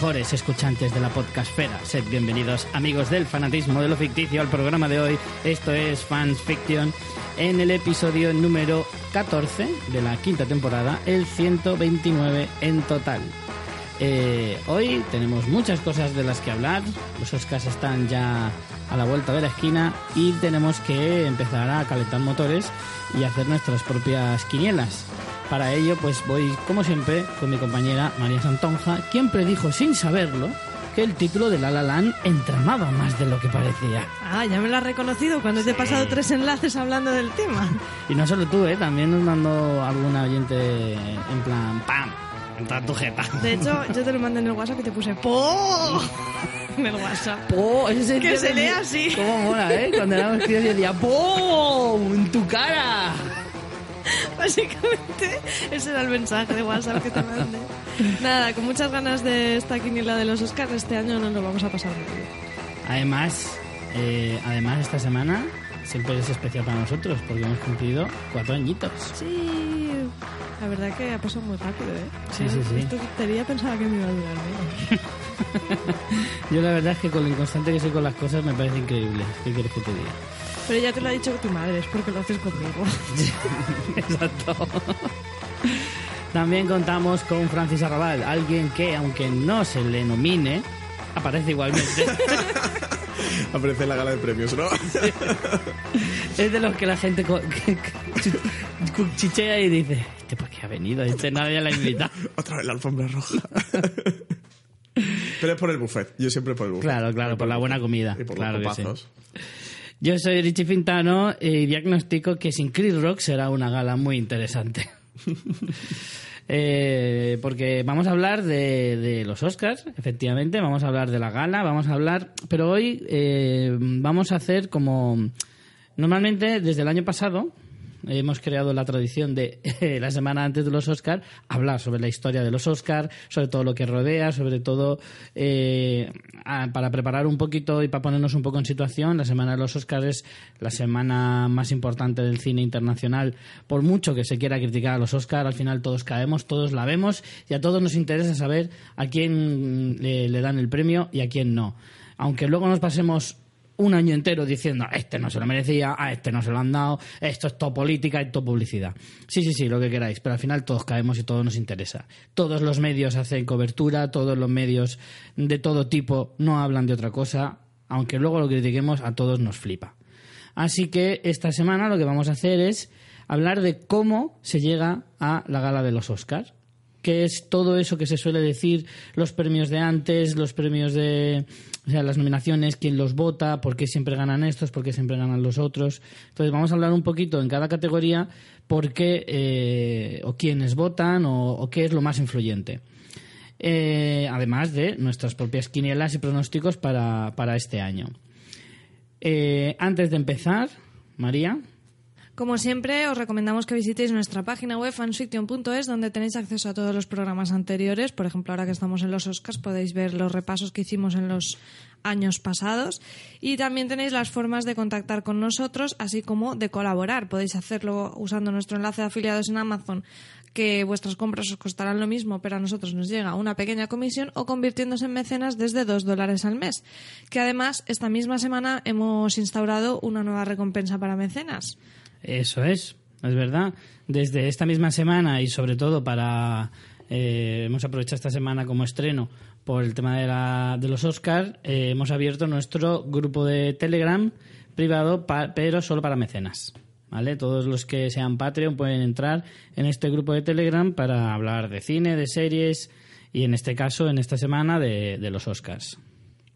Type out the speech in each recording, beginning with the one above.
mejores escuchantes de la podcastfera. Sed bienvenidos, amigos del fanatismo de lo ficticio, al programa de hoy. Esto es Fans Fiction, en el episodio número 14 de la quinta temporada, el 129 en total. Eh, hoy tenemos muchas cosas de las que hablar. Los Oscars están ya a la vuelta de la esquina y tenemos que empezar a calentar motores y hacer nuestras propias quinielas. Para ello, pues voy, como siempre, con mi compañera María Santonja, quien predijo sin saberlo que el título de La La Land entramaba más de lo que parecía. Ah, ya me lo has reconocido cuando te he pasado tres enlaces hablando del tema. Y no solo tú, ¿eh? También nos mandó alguna oyente en plan ¡pam! Entra tu jeta. De hecho, yo te lo mandé en el WhatsApp y te puse ¡Po! en el WhatsApp. ¡Po! Ese Que se lee así. ¿Cómo mola, eh? Cuando éramos críos yo decía ¡Po! ¡En tu cara! Básicamente, ese era el mensaje de WhatsApp que te mandé. Nada, con muchas ganas de esta quiniela de los Oscars, este año no nos vamos a pasar muy bien. Además, eh, además esta semana siempre es especial para nosotros porque hemos cumplido cuatro añitos. Sí, la verdad que ha pasado muy rápido, ¿eh? Sí, sí, sí. Esta tontería pensaba que me iba a durar menos. Yo la verdad es que con lo inconstante que soy con las cosas me parece increíble. ¿Qué quieres que te diga? Pero ya te lo ha dicho tu madre, es porque lo haces conmigo. Exacto. También contamos con Francis Arrabal, alguien que, aunque no se le nomine, aparece igualmente. Aparece en la gala de premios, ¿no? es de los que la gente que- que cuchichea y dice, ¿este por qué ha venido? Este nadie la ha invitado. Otra vez la alfombra roja. Pero es por el buffet. Yo siempre por el buffet. Claro, claro, por la buena comida. Y por Claro que los sí. Yo soy Richie Fintano y diagnostico que sin Chris Rock será una gala muy interesante. Eh, porque vamos a hablar de, de los Oscars, efectivamente, vamos a hablar de la gala, vamos a hablar, pero hoy eh, vamos a hacer como normalmente desde el año pasado hemos creado la tradición de la semana antes de los Oscars hablar sobre la historia de los Oscars, sobre todo lo que rodea, sobre todo eh, para preparar un poquito y para ponernos un poco en situación. La semana de los Oscars es la semana más importante del cine internacional, por mucho que se quiera criticar a los Oscars, al final todos caemos, todos la vemos y a todos nos interesa saber a quién le, le dan el premio y a quién no. Aunque luego nos pasemos un año entero diciendo este no se lo merecía, a este no se lo han dado, esto es todo política todo publicidad. Sí, sí, sí, lo que queráis, pero al final todos caemos y todo nos interesa. Todos los medios hacen cobertura, todos los medios de todo tipo no hablan de otra cosa, aunque luego lo critiquemos, a todos nos flipa. Así que esta semana lo que vamos a hacer es hablar de cómo se llega a la gala de los Oscars que es todo eso que se suele decir, los premios de antes, los premios de, o sea, las nominaciones, quién los vota, por qué siempre ganan estos, por qué siempre ganan los otros. Entonces vamos a hablar un poquito en cada categoría por qué eh, o quiénes votan o, qué es lo más influyente. Eh, además de nuestras propias quinielas y pronósticos para, para este año. Eh, antes de empezar, María, Como siempre, os recomendamos que visitéis nuestra página web fansfiction.es donde tenéis acceso a todos los programas anteriores. Por ejemplo, ahora que estamos en los Oscars podéis ver los repasos que hicimos en los años pasados. Y también tenéis las formas de contactar con nosotros, así como de colaborar. Podéis hacerlo usando nuestro enlace de afiliados en Amazon, que vuestras compras os costarán lo mismo, pero a nosotros nos llega una pequeña comisión, o convirtiéndose en mecenas desde 2 dólares al mes. Que además, esta misma semana hemos instaurado una nueva recompensa para mecenas. Eso es, es verdad. Desde esta misma semana y sobre todo para... eh, hemos aprovechado esta semana como estreno por el tema de, la, de los Oscars. eh, hemos abierto nuestro grupo de Telegram privado, pero solo para mecenas. ¿Vale? Todos los que sean Patreon pueden entrar en este grupo de Telegram para hablar de cine, de series y en este caso, en esta semana, de, de los Oscars.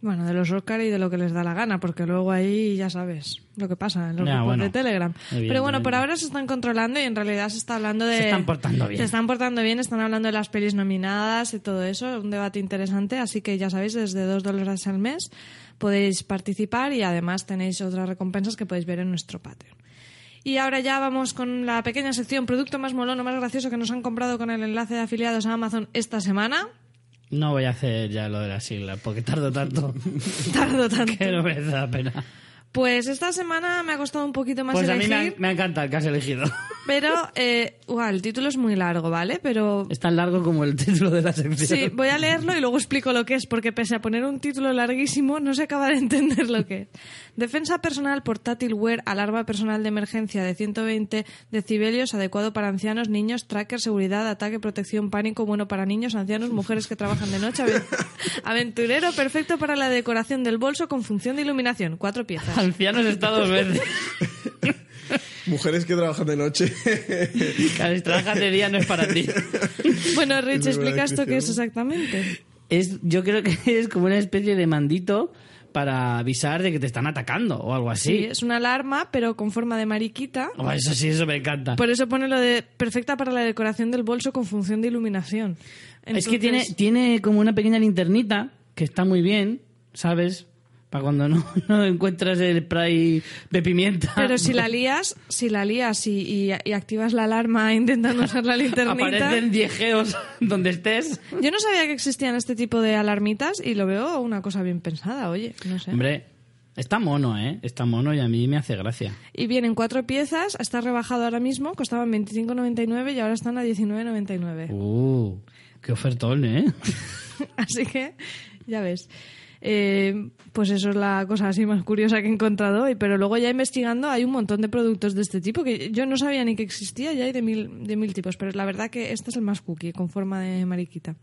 Bueno, de los Oscar y de lo que les da la gana, porque luego ahí ya sabes lo que pasa en los grupos bueno, de Telegram. Pero bueno, por ahora se están controlando y en realidad se está hablando de... Se están portando bien. Se están portando bien, están hablando de las pelis nominadas y todo eso, un debate interesante, así que ya sabéis, desde dos dólares al mes podéis participar y además tenéis otras recompensas que podéis ver en nuestro Patreon. Y ahora ya vamos con la pequeña sección producto más molón o más gracioso que nos han comprado con el enlace de afiliados a Amazon esta semana. No voy a hacer ya lo de la sigla, porque tardo tanto Tardo tanto. que no me da pena. Pues esta semana me ha costado un poquito más Pues a mí elegir. me el que has elegido. Pero, eh, uah, el título es muy largo, ¿vale? Pero Es tan largo como el título de la sección. sí, voy a leerlo y luego explico lo que es, porque pese a poner un título larguísimo, no se acaba de entender lo que es. Defensa personal portátil wear, alarma personal de emergencia de 120 decibelios, adecuado para ancianos, niños, tracker, seguridad, ataque, protección, pánico, bueno para niños, ancianos, mujeres que trabajan de noche, aven- aventurero, perfecto para la decoración del bolso con función de iluminación, cuatro piezas. Ancianos estados verdes. Mujeres que trabajan de noche. Claro, si trabajas de día no es para ti. Bueno, Rich, Es explica que esto sí, qué es exactamente. Es, yo creo que es como una especie de mandito para avisar de que te están atacando o algo Sí, así. es una alarma, pero con forma de mariquita. Oh, eso sí, eso me encanta. Por eso pone lo de perfecta para la decoración del bolso con función de iluminación. Es que Entonces- tiene, tiene como una pequeña linternita que está muy bien, ¿sabes? Para cuando no, no encuentras el spray de pimienta. Pero si la lías, si la lías y, y- y activas la alarma intentando usar la linternita... Aparecen viejeos donde estés. Yo no sabía que existían este tipo de alarmitas y lo veo una cosa bien pensada, oye, no sé. Hombre, está mono, ¿eh? Está mono y a mí me hace gracia. Y vienen cuatro piezas, está rebajado ahora mismo, costaban 25,99 y ahora están a 19,99. Uh, qué ofertón, ¿eh? Así que, ya ves. Eh, pues eso es la cosa así más curiosa que he encontrado hoy. Pero luego ya investigando hay un montón de productos de este tipo que yo no sabía ni que existía y hay de mil, de mil tipos. Pero la verdad que este es el más cookie, con forma de mariquita.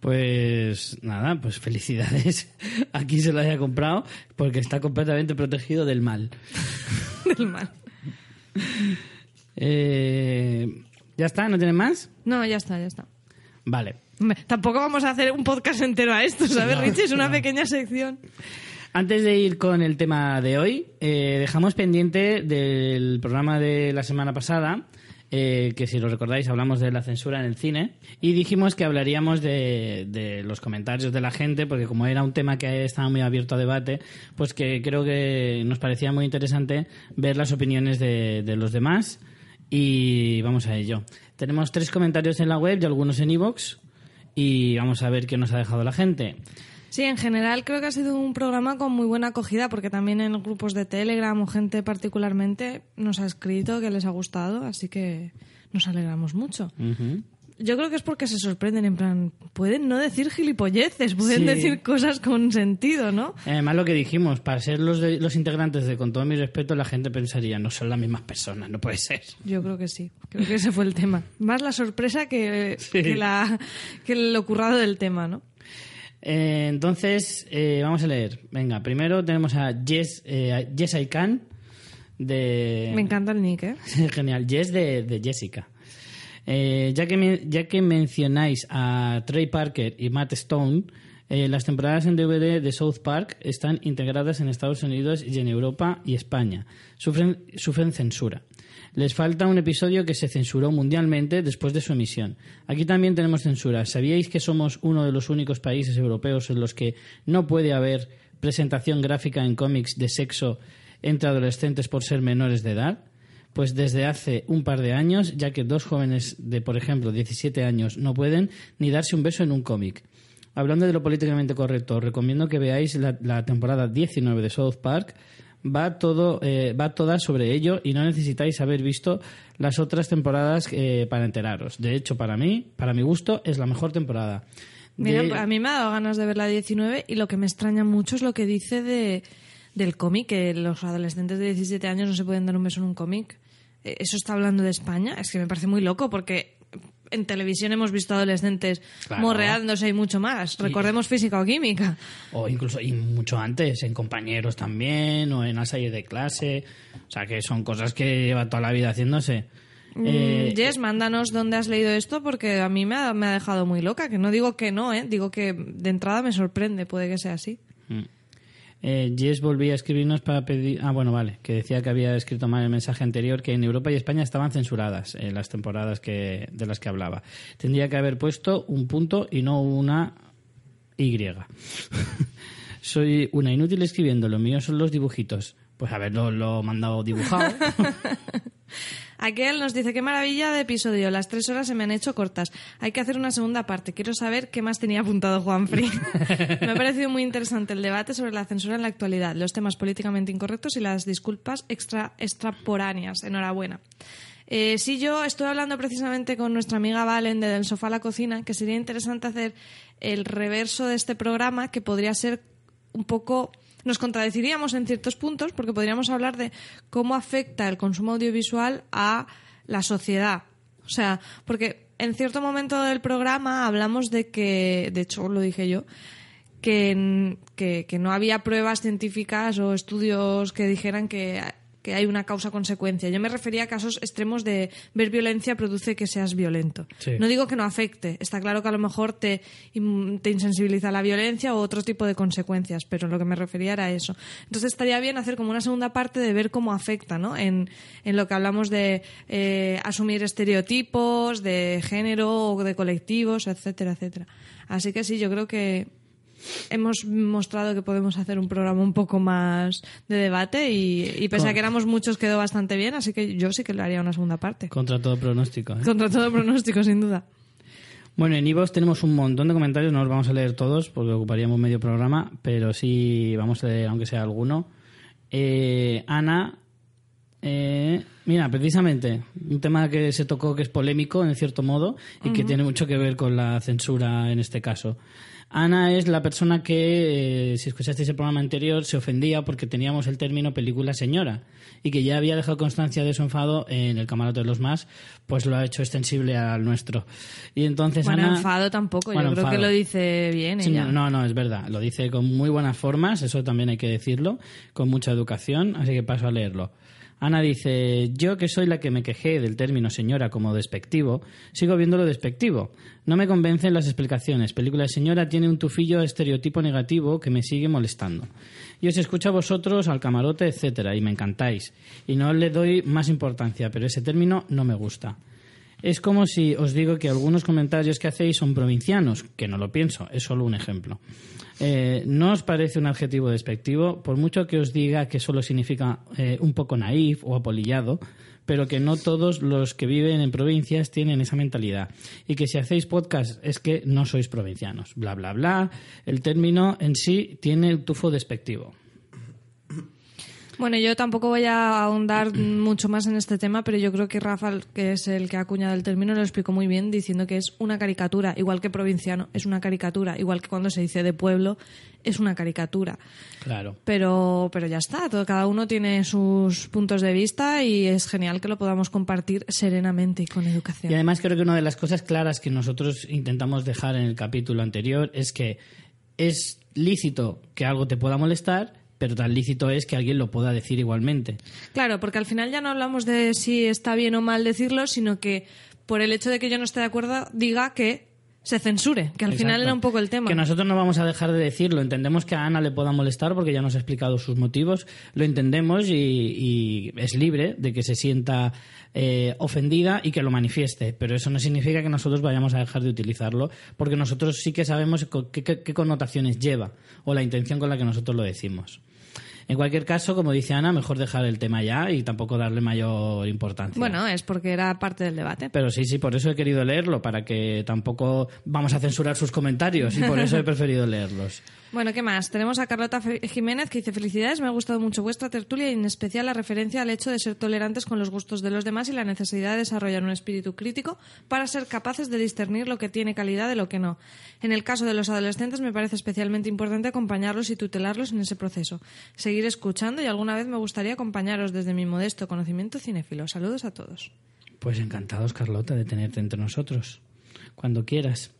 Pues nada, pues felicidades a quien se lo haya comprado porque está completamente protegido del mal. Del mal. Eh, ¿Ya está? ¿No tiene más? No, ya está, ya está. Vale. Tampoco vamos a hacer un podcast entero a esto, ¿sabes, Richie? Es una pequeña sección. Antes de ir con el tema de hoy, eh, dejamos pendiente del programa de la semana pasada, eh, que si lo recordáis hablamos de la censura en el cine, y dijimos que hablaríamos de, de los comentarios de la gente, porque como era un tema que estaba muy abierto a debate, pues que creo que nos parecía muy interesante ver las opiniones de, de los demás, y vamos a ello. Tenemos tres comentarios en la web y algunos en iVoox, y vamos a ver qué nos ha dejado la gente. Sí, en general creo que ha sido un programa con muy buena acogida porque también en grupos de Telegram o gente particularmente nos ha escrito que les ha gustado, así que nos alegramos mucho. Yo creo que es porque se sorprenden, en plan, pueden no decir gilipolleces, pueden Sí. decir cosas con sentido, ¿no? Además, lo que dijimos, para ser los, de- los integrantes de Con todo mi respeto, la gente pensaría, no son las mismas personas, no puede ser. Yo creo que sí, creo que ese fue el tema. Más la sorpresa que, Sí. que, la, que lo currado del tema, ¿no? Eh, entonces, eh, vamos a leer. Venga, primero tenemos a Jess, eh, Jess I Can, de... Me encanta el nick, ¿eh? Genial, Jess de, de Jessica. Eh, ya, que ya que mencionáis a Trey Parker y Matt Stone, eh, las temporadas en DVD de South Park están integradas en Estados Unidos y en Europa y España. Sufren, sufren censura. Les falta un episodio que se censuró mundialmente después de su emisión. Aquí también tenemos censura. ¿Sabíais que somos uno de los únicos países europeos en los que no puede haber presentación gráfica en cómics de sexo entre adolescentes por ser menores de edad? Pues desde hace un par de años, ya que dos jóvenes de, por ejemplo, 17 años no pueden ni darse un beso en un cómic. Hablando de lo políticamente correcto, os recomiendo que veáis la, la temporada 19 de South Park. Va todo, eh, va toda sobre ello y no necesitáis haber visto las otras temporadas eh, para enteraros. De hecho, para mí, para mi gusto, es la mejor temporada. Mira, De- a mí me ha dado ganas de ver la 19 y lo que me extraña mucho es lo que dice de, del cómic, que los adolescentes de 17 años no se pueden dar un beso en un cómic. Eh, ¿Eso está hablando de España? Es que me parece muy loco porque en televisión hemos visto adolescentes Claro. morreándose y mucho más. Recordemos física o química. O incluso, y mucho antes, en compañeros también, o en las de clase. O sea, que son cosas que lleva toda la vida haciéndose. Eh, Mm, Jess, mándanos dónde has leído esto porque a mí me ha, me ha dejado muy loca. Que no digo que no, ¿eh? digo que de entrada me sorprende, puede que sea así. Eh, Jess volvía a escribirnos para pedir. Ah, bueno, vale, que decía que había escrito mal el mensaje anterior, que en Europa y España estaban censuradas eh, las temporadas que, de las que hablaba. Tendría que haber puesto un punto y no una Y. Soy una inútil escribiendo, lo mío son los dibujitos. Pues haberlo lo mandado dibujado. Aquel nos dice, qué maravilla de episodio, las tres horas se me han hecho cortas. Hay que hacer una segunda parte. Quiero saber qué más tenía apuntado Juanfrey. me ha parecido muy interesante el debate sobre la censura en la actualidad, los temas políticamente incorrectos y las disculpas extra, extraporáneas. Enhorabuena. Eh, sí, yo estoy hablando precisamente con nuestra amiga Valen de Del Sofá a la Cocina, que sería interesante hacer el reverso de este programa, que podría ser un poco nos contradeciríamos en ciertos puntos porque podríamos hablar de cómo afecta el consumo audiovisual a la sociedad. O sea, porque en cierto momento del programa hablamos de que, de hecho lo dije yo, que, que, que no había pruebas científicas o estudios que dijeran que que hay una causa-consecuencia. Yo me refería a casos extremos de ver violencia produce que seas violento. No digo que no afecte, está claro que a lo mejor te, te insensibiliza la violencia o otro tipo de consecuencias, pero lo que me refería era eso. Entonces estaría bien hacer como una segunda parte de ver cómo afecta, ¿no? En, en lo que hablamos de eh, asumir estereotipos, de género o de colectivos, etcétera, etcétera. Así que sí, yo creo que hemos mostrado que podemos hacer un programa un poco más de debate y, pese a que éramos muchos quedó bastante bien, así que yo sí que le haría una segunda parte. Contra todo pronóstico. ¿eh? Contra todo pronóstico, sin duda. Bueno, en Ivox tenemos un montón de comentarios, no los vamos a leer todos porque ocuparíamos medio programa, pero sí vamos a leer, aunque sea alguno. Eh, Ana, eh, mira, precisamente, un tema que se tocó que es polémico en cierto modo y que tiene mucho que ver con la censura en este caso. Ana es la persona que, eh, si escuchasteis el programa anterior, se ofendía porque teníamos el término película señora y que ya había dejado constancia de su enfado en el camarote de los más, pues lo ha hecho extensible al nuestro. Y entonces bueno, Ana... enfado tampoco, yo creo que lo dice bien ella. no, no, es verdad, lo dice con muy buenas formas, eso también hay que decirlo, con mucha educación, así que paso a leerlo. Ana dice, yo que soy la que me quejé del término señora como despectivo, sigo viéndolo despectivo. No me convencen las explicaciones. Película de señora tiene un tufillo estereotipo negativo que me sigue molestando. Y os escucho a vosotros, al camarote, etcétera, y me encantáis. Y no le doy más importancia, pero ese término no me gusta. Es como si os digo que algunos comentarios que hacéis son provincianos, que no lo pienso, es solo un ejemplo. Eh, ¿No os parece un adjetivo despectivo? Por mucho que os diga que solo significa eh, un poco naif o apolillado, pero que no todos los que viven en provincias tienen esa mentalidad. Y que si hacéis podcast es que no sois provincianos. Bla, bla, bla. El término en sí tiene el tufo despectivo. Bueno, yo tampoco voy a ahondar mucho más en este tema, pero yo creo que Rafa, que es el que ha acuñado el término, lo explicó muy bien diciendo que es una caricatura, igual que provinciano, es una caricatura, igual que cuando se dice de pueblo, es una caricatura. Claro. Pero, pero ya está, todo, cada uno tiene sus puntos de vista y es genial que lo podamos compartir serenamente y con educación. Y además creo que una de las cosas claras que nosotros intentamos dejar en el capítulo anterior es que es lícito que algo te pueda molestar, pero tan lícito es que alguien lo pueda decir igualmente. Claro, porque al final ya no hablamos de si está bien o mal decirlo, sino que por el hecho de que yo no esté de acuerdo, diga que se censure, que al final era un poco el tema. Que nosotros no vamos a dejar de decirlo. Entendemos que a Ana le pueda molestar porque ya nos ha explicado sus motivos. Lo entendemos y, es libre de que se sienta eh, ofendida y que lo manifieste. Pero eso no significa que nosotros vayamos a dejar de utilizarlo porque nosotros sí que sabemos qué connotaciones lleva o la intención con la que nosotros lo decimos. En cualquier caso, como dice Ana, mejor dejar el tema ya y tampoco darle mayor importancia. Bueno, es porque era parte del debate. Pero sí, sí, por eso he querido leerlo, para que tampoco vamos a censurar sus comentarios y por eso he preferido leerlos. Bueno, ¿qué más? Tenemos a Carlota Jiménez que dice felicidades, me ha gustado mucho vuestra tertulia y en especial la referencia al hecho de ser tolerantes con los gustos de los demás y la necesidad de desarrollar un espíritu crítico para ser capaces de discernir lo que tiene calidad de lo que no. En el caso de los adolescentes me parece especialmente importante acompañarlos y tutelarlos en ese proceso. Seguir escuchando y alguna vez me gustaría acompañaros desde mi modesto conocimiento cinéfilo. Saludos a todos. Pues encantados, Carlota, de tenerte entre nosotros. Cuando quieras.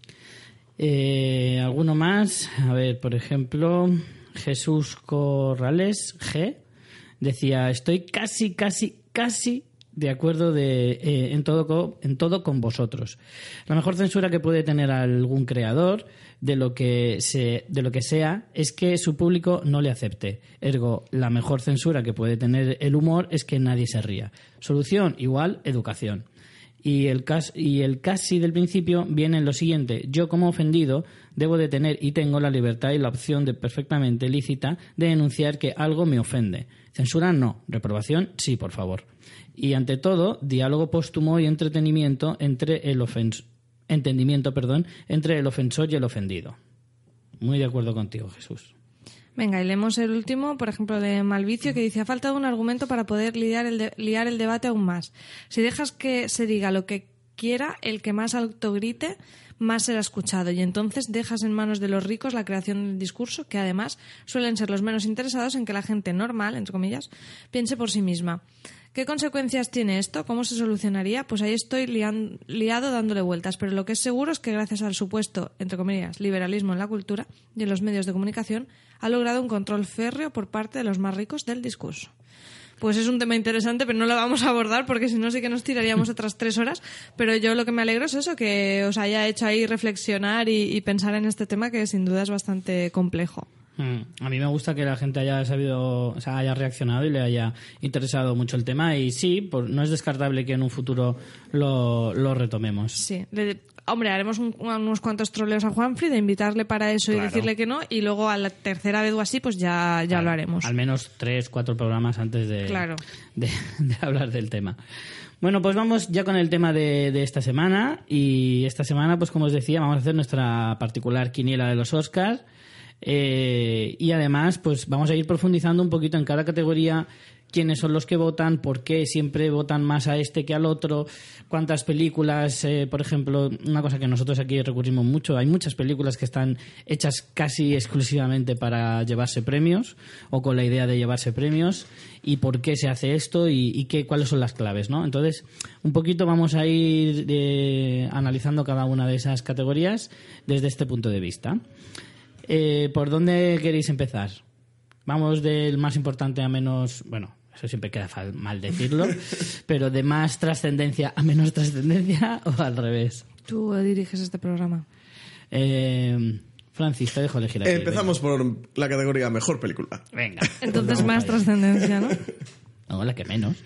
Eh, ¿Alguno más? A ver, por ejemplo, Jesús Corrales, G, decía, estoy casi, casi, casi de acuerdo de, eh, en, todo, en todo con vosotros. La mejor censura que puede tener algún creador de lo, que se, de lo que sea es que su público no le acepte. Ergo, la mejor censura que puede tener el humor es que nadie se ría. Solución, igual, educación. Y el, casi del principio viene en lo siguiente. Yo como ofendido debo de tener y tengo la libertad y la opción de perfectamente lícita de denunciar que algo me ofende. Censura no, reprobación sí, por favor. Y ante todo, diálogo póstumo y entretenimiento entre el ofens- entendimiento, perdón, entre el ofensor y el ofendido. Muy de acuerdo contigo, Jesús. Venga, y leemos el último, por ejemplo, de Malvicio, que dice, ha faltado un argumento para poder lidiar el liar el debate aún más. Si dejas que se diga lo que quiera, el que más alto grite, más será escuchado. Y entonces dejas en manos de los ricos la creación del discurso, que además suelen ser los menos interesados en que la gente normal, entre comillas, piense por sí misma. ¿Qué consecuencias tiene esto? ¿Cómo se solucionaría? Pues ahí estoy liado dándole vueltas, pero lo que es seguro es que gracias al supuesto, entre comillas, liberalismo en la cultura y en los medios de comunicación, ha logrado un control férreo por parte de los más ricos del discurso. Pues es un tema interesante, pero no lo vamos a abordar porque si no sí que nos tiraríamos otras tres horas. Pero yo lo que me alegro es eso, que os haya hecho ahí reflexionar y, y pensar en este tema que sin duda es bastante complejo. Mm, A mí me gusta que la gente haya sabido, o sea, haya reaccionado y le haya interesado mucho el tema y sí, pues no es descartable que en un futuro lo, lo retomemos. Sí. Le- hombre, haremos un- unos cuantos troleos a Juanfri de invitarle para eso Claro. y decirle que no y luego a la tercera vez o así pues ya, ya lo haremos. Al menos tres, cuatro programas antes de, Claro. de, de hablar del tema. Bueno, pues vamos ya con el tema de, de esta semana. Y esta semana, pues como os decía, vamos a hacer nuestra particular quiniela de los Oscars. Eh, y además, pues vamos a ir profundizando un poquito en cada categoría quiénes son los que votan, por qué siempre votan más a este que al otro, cuántas películas, eh, por ejemplo, una cosa que nosotros aquí recurrimos mucho, hay muchas películas que están hechas casi exclusivamente para llevarse premios o con la idea de llevarse premios y por qué se hace esto y, qué, cuáles son las claves, ¿no? Entonces, un poquito vamos a ir eh, analizando cada una de esas categorías desde este punto de vista. Eh, ¿Por dónde queréis empezar? Vamos del más importante a menos, bueno, eso siempre queda mal decirlo, pero de más trascendencia a menos trascendencia o al revés. Tú diriges este programa. Eh, Francis, te dejo elegir. a ti, Empezamos por la categoría Mejor Película. Venga. Entonces más trascendencia, ¿no? No, la que menos.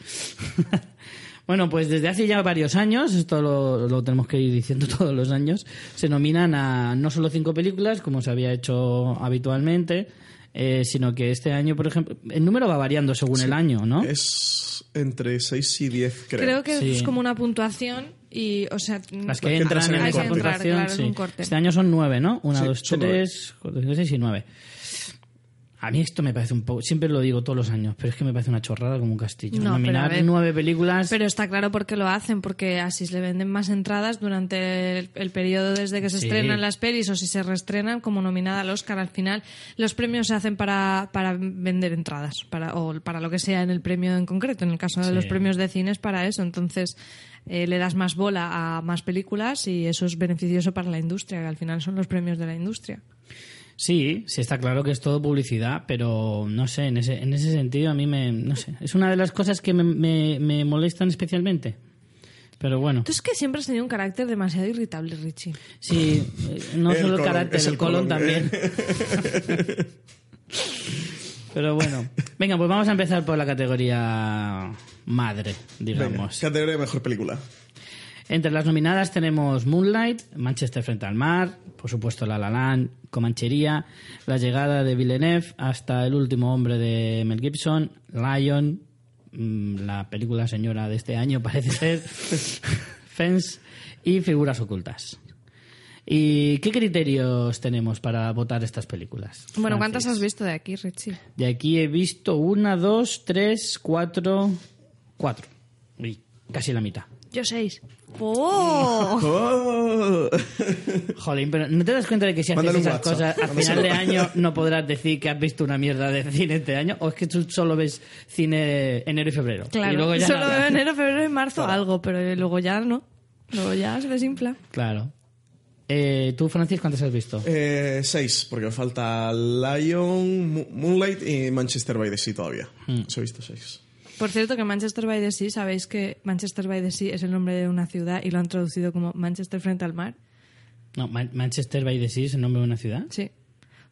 Bueno, pues desde hace ya varios años, esto lo, lo tenemos que ir diciendo todos los años, se nominan a no solo cinco películas, como se había hecho habitualmente, eh, sino que este año, por ejemplo, el número va variando según el año, ¿no? Es entre 6 y 10, creo. Creo que Sí. es como una puntuación y, o sea, Las que entran en en esa corte. puntuación, Claro, es sí. un corte. Este año son nueve, ¿no? Una, Sí, dos, son nueve. tres, cuatro, cinco, seis y nueve. A mí esto me parece un poco... Siempre lo digo todos los años, pero es que me parece una chorrada como un castillo. No, Nominar ver. nueve películas... Pero está claro por qué lo hacen, porque así se le venden más entradas durante el, el periodo desde que se Sí. estrenan las pelis o si se reestrenan como nominada al Oscar. Al final, los premios se hacen para, para vender entradas para, o para lo que sea en el premio en concreto. En el caso de Sí. los premios de cine es para eso. Entonces, eh, le das más bola a más películas y eso es beneficioso para la industria, que al final son los premios de la industria. Sí, sí está claro que es todo publicidad, pero no sé, en ese, en ese sentido a mí me, no sé, es una de las cosas que me, me, me molestan especialmente. Pero bueno, Tú es que siempre has tenido un carácter demasiado irritable, Richie. sí, eh, no El solo el colon, carácter, el, el colon, colon, también. Pero bueno, venga, pues vamos a empezar por la categoría madre, Venga, digamos. categoría Mejor Película. Entre las nominadas tenemos Moonlight, Manchester frente al mar, por supuesto La La Land, Comanchería, La llegada de Villeneuve, hasta El último hombre de Mel Gibson, Lion, mm, la película señora de este año parece ser, Fence y Figuras ocultas. ¿Y qué criterios tenemos para votar estas películas? Bueno, ¿cuántas has visto de aquí, Richie? De aquí he visto una, dos, tres, cuatro, cuatro. Uy, casi la mitad. Yo seis. ¡Oh! ¡Oh! Jolín, pero ¿no te das cuenta de que si haces Mándale esas cosas al final de año no podrás decir que has visto una mierda de cine este año? ¿O es que tú solo ves cine enero y febrero? Claro, y luego ya solo nada? veo enero, febrero y marzo algo, pero luego ya no. Luego ya se desinfla. Claro. Eh, ¿Tú, Francis, cuántas has visto? Eh, seis, porque falta Lion, Mo- Moonlight y Manchester by the Sea todavía. Os he visto seis. Por cierto, que Manchester by the Sea, sabéis que Manchester by the Sea es el nombre de una ciudad y lo han traducido como Manchester frente al mar. No, Man- Manchester by the Sea es el nombre de una ciudad. Sí.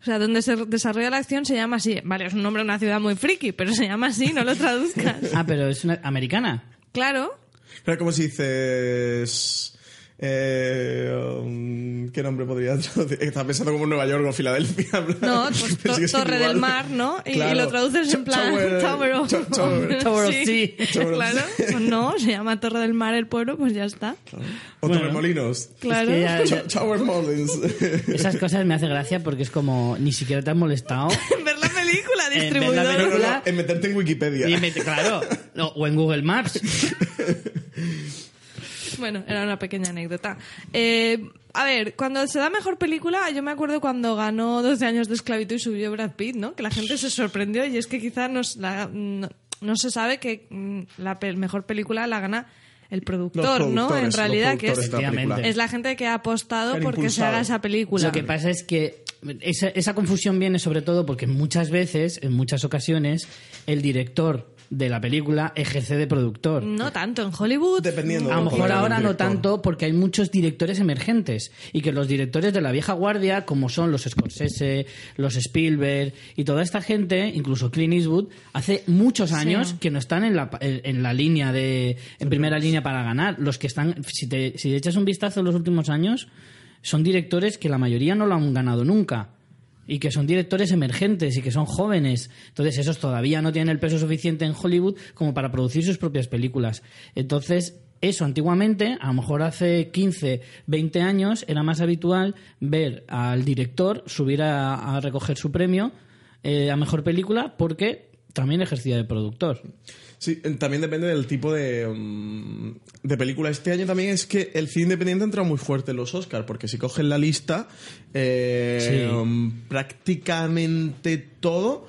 O sea, donde se desarrolla la acción se llama así. Vale, es un nombre de una ciudad muy friki, pero se llama así, no lo traduzcas. Ah, pero es una americana. Claro. Claro, como si dices... Eh, um, ¿Qué nombre podría traducir? Estaba pensando como Nueva York o Filadelfia. en No, pues to- Torre del. Mar, ¿no? Y, lo traduces en plan Tower- Tower of, Tower- Tower of Sí, Sea. Claro. Pues no, se llama Torre del Mar el pueblo, pues ya está. O Bueno. Torremolinos. Claro. que ya- Ch- Tower Mountains. Esas cosas me hace gracia porque es como ni siquiera te has molestado. ver la película, la distribuidor. No, no, no, película. en meterte en Wikipedia. Y claro, no, o en Google Maps. Bueno, era una pequeña anécdota. Eh, a ver, cuando se da mejor película, yo me acuerdo cuando ganó 12 años de esclavitud y subió Brad Pitt, ¿no? Que la gente se sorprendió y es que quizás nos la- no, no se sabe que mm, la pe- mejor película la gana el productor, ¿no? En realidad, que es, es la gente que ha apostado porque se haga esa película. Lo que pasa es que esa, esa confusión viene sobre todo porque muchas veces, en muchas ocasiones, el director de la película ejerce de productor. No tanto en Hollywood. Dependiendo. A lo mejor ahora no tanto porque hay muchos directores emergentes y que los directores de la vieja guardia, como son los Scorsese, los Spielberg y toda esta gente, incluso Clint Eastwood, hace muchos años que no están en la, en en la línea de en primera línea para ganar. Los que están, si te, si te echas un vistazo en los últimos años, son directores que la mayoría no lo han ganado nunca y que son directores emergentes y que son jóvenes. Entonces, esos todavía no tienen el peso suficiente en Hollywood como para producir sus propias películas. Entonces, eso antiguamente, a lo mejor hace 15, 20 años, era más habitual ver al director subir a, recoger su premio eh, a mejor película porque también ejercía de productor. Sí, también depende del tipo de, mm, de película. Este año también es que el cine independiente ha entrado muy fuerte en los Oscars, porque si cogen la lista, eh, Sí. mm, prácticamente todo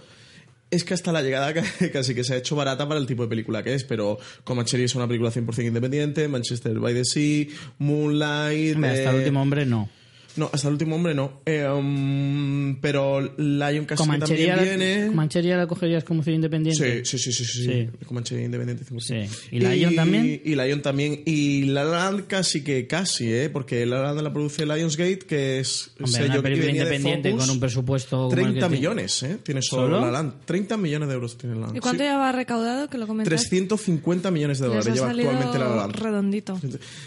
es que hasta la llegada ca- casi que se ha hecho barata para el tipo de película que es, pero Comanchery es una película 100% independiente, Manchester by the Sea, Moonlight... Hombre, hasta el eh, último hombre no. No, hasta el último hombre no. Eh, um, pero Lion Comanchería, también viene... Comanchería la cogerías como cine independiente. Sí, sí, sí, sí, sí. Sí. Comanchería independiente 100%. Sí. ¿Y Lion también? Y Lion también. Y La La Land casi que casi, ¿eh? Porque La La Land la produce Lionsgate, que es Hombre, sello una que película independiente Focus. con un presupuesto como el que 30 tiene. millones, ¿eh? Tiene solo, ¿Solo? La La Land. 30 millones de euros tiene La La Land. ¿Y cuánto Sí. lleva recaudado? Que lo comentaste. 350 millones de dólares lleva actualmente La La Land. redondito.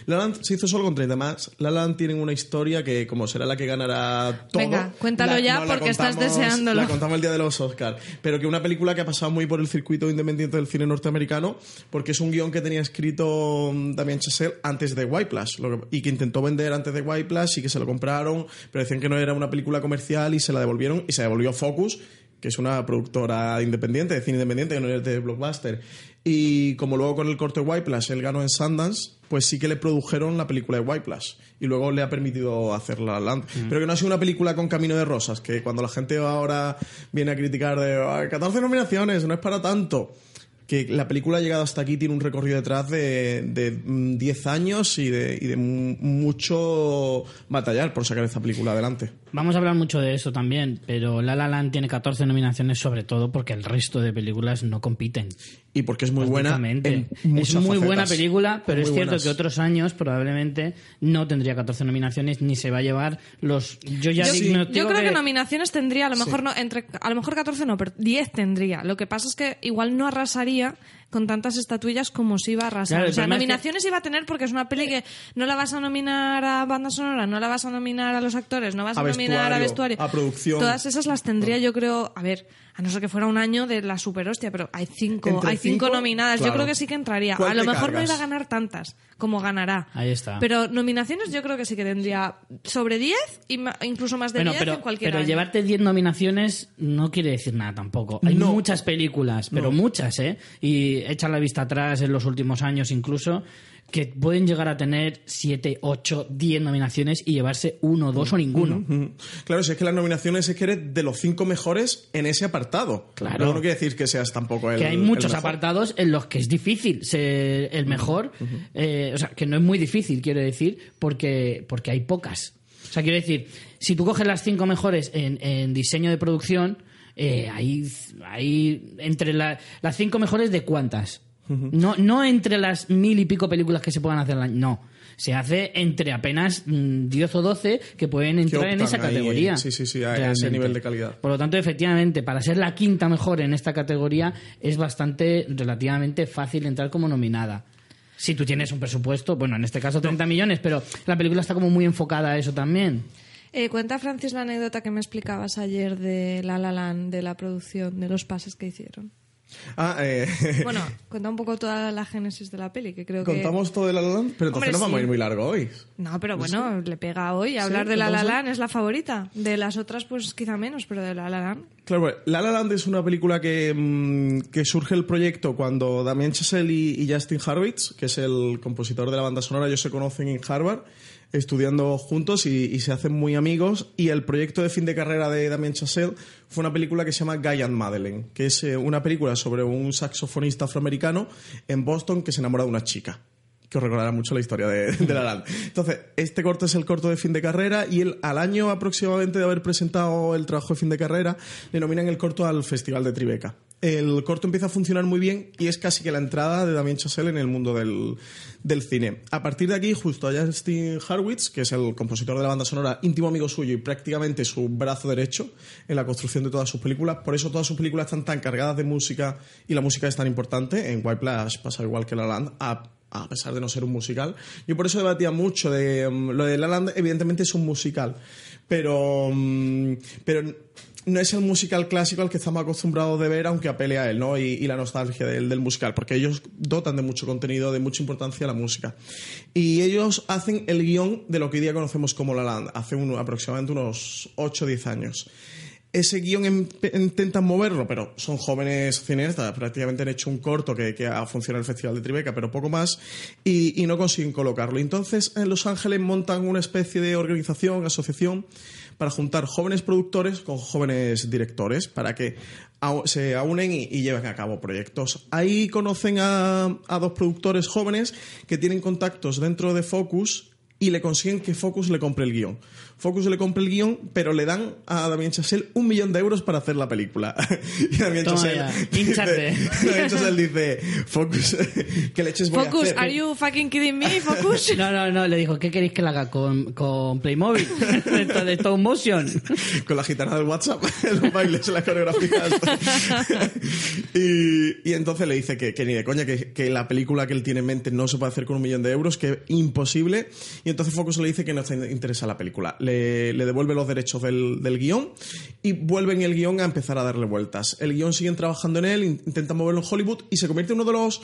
La La Land se hizo solo con 30 más. La La Land tiene una historia que, como será la que ganará todo. Venga, cuéntalo la- ya no, porque estás deseándolo. La contamos el día de los Oscars. Pero que una película que ha pasado muy por el circuito independiente del cine norteamericano, porque es un guion que tenía escrito mm, Damien Chazelle antes de White Plus, y que intentó vender antes de White Plus y que se lo compraron, pero decían que no era una película comercial y se la devolvieron y se devolvió Focus que es una productora independiente, de cine independiente, que no es de Blockbuster. Y como luego con el corte White Plus él ganó en Sundance, pues sí que le produjeron la película de White Plus. Y luego le ha permitido hacer La La Land. Pero que no ha sido una película con camino de rosas, que cuando la gente ahora viene a criticar de "Ay, 14 nominaciones, no es para tanto. Que la película ha llegado hasta aquí, tiene un recorrido detrás de, de mm, 10 años y de, y de mu- mucho batallar por sacar esta película adelante. Vamos a hablar mucho de eso también, pero La La Land tiene 14 nominaciones sobre todo porque el resto de películas no compiten. Y porque es muy buena. En Es muy buena facetas. película, pero Muy es cierto buenas. que otros años probablemente no tendría 14 nominaciones ni se va a llevar los... Yo ya Yo, digo yo creo que... nominaciones tendría, a lo mejor no, entre, a lo mejor 14 no, pero 10 tendría. Lo que pasa es que igual no arrasaría con tantas estatuillas como si iba a arrasar. Claro, o sea, problema es que- nominaciones iba a tener porque es una peli que no la vas a nominar a banda sonora, no la vas a nominar a los actores, no vas a, A nominar a vestuario, vestuario. a producción. Todas esas las tendría yo creo, a ver, a no ser que fuera un año de la super hostia, pero hay cinco, Entre hay cinco, cinco, nominadas. Yo creo que sí que entraría. ¿Cuál A lo mejor no iba a ganar tantas como ganará. Ahí está. Pero nominaciones yo creo que sí que tendría sobre 10 y ma- incluso más de Bueno, 10 pero, en cualquier pero año. llevarte 10 nominaciones no quiere decir nada tampoco. Hay No. muchas películas, pero muchas, ¿eh? Y echa la vista atrás en los últimos años incluso, que pueden llegar a tener 7, 8, 10 nominaciones y llevarse uno, dos o ninguno. Mm. Claro, si es que las nominaciones es que eres de los cinco mejores en ese apartado. Claro. No, no quiere decir que seas tampoco el que hay muchos apartados en los que es difícil ser el mejor. eh, o sea, que no es muy difícil, quiero decir, porque, porque hay pocas. O sea, quiero decir, si tú coges las cinco mejores en, en diseño de producción, eh, hay, hay entre la- las cinco mejores de cuántas. No, no entre las mil y pico películas que se puedan hacer al año, no. Se hace entre apenas mm, 10 o 12 que pueden entrar en esa ahí, categoría. sí, sí, sí, a ese nivel de calidad. Por lo tanto, efectivamente, para ser la quinta mejor en esta categoría es bastante relativamente fácil entrar como nominada. Si tú tienes un presupuesto, bueno, en este caso 30 millones, pero la película está como muy enfocada a eso también. Eh, cuenta, Francis, la anécdota que me explicabas ayer de La La Land, de la producción, de los pases que hicieron. Ah, eh, Bueno, cuenta un poco toda la génesis de la peli, que creo que... contamos todo de La La Land, pero entonces Hombre, no vamos sí. a ir muy largo hoy. No, pero bueno, le pega hoy. Hablar de La La contamos. Land es la favorita. De las otras, pues quizá menos, pero de La La Land... Claro, La La Land es una película que, mm, que surge el proyecto cuando Damien Chazelle y, y Justin Hurwitz, que es el compositor de la banda sonora, ellos se conocen en Harvard, estudiando juntos y, se hacen muy amigos. Y el proyecto de fin de carrera de Damien Chazelle fue una película que se llama Guy and Madeleine, que es eh, una película sobre un saxofonista afroamericano en Boston que se enamora de una chica que os recordará mucho la historia de, de La Land. Entonces, este corto es el corto de fin de carrera y él, al año aproximadamente de haber presentado el trabajo de fin de carrera, le nominan el corto al Festival de Tribeca. El corto empieza a funcionar muy bien y es casi que la entrada de Damien Chazelle en el mundo del, cine. A partir de aquí, justo a Justin Hurwitz, que es el compositor de la banda sonora, íntimo amigo suyo y prácticamente su brazo derecho en la construcción de todas sus películas, por eso todas sus películas están tan cargadas de música y la música es tan importante. En White Plash pasa igual que La Land, a pesar de no ser un musical. Yo por eso debatía mucho de um, lo de La Land, evidentemente es un musical, pero, um, pero no es el musical clásico al que estamos acostumbrados de ver, aunque apele a él, ¿no? Y, la nostalgia del, del musical, porque ellos dotan de mucho contenido, de mucha importancia a la música. Y ellos hacen el guion de lo que hoy día conocemos como La Land, hace aproximadamente unos 8 o 10 años ese guion em- intentan moverlo, pero son jóvenes cineastas, prácticamente han hecho un corto que, que ha funcionado el Festival de Tribeca, pero poco más, y, no consiguen colocarlo. Entonces, en Los Ángeles montan una especie de organización, asociación, para juntar jóvenes productores con jóvenes directores, para que se aúnen y, y lleven a cabo proyectos. Ahí conocen a, a dos productores jóvenes que tienen contactos dentro de Focus y le consiguen que Focus le compre el guion. Focus le compre el guion, pero le dan a Damien Chazelle un millón de euros para hacer la película. y Damien Chazelle dice. Damien Chazelle dice, Focus, ¿qué leches voy a Focus, hacer? are you fucking kidding me, Focus? No, no, no, le dijo, ¿qué queréis que la haga con, con Playmobil? de, de stop motion. con la gitana del WhatsApp, los bailes, las coreografías. y, y entonces le dice que, que ni de coña, que, que la película que él tiene en mente no se puede hacer con un millón de euros, que es imposible. Y entonces Focus le dice que no le interesa la película. Le, devuelve los derechos del, del guion y vuelven el guion a empezar a darle vueltas. El guion siguen trabajando en él, in- intentan moverlo en Hollywood y se convierte en uno de los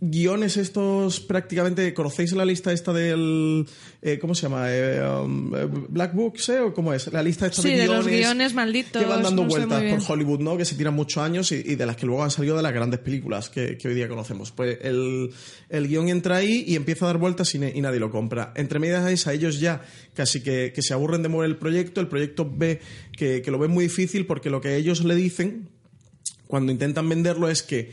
guiones estos prácticamente conocéis la lista esta del eh, cómo se llama Eh, um, Black Books eh, o cómo es la lista esta Sí, de de guiones los guiones malditos, que van dando no vueltas por. Hollywood no que se tiran muchos años y, y de las que luego han salido de las grandes películas que, que hoy día conocemos. Pues el, el guion entra ahí y empieza a dar vueltas y, ne- y nadie lo compra. Entre medias a ellos ya casi que, que se aburren de mover el proyecto. El proyecto ve que, que lo ven muy difícil porque lo que ellos le dicen cuando intentan venderlo es que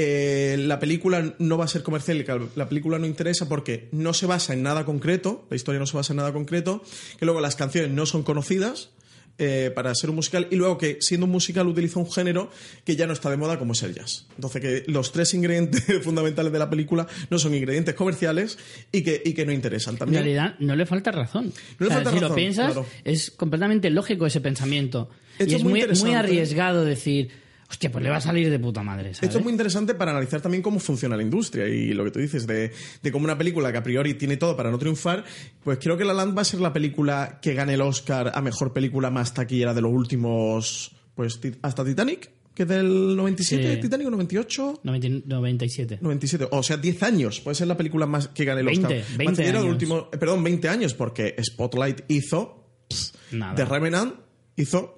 eh, la película no va a ser comercial y que la película no interesa porque no se basa en nada concreto, la historia no se basa en nada concreto, que luego las canciones no son conocidas eh, para ser un musical y luego que siendo un musical utiliza un género que ya no está de moda como es el jazz. Entonces que los tres ingredientes fundamentales de la película no son ingredientes comerciales y que, y que no interesan En también. realidad, no le falta razón. No le O sea, falta si lo piensas, claro. es completamente lógico ese pensamiento. Esto y es muy muy, muy interesante. arriesgado decir, hostia, pues le va a salir de puta madre. ¿sabes? Esto es muy interesante para analizar también cómo funciona la industria y lo que tú dices de, de cómo una película que a priori tiene todo para no triunfar, pues creo que La Land va a ser la película que gane el Oscar a mejor película más taquillera de los últimos, pues hasta Titanic, que es del 97, Sí. Titanic o 98. 90 97. 97, o sea, 10 años. Puede ser la película más que gane el 20, Oscar. 20 Más taquillera del años. último, eh, perdón, 20 años, porque Spotlight hizo, Nada. The Revenant hizo,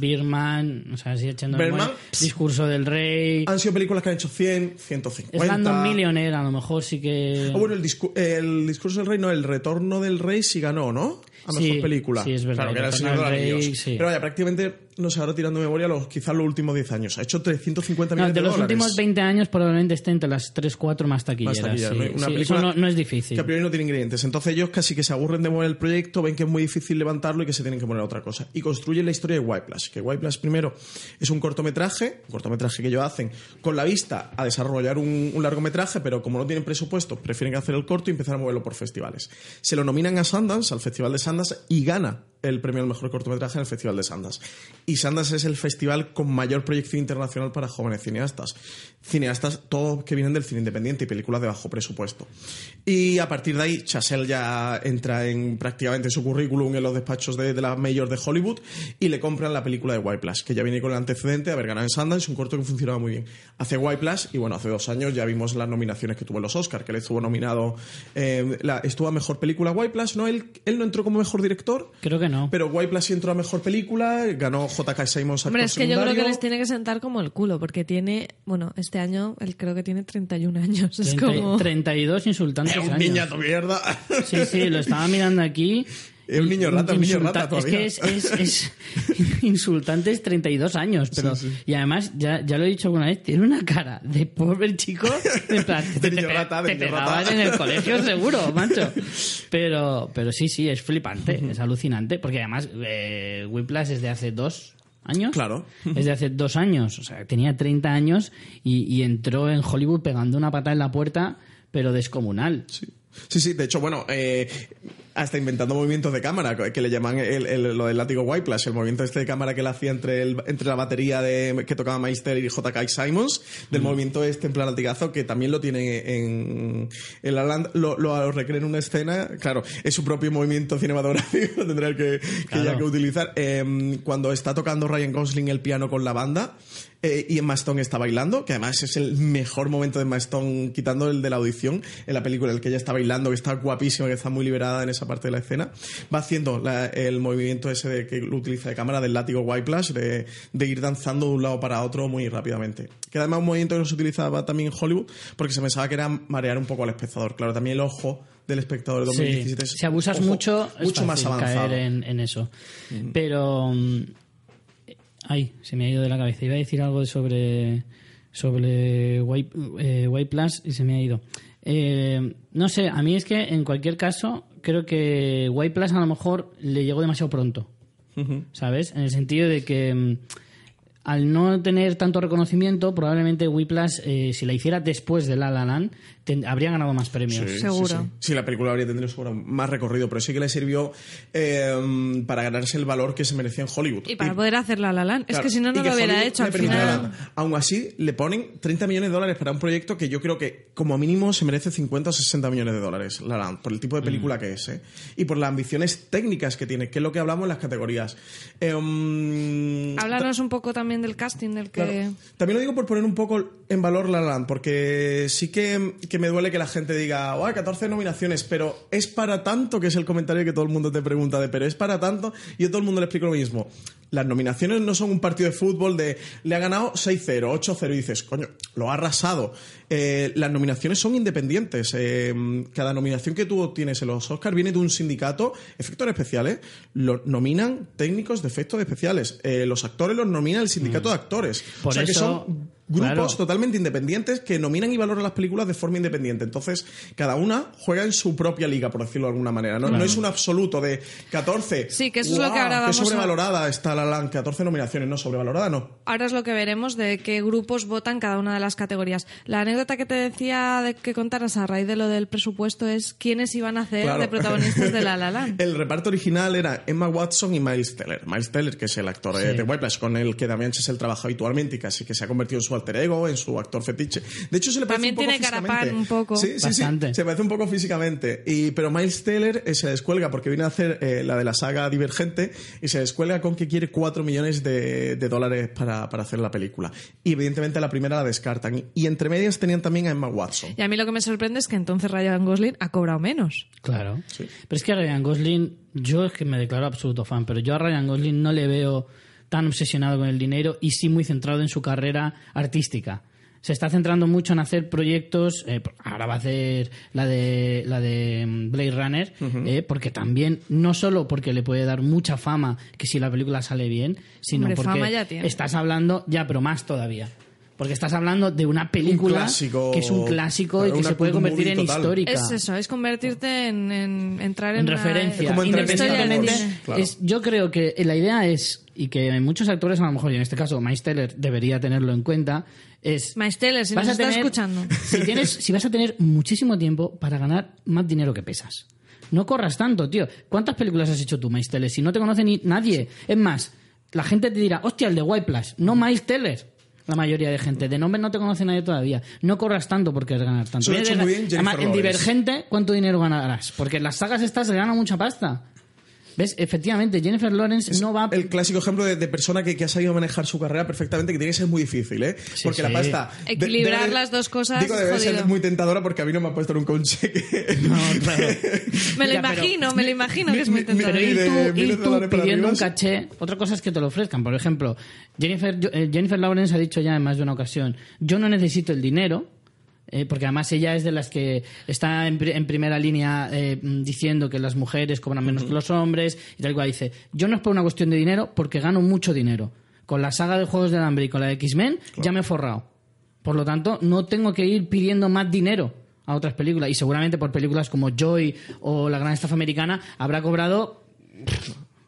Birman, o sea, así echando memoria. pss. Discurso del Rey. han sido películas que han hecho 100, 150. Slumdog Millionaire, a lo mejor sí que. Ah, bueno, el, discu- el discurso del rey, no, el retorno del rey sí ganó, ¿no? A mejor Sí, película. sí, es verdad, Claro, que era el Señor de los Anillos. sí. Pero vaya, prácticamente, no sé, ahora tirando memoria, los, quizás los últimos 10 años. Ha hecho 350 No, millones de de, los dólares. últimos 20 años probablemente esté entre las 3, 4 más taquilleras. Más taquilleras. ¿no? Una película eso no, no es difícil. Que a priori no tiene ingredientes. Entonces ellos casi que se aburren de mover el proyecto, ven que es muy difícil levantarlo y que se tienen que poner a otra cosa. Y construyen la historia de Whiplash. Que Whiplash primero es un cortometraje, un cortometraje que ellos hacen con la vista a desarrollar un, un largometraje, pero como no tienen presupuesto, prefieren hacer el corto y empezar a moverlo por festivales. Se lo nominan a Sundance, al Festival de Sundance, Y gana el premio al mejor cortometraje en el Festival de Sundance. Y Sundance es el festival con mayor proyección internacional para jóvenes cineastas. Cineastas, todos que vienen del cine independiente y películas de bajo presupuesto. Y a partir de ahí, Chazelle ya entra en prácticamente su currículum en los despachos de, de la mayor de Hollywood y le compran la película de White Plus, que ya viene con el antecedente de haber ganado en Sundance, un corto que funcionaba muy bien. Hace White Plus, y bueno, hace dos años ya vimos las nominaciones que tuvo en los Oscars, que él estuvo nominado, eh, la, estuvo a mejor película White Plus, ¿no? Él, él no entró como mejor director, Creo que no. pero White Plus sí entró a mejor película, ganó J.K. Simons Hombre, es que yo creo que secundario. les tiene que sentar como el culo, porque tiene, bueno, este año él creo que tiene 31 años. Es 30 como... 32 insultantes Es un años. niñato mierda. Sí, sí, lo estaba mirando aquí. Es un niño rata, un niño rata Es que es, es, es insultantes 32 años, pero y además ya, ya lo he dicho alguna vez, tiene una cara de pobre chico, en plan, te, niño pe- rata, de te pegaban rata. en el colegio seguro, macho. Pero, pero sí, sí, es flipante, es alucinante, porque además eh, Whiplash es de hace dos años. Claro. Es de hace dos años, o sea, tenía 30 años y, y entró en Hollywood pegando una pata en la puerta, pero descomunal. Sí. Sí, sí, de hecho, bueno, eh, hasta inventando movimientos de cámara, que le llaman el, el- lo del látigo Whiplash, el movimiento este de cámara que él hacía entre, el- entre la batería de, que tocaba Meister y J.K. Simons, del movimiento este en plan latigazo, que también lo tiene en, en La La Land, lo, lo recrea en una escena, claro, es su propio movimiento cinematográfico, tendrá que, que Claro. ya que utilizar. Eh, cuando está tocando Ryan Gosling el piano con la banda, eh, y Emma Stone está bailando, que además es el mejor momento de Emma Stone, quitando el de la audición, en la película, en el que ella está bailando, que está guapísima, que está muy liberada en esa parte de la escena, va haciendo la- el movimiento ese de, que lo utiliza de cámara del látigo Whiplash, de, de ir danzando de un lado para otro muy rápidamente. Que además es un movimiento que no se utilizaba también en Hollywood, porque se pensaba que era marear un poco al espectador. Claro, también el ojo del espectador de Sí, 2017 es si abusas ojo mucho, es mucho más fácil avanzado. caer en, en eso. Pero. Ay, se me ha ido de la cabeza. Iba a decir algo sobre. Sobre White, eh, White Plus y se me ha ido. Eh, no sé, a mí es que en cualquier caso, creo que White Plus a lo mejor le llegó demasiado pronto. ¿Sabes? En el sentido de que. mm, al no tener tanto reconocimiento, probablemente Whiplash, eh, si la hiciera después de La La Land, ten- habría ganado más premios. Sí, Seguro. Sí, sí. Sí, la película habría tenido seguro más recorrido, pero sí que le sirvió eh, para ganarse el valor que se merecía en Hollywood. Y para poder hacer la La Land. Es que si no, no lo hubiera Hollywood hecho al final. Aún así, le ponen 30 millones de dólares para un proyecto que yo creo que, como mínimo, se merece 50 o 60 millones de dólares, La La Land, por el tipo de Mm. película que es, ¿eh? Y por las ambiciones técnicas que tiene, que es lo que hablamos en las categorías. Eh, um, Háblanos un poco también del casting del que... Claro. También lo digo por poner un poco en valor La La Land, porque sí que, que me duele que la gente diga, ¡oh, 14 nominaciones! Pero es para tanto, que es el comentario que todo el mundo te pregunta de, pero es para tanto, y yo a todo el mundo le explico lo mismo. Las nominaciones no son un partido de fútbol de le ha ganado 6-0, 8-0 y dices, coño, lo ha arrasado. Eh, las nominaciones son independientes. Eh, cada nominación que tú obtienes en los Oscars viene de un sindicato, efectos especiales, lo nominan técnicos de efectos especiales. Eh, los actores los nomina el sindicato de actores. Por o sea que eso, son grupos claro. totalmente independientes que nominan y valoran las películas de forma independiente. Entonces, cada una juega en su propia liga, por decirlo de alguna manera. No, no es un absoluto de 14. Sí, que eso es lo que ahora vamos a- Qué sobrevalorada está La La Land, 14 nominaciones, no sobrevalorada, no. Ahora es lo que veremos de qué grupos votan cada una de las categorías. La anécdota que te decía de que contaras a raíz de lo del presupuesto es quiénes iban a hacer Claro. de protagonistas de La La Land. El reparto original era Emma Watson y Miles Teller. Miles Teller, que es el actor Sí. de Whiplash, con el que Damien Chazelle trabaja habitualmente y casi que se ha convertido en su alter ego, en su actor fetiche. De hecho, se le parece También un poco tiene carapán físicamente. un poco. Sí, sí, Bastante. sí. Se parece un poco físicamente. Y, pero Miles Teller eh, se descuelga porque viene a hacer eh, la de la saga Divergente y se descuelga con que quiere 4 millones de, de dólares para, para hacer la película. Y evidentemente la primera la descartan. Y entre medias tenían también a Emma Watson. Y a mí lo que me sorprende es que entonces Ryan Gosling ha cobrado menos. Claro. Sí. Pero es que a Ryan Gosling, yo es que me declaro absoluto fan, pero yo a Ryan Gosling no le veo tan obsesionado con el dinero y sí muy centrado en su carrera artística. Se está centrando mucho en hacer proyectos. eh, ahora va a hacer la de la de mm, Blade Runner, eh, porque también no solo porque le puede dar mucha fama que si la película sale bien, sino Hombre, porque fama ya tiene. estás hablando ya, pero más todavía. Porque estás hablando de una película clásico, que es un clásico y que una se puede convertir en total. histórica. Es eso, es convertirte en, en- entrar en, en una- referencia. Como en la entre historia del Independiente. cine. Claro. Es- yo creo que la idea es, y que muchos actores a lo mejor, y en este caso Miles Teller debería tenerlo en cuenta, es... Miles Teller, si nos está escuchando. Si, tienes, si vas a tener muchísimo tiempo para ganar más dinero que pesas. No corras tanto, tío. ¿Cuántas películas has hecho tú, Miles Teller? Si no te conoce ni nadie. Es más, la gente te dirá, hostia, el de White Plus, no Miles Teller. La mayoría de gente. De nombre no te conoce nadie todavía. No corras tanto porque es ganar tanto. Eso lo ha hecho muy bien Jennifer Además, en Lawrence. Divergente, ¿cuánto dinero ganarás? Porque en las sagas estas se gana mucha pasta. ¿Ves? Efectivamente, Jennifer Lawrence no va... El clásico ejemplo de, de persona que, que ha sabido manejar su carrera perfectamente, que tiene que ser muy difícil, ¿eh? Sí, porque la pasta. de- Equilibrar debe- las dos cosas, Digo, debe ser jodido. muy tentadora porque a mí no me ha puesto nunca un cheque. No, claro. Me lo Ya, pero- imagino, me lo imagino que es muy tentador. Pero ir tú, ir tú pidiendo un caché, otra cosa es que te lo ofrezcan. Por ejemplo, Jennifer, eh, Jennifer Lawrence ha dicho ya en más de una ocasión, yo no necesito el dinero, eh, porque además ella es de las que está en, pri- en primera línea eh, diciendo que las mujeres cobran menos que los hombres y tal cual. Dice, yo no es por una cuestión de dinero, porque gano mucho dinero. Con la saga de Juegos del Hambre y con la de X-Men ya me he forrado. Por lo tanto, no tengo que ir pidiendo más dinero a otras películas. Y seguramente por películas como Joy o La Gran Estafa Americana habrá cobrado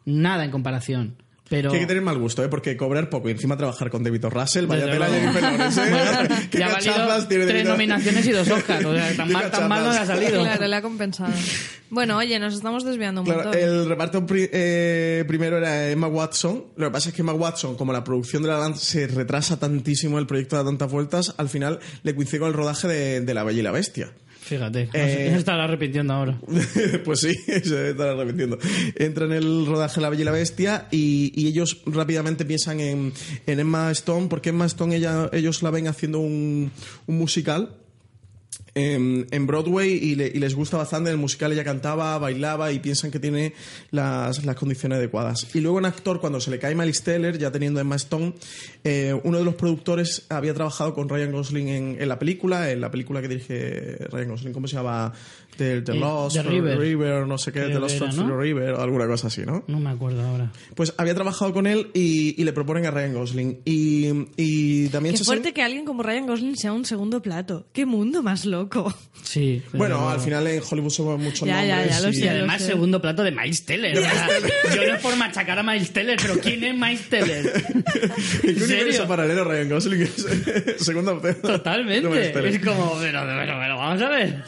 nada en comparación. Pero... Que hay que tener mal gusto, ¿eh? Porque cobrar poco y encima trabajar con David. Russell, vaya tela. Jennifer Lawrence, ¿eh? Bueno, ¿Qué ya ha tiene tres nominaciones y dos Oscars. O sea, tan mal, tan mal no le ha salido. Claro, le ha compensado. Bueno, oye, nos estamos desviando un Claro, montón. el reparto pri- eh, primero era Emma Watson. Lo que pasa es que Emma Watson, como la producción de La Land se retrasa tantísimo, el proyecto da tantas vueltas, al final le coincide con el rodaje de, de La Bella y la Bestia. Fíjate, Eh, se estará arrepintiendo ahora. pues sí, se debe estar arrepintiendo. Entra en el rodaje La Bella y la Bestia y, y ellos rápidamente piensan en, en Emma Stone, porque Emma Stone ella, ellos la ven haciendo un, un musical en, en Broadway y, le- y les gusta bastante. En el musical ella cantaba, bailaba y piensan que tiene las, condiciones adecuadas. Y luego en actor, cuando se le cae Miles Teller, ya teniendo Emma Stone, eh, uno de los productores había trabajado con Ryan Gosling en, en la película, en la película que dirige Ryan Gosling, ¿cómo se llama? The, The Eh, Lost The River. River, no sé qué, Creo The Lost from ¿no? the River, o alguna cosa así, ¿no? No me acuerdo ahora. Pues había trabajado con él y, y le proponen a Ryan Gosling. Y, y también Qué fuerte que alguien como Ryan Gosling sea un segundo plato. Qué mundo más loco. Sí. pero- Bueno, al final en Hollywood somos muchos Ya, ya, nombres. ya lo y- Y sé. además, sé. segundo plato de Miles Teller. Yo no es por machacar a Miles Teller, pero ¿quién es Miles Teller? ¿En qué ¿En universo paralelo Ryan Gosling es segunda opción? Totalmente. Es como, pero, pero, pero, vamos a ver.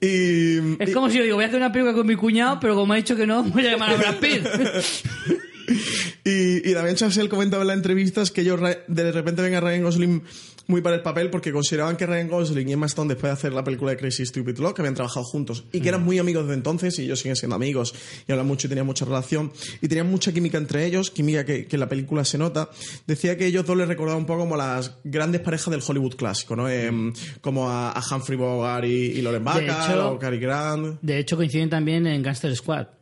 Y, Es como si yo digo, voy a hacer una película con mi cuñado, pero como ha dicho que no, voy a llamar a Brad Pitt. y, y Damien Chazelle comentaba en las entrevistas que ra- de repente ven a Ryan Gosling muy para el papel porque consideraban que Ryan Gosling y Emma Stone después de hacer la película de Crazy Stupid Love que habían trabajado juntos y que eran muy amigos desde entonces y ellos siguen siendo amigos y hablan mucho y tenían mucha relación y tenían mucha química entre ellos química que, que en la película se nota decía que ellos dos les recordaban un poco como las grandes parejas del Hollywood clásico ¿no? Em, como a, a Humphrey Bogart y, y Lauren Bacall o Cary Grant De hecho, coinciden también en Gangster Squad.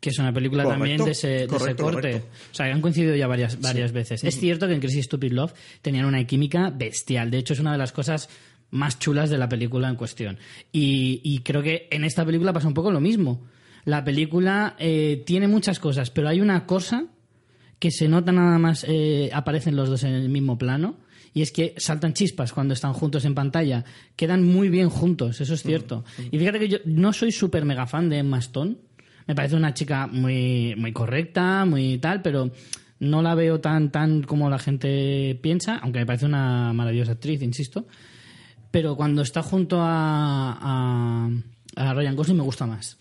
Que es una película Correcto, también de ese, de ese correcto, corte. correcto. O sea, han coincidido ya varias, varias veces. Es cierto que en Crazy Stupid Love tenían una química bestial. De hecho, es una de las cosas más chulas de la película en cuestión. Y, y creo que en esta película pasa un poco lo mismo. La película eh, tiene muchas cosas, pero hay una cosa que se nota nada más, eh, aparecen los dos en el mismo plano, y es que saltan chispas cuando están juntos en pantalla. Quedan muy bien juntos, eso es cierto. Y fíjate que yo no soy súper mega fan de Emma Stone. Me parece una chica muy, muy correcta, muy tal, pero no la veo tan, tan como la gente piensa, aunque me parece una maravillosa actriz, insisto. Pero cuando está junto a, a, a Ryan Gosling me gusta más.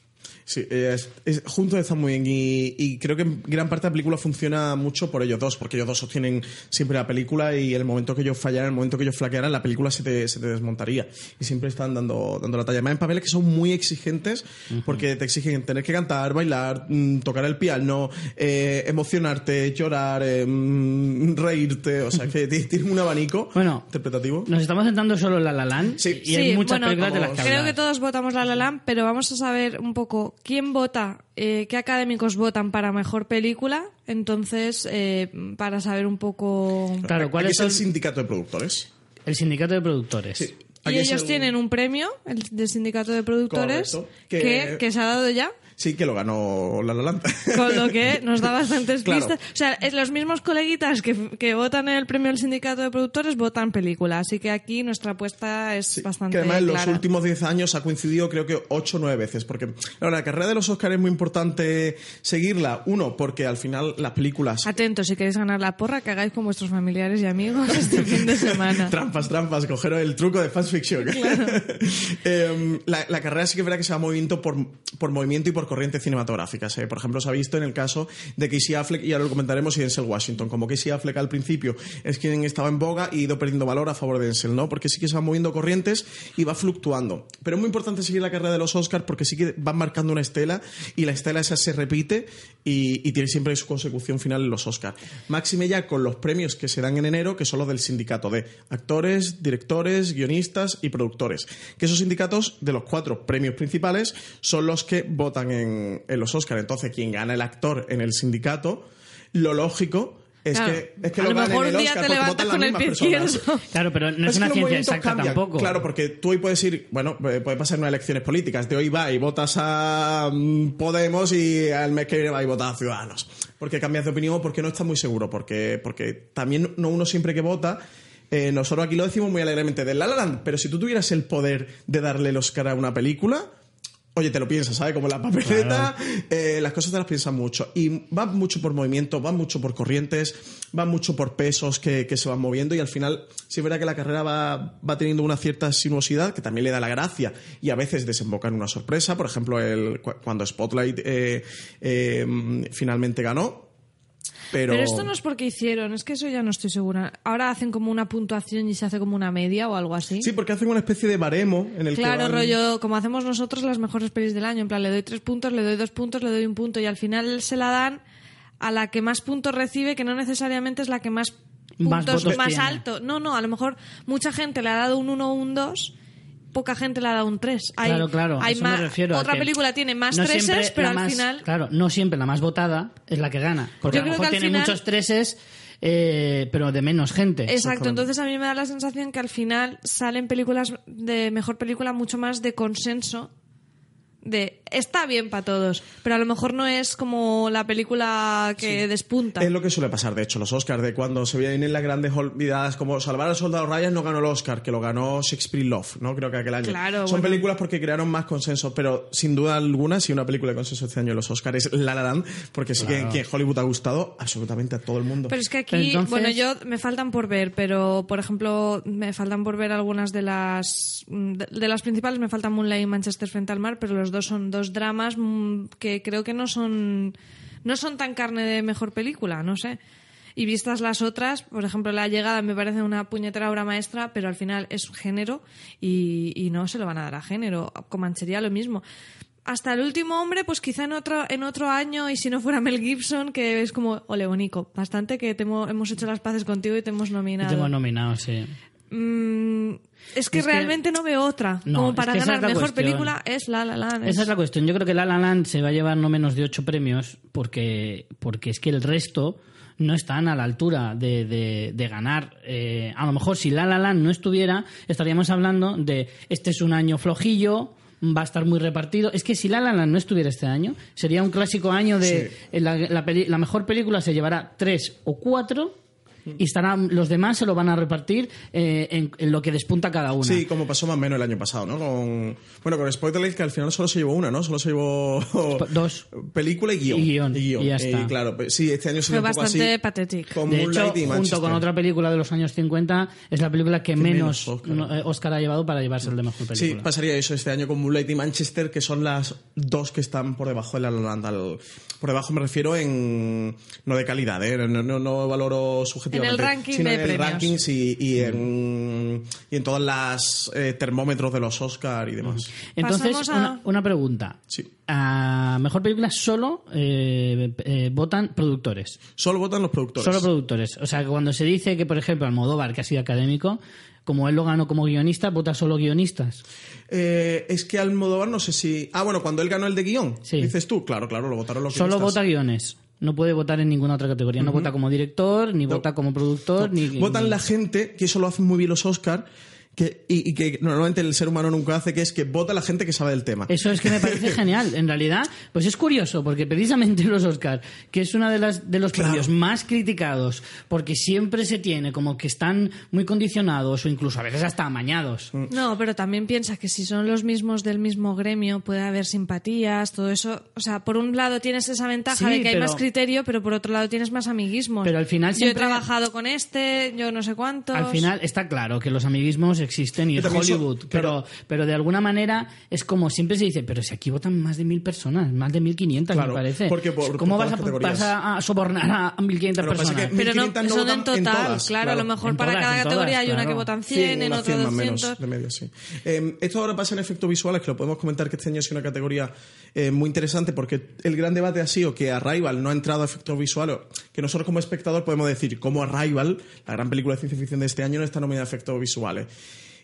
Sí, es, es- juntos están muy bien y, y creo que en gran parte de la película funciona mucho por ellos dos, porque ellos dos sostienen siempre la película y el momento que ellos fallaran, el momento que ellos flaquearan, la película se te, se te desmontaría. Y siempre están dando, dando la talla. Más en papeles que son muy exigentes porque te exigen tener que cantar, bailar, mm, tocar el piano, eh, emocionarte, llorar, eh, mm, reírte. O sea, que ti- tienen un abanico Bueno, interpretativo. Nos estamos centrando solo en La La Land Sí. y hay Sí, muchas bueno, películas de las que Creo que todos votamos La La Land, pero vamos a saber un poco quién vota, eh, qué académicos votan para mejor película. Entonces, eh, para saber un poco. Claro, Aquí ¿cuáles es el sindicato de productores. el sindicato de productores? Sí. Y Aquí ellos el- tienen un premio, el del sindicato de productores, Correcto, que... que- que se ha dado ya. Sí, que lo ganó La La Land. Con lo que nos da bastantes Claro. pistas. O sea, es los mismos coleguitas que, que votan en el premio del sindicato de productores votan película. Así que aquí nuestra apuesta es Sí, bastante que además en los últimos 10 años ha coincidido creo que 8 o 9 veces. Porque claro, la carrera de los Oscars es muy importante seguirla. Uno, porque al final las películas... Atentos, si queréis ganar la porra, que hagáis con vuestros familiares y amigos este fin de semana. Trampas, trampas, cogeros el truco de fans fiction. Em, la, la carrera sí que es verdad que se va movimiento por, por movimiento y por corrientes cinematográficas. Por ejemplo, se ha visto en el caso de Casey Affleck, y ahora lo comentaremos, y Denzel Washington. Como Casey Affleck al principio es quien estaba en boga y ido perdiendo valor a favor de Denzel, ¿no? Porque sí que se van moviendo corrientes y va fluctuando. Pero es muy importante seguir la carrera de los Oscars porque sí que van marcando una estela y la estela esa se repite y, y tiene siempre su consecución final en los Oscars. Máxime ya con los premios que se dan en enero, que son los del sindicato de actores, directores, guionistas y productores. Que esos sindicatos de los cuatro premios principales son los que votan en, en los Oscars. Entonces, quien gana el actor en el sindicato, lo lógico es Claro. que, es que A lo lo mejor en el un día Oscar te porque levantas votan las con el mismas pie izquierdo. Claro, pero no es, que una ciencia exacta cambian. tampoco. Claro, porque tú hoy puedes ir, bueno, eh, puede pasar en unas elecciones políticas. De hoy va y votas a mm, Podemos y al mes que viene va y votas a Ciudadanos. Porque cambias de opinión o porque no estás muy seguro. Porque, porque también no uno siempre que vota. eh, nosotros aquí lo decimos muy alegremente de La La Land, pero si tú tuvieras el poder de darle el Oscar a una película, oye, te lo piensas, ¿sabes? Como la papeleta, eh, las cosas te las piensas mucho. Y van mucho por movimiento, van mucho por corrientes, van mucho por pesos que, que se van moviendo y al final sí es verdad que la carrera va, va teniendo una cierta sinuosidad que también le da la gracia y a veces desemboca en una sorpresa. Por ejemplo, el, cu- cuando Spotlight eh, eh, finalmente ganó. Pero, Pero esto no es porque hicieron, es que eso ya no estoy segura. Ahora hacen como una puntuación y se hace como una media o algo así. Sí, porque hacen una especie de baremo en el Claro, que van- rollo, como hacemos nosotros las mejores pelis del año. En plan, le doy tres puntos, le doy dos puntos, le doy un punto. Y al final se la dan a la que más puntos recibe, que no necesariamente es la que más Más puntos más, tiene. alto. No, no, a lo mejor mucha gente le ha dado un 1 o un 2, poca gente le ha dado un 3. Hay, Claro, claro. hay más- me refiero. a otra película tiene más no treses, pero al más- final... Claro, no siempre la más votada es la que gana. Porque Yo a lo mejor tiene final- muchos treses, eh, pero de menos gente. Exacto, entonces a mí me da la sensación que al final salen películas de mejor película mucho más de consenso. De está bien para todos, pero a lo mejor no es como la película que despunta. Es lo que suele pasar, de hecho, los Oscars, de cuando se vienen las grandes olvidadas, como Salvar al Soldado Ryan no ganó el Oscar, que lo ganó Shakespeare Love, ¿no? Creo que aquel año. Claro, Son bueno. películas porque crearon más consenso, pero sin duda alguna, si una película de consenso este año en los Oscars es La La Land, porque sí que, que en Hollywood ha gustado absolutamente a todo el mundo. Pero es que aquí, Entonces- bueno, yo me faltan por ver, pero por ejemplo, me faltan por ver algunas de las de, de las principales, me faltan Moonlight y Manchester frente al mar, pero los dos son dos dramas mm, que creo que no son no son tan carne de mejor película, no sé. Y vistas las otras, por ejemplo, La llegada me parece una puñetera obra maestra, pero al final es género y, y no se lo van a dar a género. Comanchería lo mismo. Hasta el último hombre, pues quizá en otro, en otro año, y si no fuera Mel Gibson, que es como, ole, bonico, bastante que te hemo- hemos hecho las paces contigo y te hemos Y nominado. tengo nominado, sí. Mm, es que Es que- realmente no veo otra. No, como es para que esa ganar es la mejor cuestión. película es La La Land. Esa es la cuestión. Yo creo que La La Land se va a llevar no menos de ocho premios porque, porque es que el resto no están a la altura de, de- de ganar. Eh, a lo mejor si La La Land no estuviera, estaríamos hablando de este es un año flojillo, va a estar muy repartido. Es que si La La Land no estuviera este año, sería un clásico año de la, la peli- la mejor película se llevará tres o cuatro y estarán los demás se lo van a repartir eh, en, en lo que despunta cada una. Sí, como pasó más o menos el año pasado, ¿no? Con, bueno, con Spotlight que al final solo se llevó una, ¿no? Solo se llevó Dos. película y guion. Y guion, y ya está. claro, pues sí, este año se Fue poco así. bastante patético. Con De hecho, Moonlight y junto con otra película de los años 50, es la película que, menos menos Oscar. eh, Oscar ha llevado para llevarse el de mejor Sí, película. pasaría eso este año con Moonlight y Manchester, que son las dos que están por debajo de la Por debajo me refiero en... No de calidad, ¿eh? No, no, no valoro subjetivamente. En el ranking sino de en el premios. ranking y, y en, y en todas las eh, termómetros de los Oscar y demás. Entonces, Pasamos a- una, una pregunta. Sí. A mejor película solo eh, eh, votan productores. Solo votan los productores. Solo productores. O sea, que cuando se dice que, por ejemplo, Almodóvar, que ha sido académico, como él lo ganó como guionista, vota solo guionistas. Eh, es que Almodóvar no sé si... Ah, bueno, cuando él ganó el de guion, Sí. dices tú. Claro, claro, lo votaron los Solo guionistas. vota guiones. No puede votar en ninguna otra categoría. No vota como director, ni vota como productor, ni... Votan ni- la gente, que eso lo hacen muy bien los Oscar, que, y, y que normalmente el ser humano nunca hace, que es que vota a la gente que sabe del tema. Eso es que me parece genial. En realidad, pues es curioso, porque precisamente los Oscars, que es uno de, las, de los Claro. premios más criticados, porque siempre se tiene como que están muy condicionados o incluso a veces hasta amañados. No, pero también piensa que si son los mismos del mismo gremio, puede haber simpatías, todo eso. O sea, por un lado tienes esa ventaja Sí, de que hay pero- más criterio, pero por otro lado tienes más amiguismos. Pero al final Yo he siempre- trabajado con este, yo no sé cuántos. Al final está claro que los amiguismos existen y Que es son- Hollywood, claro. pero, pero de alguna manera es como siempre se dice, pero si aquí votan más de mil personas, más de mil quinientas Claro, me parece. porque por- ¿Cómo por vas a, vas a- sobornar a- a mil quinientas Lo que pasa es personas? que Pero no, 1500 no son en votan en total, todas, claro, a lo mejor En para todas, cada en categoría todas, hay una que claro. votan Sí, 100, en unas otra 100 más 200. menos de media, sí. Eh, esto ahora pasa en efectos visuales, que lo podemos comentar que este año es una categoría eh, muy interesante porque el gran debate ha sido que Arrival no ha entrado a efectos visuales, que nosotros como espectador podemos decir como Arrival, la gran película de ciencia ficción de este año, no está nominada a efectos visuales.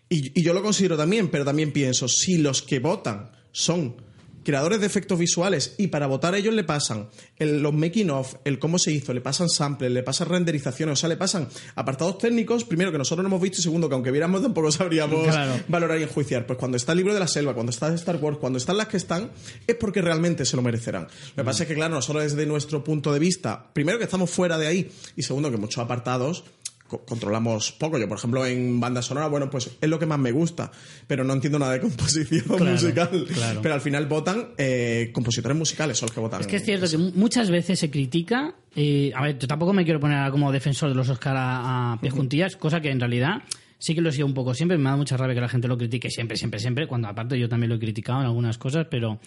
Y, y yo lo considero también, pero también pienso, si los que votan son creadores de efectos visuales y para votar ellos le pasan el- los making of, el cómo se hizo, le pasan samples, le pasan renderizaciones, o sea, le pasan apartados técnicos, primero que nosotros no hemos visto y segundo que aunque viéramos tampoco sabríamos Claro. valorar y enjuiciar. Pues cuando está el libro de la selva, cuando está Star Wars, cuando están las que están, es porque realmente se lo merecerán. Lo que pasa es que, claro, nosotros desde nuestro punto de vista, primero que estamos fuera de ahí y segundo que muchos apartados co- controlamos poco. Yo, por ejemplo, en banda sonora, bueno, pues es lo que más me gusta, pero no entiendo nada de composición Claro, musical. claro. Pero al final votan eh, compositores musicales, son los que votan. Es que es cierto que mu- muchas veces se critica. eh, a ver, yo tampoco me quiero poner como defensor de los Oscar a, a pies juntillas, cosa que en realidad sí que lo he sido un poco siempre. Me da mucha rabia que la gente lo critique siempre, siempre, siempre, cuando aparte yo también lo he criticado en algunas cosas, pero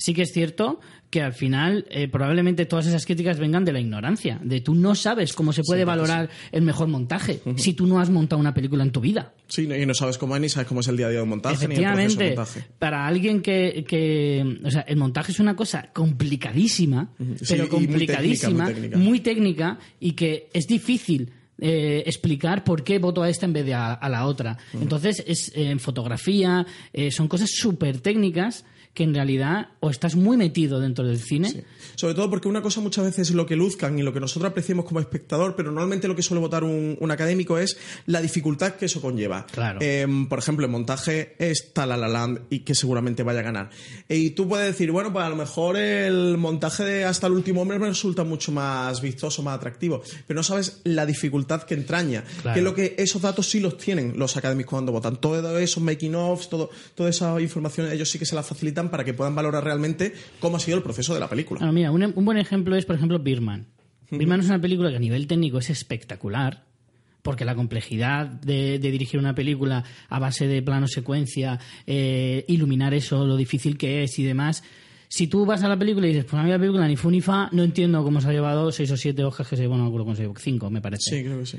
sí que es cierto que al final eh, probablemente todas esas críticas vengan de la ignorancia, de tú no sabes cómo se puede valorar el mejor montaje si tú no has montado una película en tu vida. Sí, y no sabes cómo es, ni sabes cómo es el día a día de un montaje, ni el de Efectivamente, montaje. para alguien que, que- O sea, el montaje es una cosa complicadísima, Sí, pero muy complicadísima, técnica, muy muy técnica, y que es difícil eh, explicar por qué voto a esta en vez de a, a la otra. Entonces, es eh, en fotografía, eh, son cosas súper técnicas que en realidad o estás muy metido dentro del cine. Sobre todo porque una cosa muchas veces es lo que luzcan y lo que nosotros apreciamos como espectador, pero normalmente lo que suele votar un, un académico es la dificultad que eso conlleva. Claro. Em, por ejemplo, el montaje está La La Land y que seguramente vaya a ganar. Y tú puedes decir, bueno, pues a lo mejor el montaje de Hasta el último hombre me resulta mucho más vistoso, más atractivo, pero no sabes la dificultad que entraña. Claro. Que es lo que esos datos sí los tienen los académicos cuando votan. Todo esos making offs, todo, toda esa información, ellos sí que se la facilitan para que puedan valorar realmente cómo ha sido el proceso de la película. Bueno, mira, un, un buen ejemplo es, por ejemplo, Birman. Birman es una película que a nivel técnico es espectacular, porque la complejidad de, de dirigir una película a base de plano secuencia, eh, iluminar eso, lo difícil que es y demás. Si tú vas a la película y dices, pues a mí la película ni fu ni fa, no entiendo cómo se ha llevado seis o siete hojas que se, bueno, no acuerdo llevó, cinco me parece. Sí, creo que sí.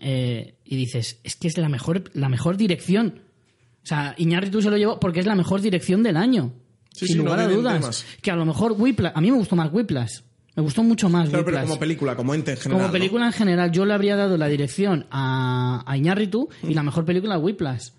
Eh, y dices, es que es la mejor, la mejor dirección. O sea, Iñárritu se lo llevó porque es la mejor dirección del año. Sí, sin sí, no lugar a dudas. temas. Que a lo mejor Whiplash, a mí me gustó más Whiplash. Me gustó mucho más Claro, pero como película, como ente en general. Como ¿no? película en general, yo le habría dado la dirección a, a Iñárritu y la mejor película a Whiplash.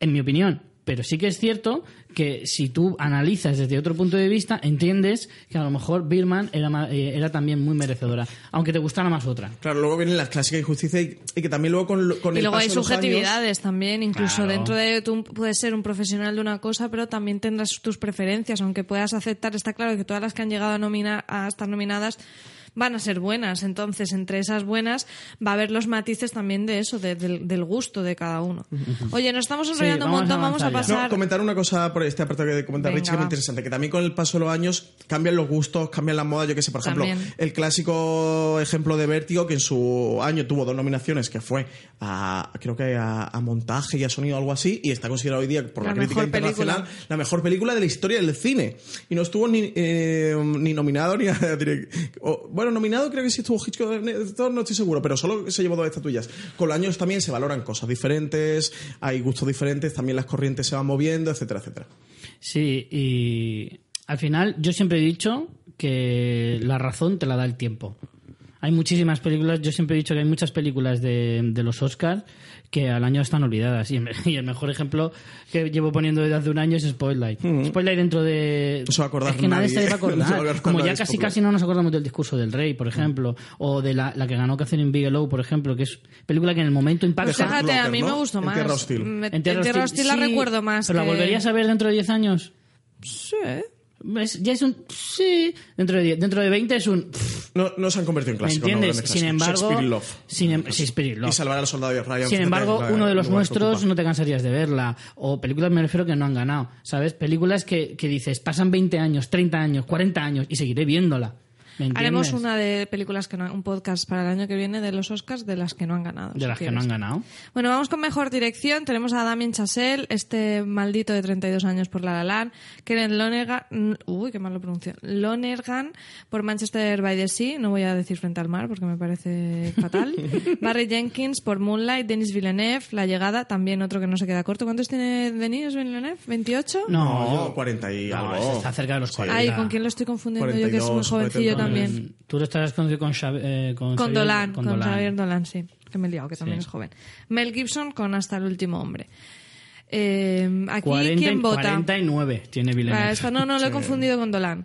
En mi opinión. Pero sí que es cierto que si tú analizas desde otro punto de vista, entiendes que a lo mejor Birman era, eh, era también muy merecedora. Aunque te gustara más otra. Claro, luego vienen las clásicas injusticias y, y que también luego con, lo- con Y el luego paso hay años- subjetividades también, incluso Claro. dentro de tú puedes ser un profesional de una cosa, pero también tendrás tus preferencias, aunque puedas aceptar, está claro que todas las que han llegado a, nominar, a estar nominadas van a ser buenas, entonces entre esas buenas va a haber los matices también de eso, de- del, del gusto de cada uno. Oye, nos estamos enrollando un a montón, vamos a pasar... No, comentar una cosa por este apartado que comenta Venga, Rich, que es muy interesante, que también con el paso de los años cambian los gustos, cambian las modas, yo que sé, por ejemplo, También. el clásico ejemplo de Vértigo, que en su año tuvo dos nominaciones, que fue a, creo que a, a montaje y a sonido, algo así, y está considerado hoy día por la, La crítica internacional película. la mejor película de la historia del cine. Y no estuvo ni, eh, ni nominado ni a o- Bueno, nominado creo que sí estuvo Hitchcock, eh, no estoy seguro, pero solo se llevó dos estatuillas. Con los años también se valoran cosas diferentes, hay gustos diferentes, también las corrientes se van moviendo, etcétera, etcétera. Sí, y al final yo siempre he dicho que la razón te la da el tiempo. Hay muchísimas películas, yo siempre he dicho que hay muchas películas de, de los Oscars que al año están olvidadas. Y, el- y el mejor ejemplo que llevo poniendo desde hace un año es Spotlight. Spotlight dentro de... No a acordar es que nadie, nadie. se va a acordar. No a acordar Como ya casi Spotlight. casi no nos acordamos del discurso del rey, por ejemplo, o de la, la que ganó Catherine Bigelow, por ejemplo, que es película que en el momento impacta. Pues fíjate, a Locker, mí ¿no? me gustó En más. Tierra Hostil. Me- En Tierra Tierra Hostil, Hostil la sí, recuerdo más. ¿Pero la que- volverías a ver dentro de 10 años? Sí. Es- ya es un... Sí. Dentro de, 10 dentro de 20 es un... No, no se han convertido en ¿Me clásicos. entiendes? Sin embargo... Shakespeare in Love. Sin, em- Shakespeare Love. Y salvar al soldado de Ryan. Sin embargo, la- uno de los nuestros no te cansarías de verla. O películas, me refiero, que no han ganado. ¿Sabes? Películas que, que dices, pasan 20 años, 30 años, 40 años y seguiré viéndola. Haremos una de películas que no, un podcast para el año que viene de los Oscars de las que no han ganado. De si las que quieres. no han ganado. Bueno, vamos con mejor dirección. Tenemos a Damien Chazelle, este maldito de 32 años por La La Land. Karen Lonergan, uy, qué mal lo pronuncio. Lonergan por Manchester by the Sea. No voy a decir frente al mar porque me parece fatal. Barry Jenkins por Moonlight. Denis Villeneuve, La Llegada, también otro que no se queda corto. ¿Cuántos tiene Denis Villeneuve? ¿28? No, yo 40 y No, algo. está cerca de los 40. Ay, ¿con quién lo estoy confundiendo? yo que es muy 42, jovencillo 40. También. Tú lo estarás conocido con, Xavi- eh, con, Con Xavier- Dolan, con, Dolan. Xavier Dolan, sí. Que me he liado, que también Sí. es joven. Mel Gibson con Hasta el último hombre. Eh, aquí, 40 y- ¿quién vota? 49 tiene Villeneuve. Ah, esta no, no, lo he confundido con Dolan.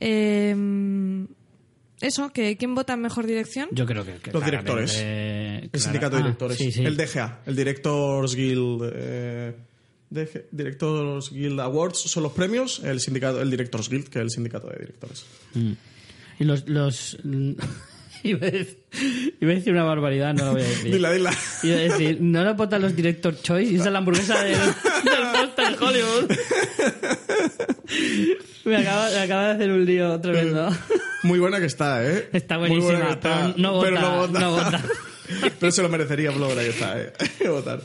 Eh, eso, que ¿quién vota en mejor dirección? Yo creo que... que Los directores. eh, El sindicato de Ah, directores. sí, sí. El DGA, el Directors Guild. Eh, DG Directors Guild Awards son los premios. El sindicato, el Directors Guild, que es el sindicato de directores. Mm. Y los... los iba, a decir, iba a decir una barbaridad, no lo voy a decir. Dila, dila. Iba a decir, no lo votan los Director Choice, y esa es la hamburguesa del, del Hollywood. Me acaba, me acaba de hacer un lío tremendo. Muy buena que está, ¿eh? Está buenísima, está, pero no vota, pero no vota. no vota. pero se lo merecería por lo buena que está, ¿eh? Hay que votar.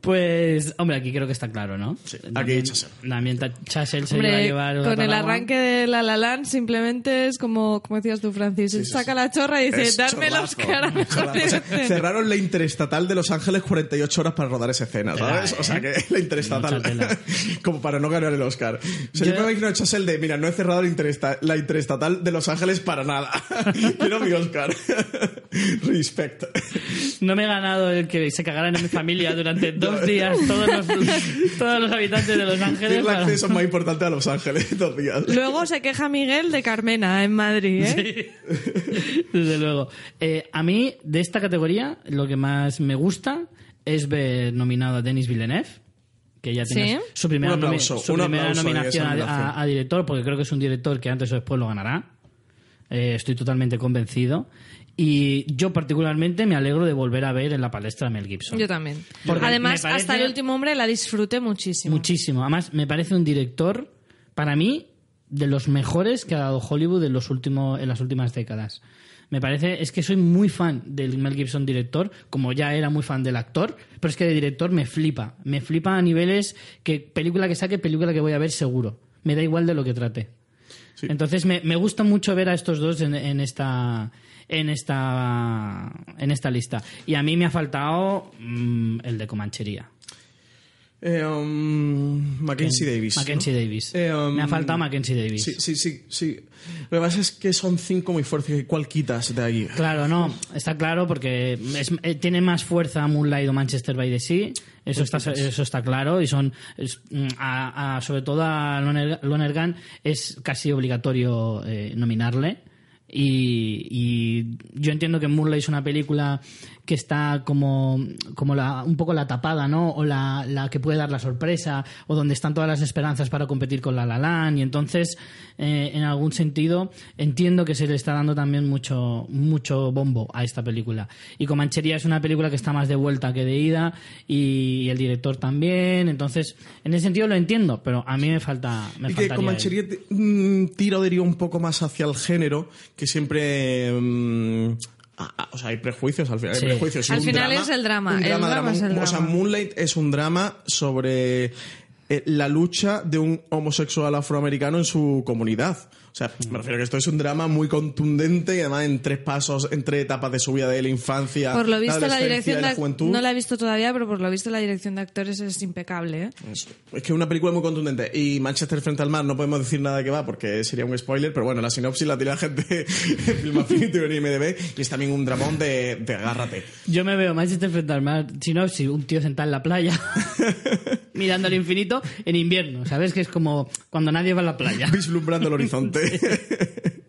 Pues, hombre, aquí creo que está claro, ¿no? Sí, aquí Chazelle. También Chasel se iba a llevar con el arranque de La La Land simplemente es como, como decías tú, Francis, sí, saca la chorra y dice, darme sea, dirección". cerraron la interestatal de Los Ángeles 48 horas para rodar esa escena, ¿sabes? O sea ¿eh? que la interestatal. Como para no ganar el Oscar. O sea, yo, Yo- me imagino a Chazelle de, mira, no he cerrado la interestatal de Los Ángeles para nada. Quiero mi Oscar. Respect. No me he ganado el que se cagaran en mi familia durante dos días todos los, todos los habitantes de Los Ángeles. El para- acceso más importante a Los Ángeles dos días. Luego se queja Miguel de Carmena en Madrid, ¿eh? Desde luego. Eh, a mí, de esta categoría, lo que más me gusta es ver nominado a Denis Villeneuve, que ya tiene Sí. su primera, aplauso, su nominación a director, porque creo que es un director que antes o después lo ganará. Eh, estoy totalmente convencido. Y yo particularmente me alegro de volver a ver en la palestra a Mel Gibson. Yo también. Porque Además, parece- hasta el último hombre la disfruté muchísimo. Muchísimo. Además, me parece un director, para mí, de los mejores que ha dado Hollywood en, los últimos, en las últimas décadas. Me parece, es que soy muy fan del Mel Gibson director, como ya era muy fan del actor, pero es que de director me flipa. Me flipa a niveles que película que saque, película que voy a ver seguro. Me da igual de lo que trate. Sí. Entonces me, me gusta mucho ver a estos dos en, en esta en esta en esta lista. Y a mí me ha faltado mm, el de Comanchería. Eh, um, Mackenzie Davis. Mackenzie ¿no? Davis. Eh, um, Me ha faltado Mackenzie Davis. Sí, sí, sí, sí. Lo que pasa es que son cinco muy fuertes. ¿Cuál quitas de ahí? Claro, no, está claro porque es- eh, tiene más fuerza Moonlight o Manchester by the Sea, eso está, eso está claro y son, es, mm, a- a- sobre todo a Loner- Lonergan es casi obligatorio eh, nominarle y, y yo entiendo que Moonlight es una película que está como, como la, un poco la tapada, ¿no? O la, la que puede dar la sorpresa, o donde están todas las esperanzas para competir con La La Land, y entonces, eh, en algún sentido, entiendo que se le está dando también mucho, mucho bombo a esta película. Y Comanchería es una película que está más de vuelta que de ida, y, el director también, entonces, en ese sentido lo entiendo, pero a mí me falta, me y que Comanchería mm, tira o deriva un poco más hacia el género, que siempre... mm, ah, ah, o sea, hay prejuicios al final. hay prejuicios. Al final es el drama, un el drama es el O sea, drama. Moonlight es un drama sobre eh, la lucha de un homosexual afroamericano en su comunidad. O sea, me refiero a que esto es un drama muy contundente y además en tres pasos, en tres etapas de su vida, de la infancia, Por lo visto, la, adolescencia dirección y la de, juventud. no la he visto todavía, pero por lo visto la dirección de actores es impecable. ¿eh? Es que es una película muy contundente. Y Manchester frente al mar no podemos decir nada de qué va porque sería un spoiler, pero bueno, la sinopsis la tiene la gente en Film Affinity o en IMDb y es también un dramón de, de agárrate. Yo me veo Manchester frente al mar, si no, si un tío sentado en la playa, mirando al infinito en invierno, ¿sabes? Que es como cuando nadie va a la playa. Vislumbrando el horizonte.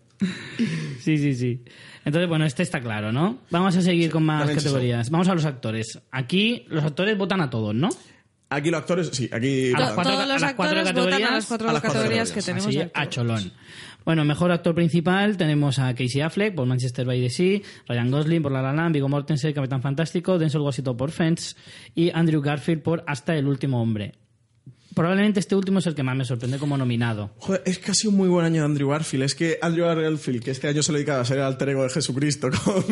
Sí, sí, sí. Entonces, bueno, este está claro, ¿no? Vamos a seguir con más También categorías. Vamos a los actores. Aquí los actores votan a todos, ¿no? Aquí los actores, sí, aquí... A las cuatro- Todos a los las cuatro actores votan a categorías, las cuatro a las cuatro categorías que categorías. tenemos. Así, a actores. cholón. Bueno, mejor actor principal tenemos a Casey Affleck por Manchester by the Sea, Ryan Gosling por La La Land, Viggo Mortensen, Capitán Fantástico, Denzel Washington por Fence y Andrew Garfield por Hasta el último hombre. Probablemente este último es el que más me sorprende como nominado. Joder, es casi un muy buen año de Andrew Garfield. Es que Andrew Garfield, que este año se le dedicaba a ser el alter ego de Jesucristo con,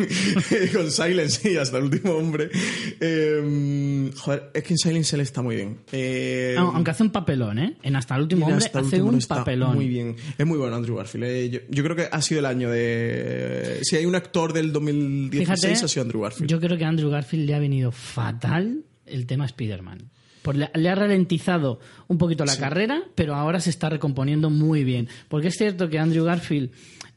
con Silence y hasta el último hombre. Eh, joder, es que en Silence él está muy bien. Eh, Ah, Aunque hace un papelón, ¿eh? En Hasta el último hombre hace último un está papelón. Muy bien. Es muy bueno Andrew Garfield. eh. Yo, yo creo que ha sido el año de... Si hay un actor del 2016 Fíjate, ha sido Andrew Garfield. yo creo que a Andrew Garfield le ha venido fatal el tema Spider-Man. Le, le ha ralentizado un poquito la carrera, pero ahora se está recomponiendo muy bien. Porque es cierto que Andrew Garfield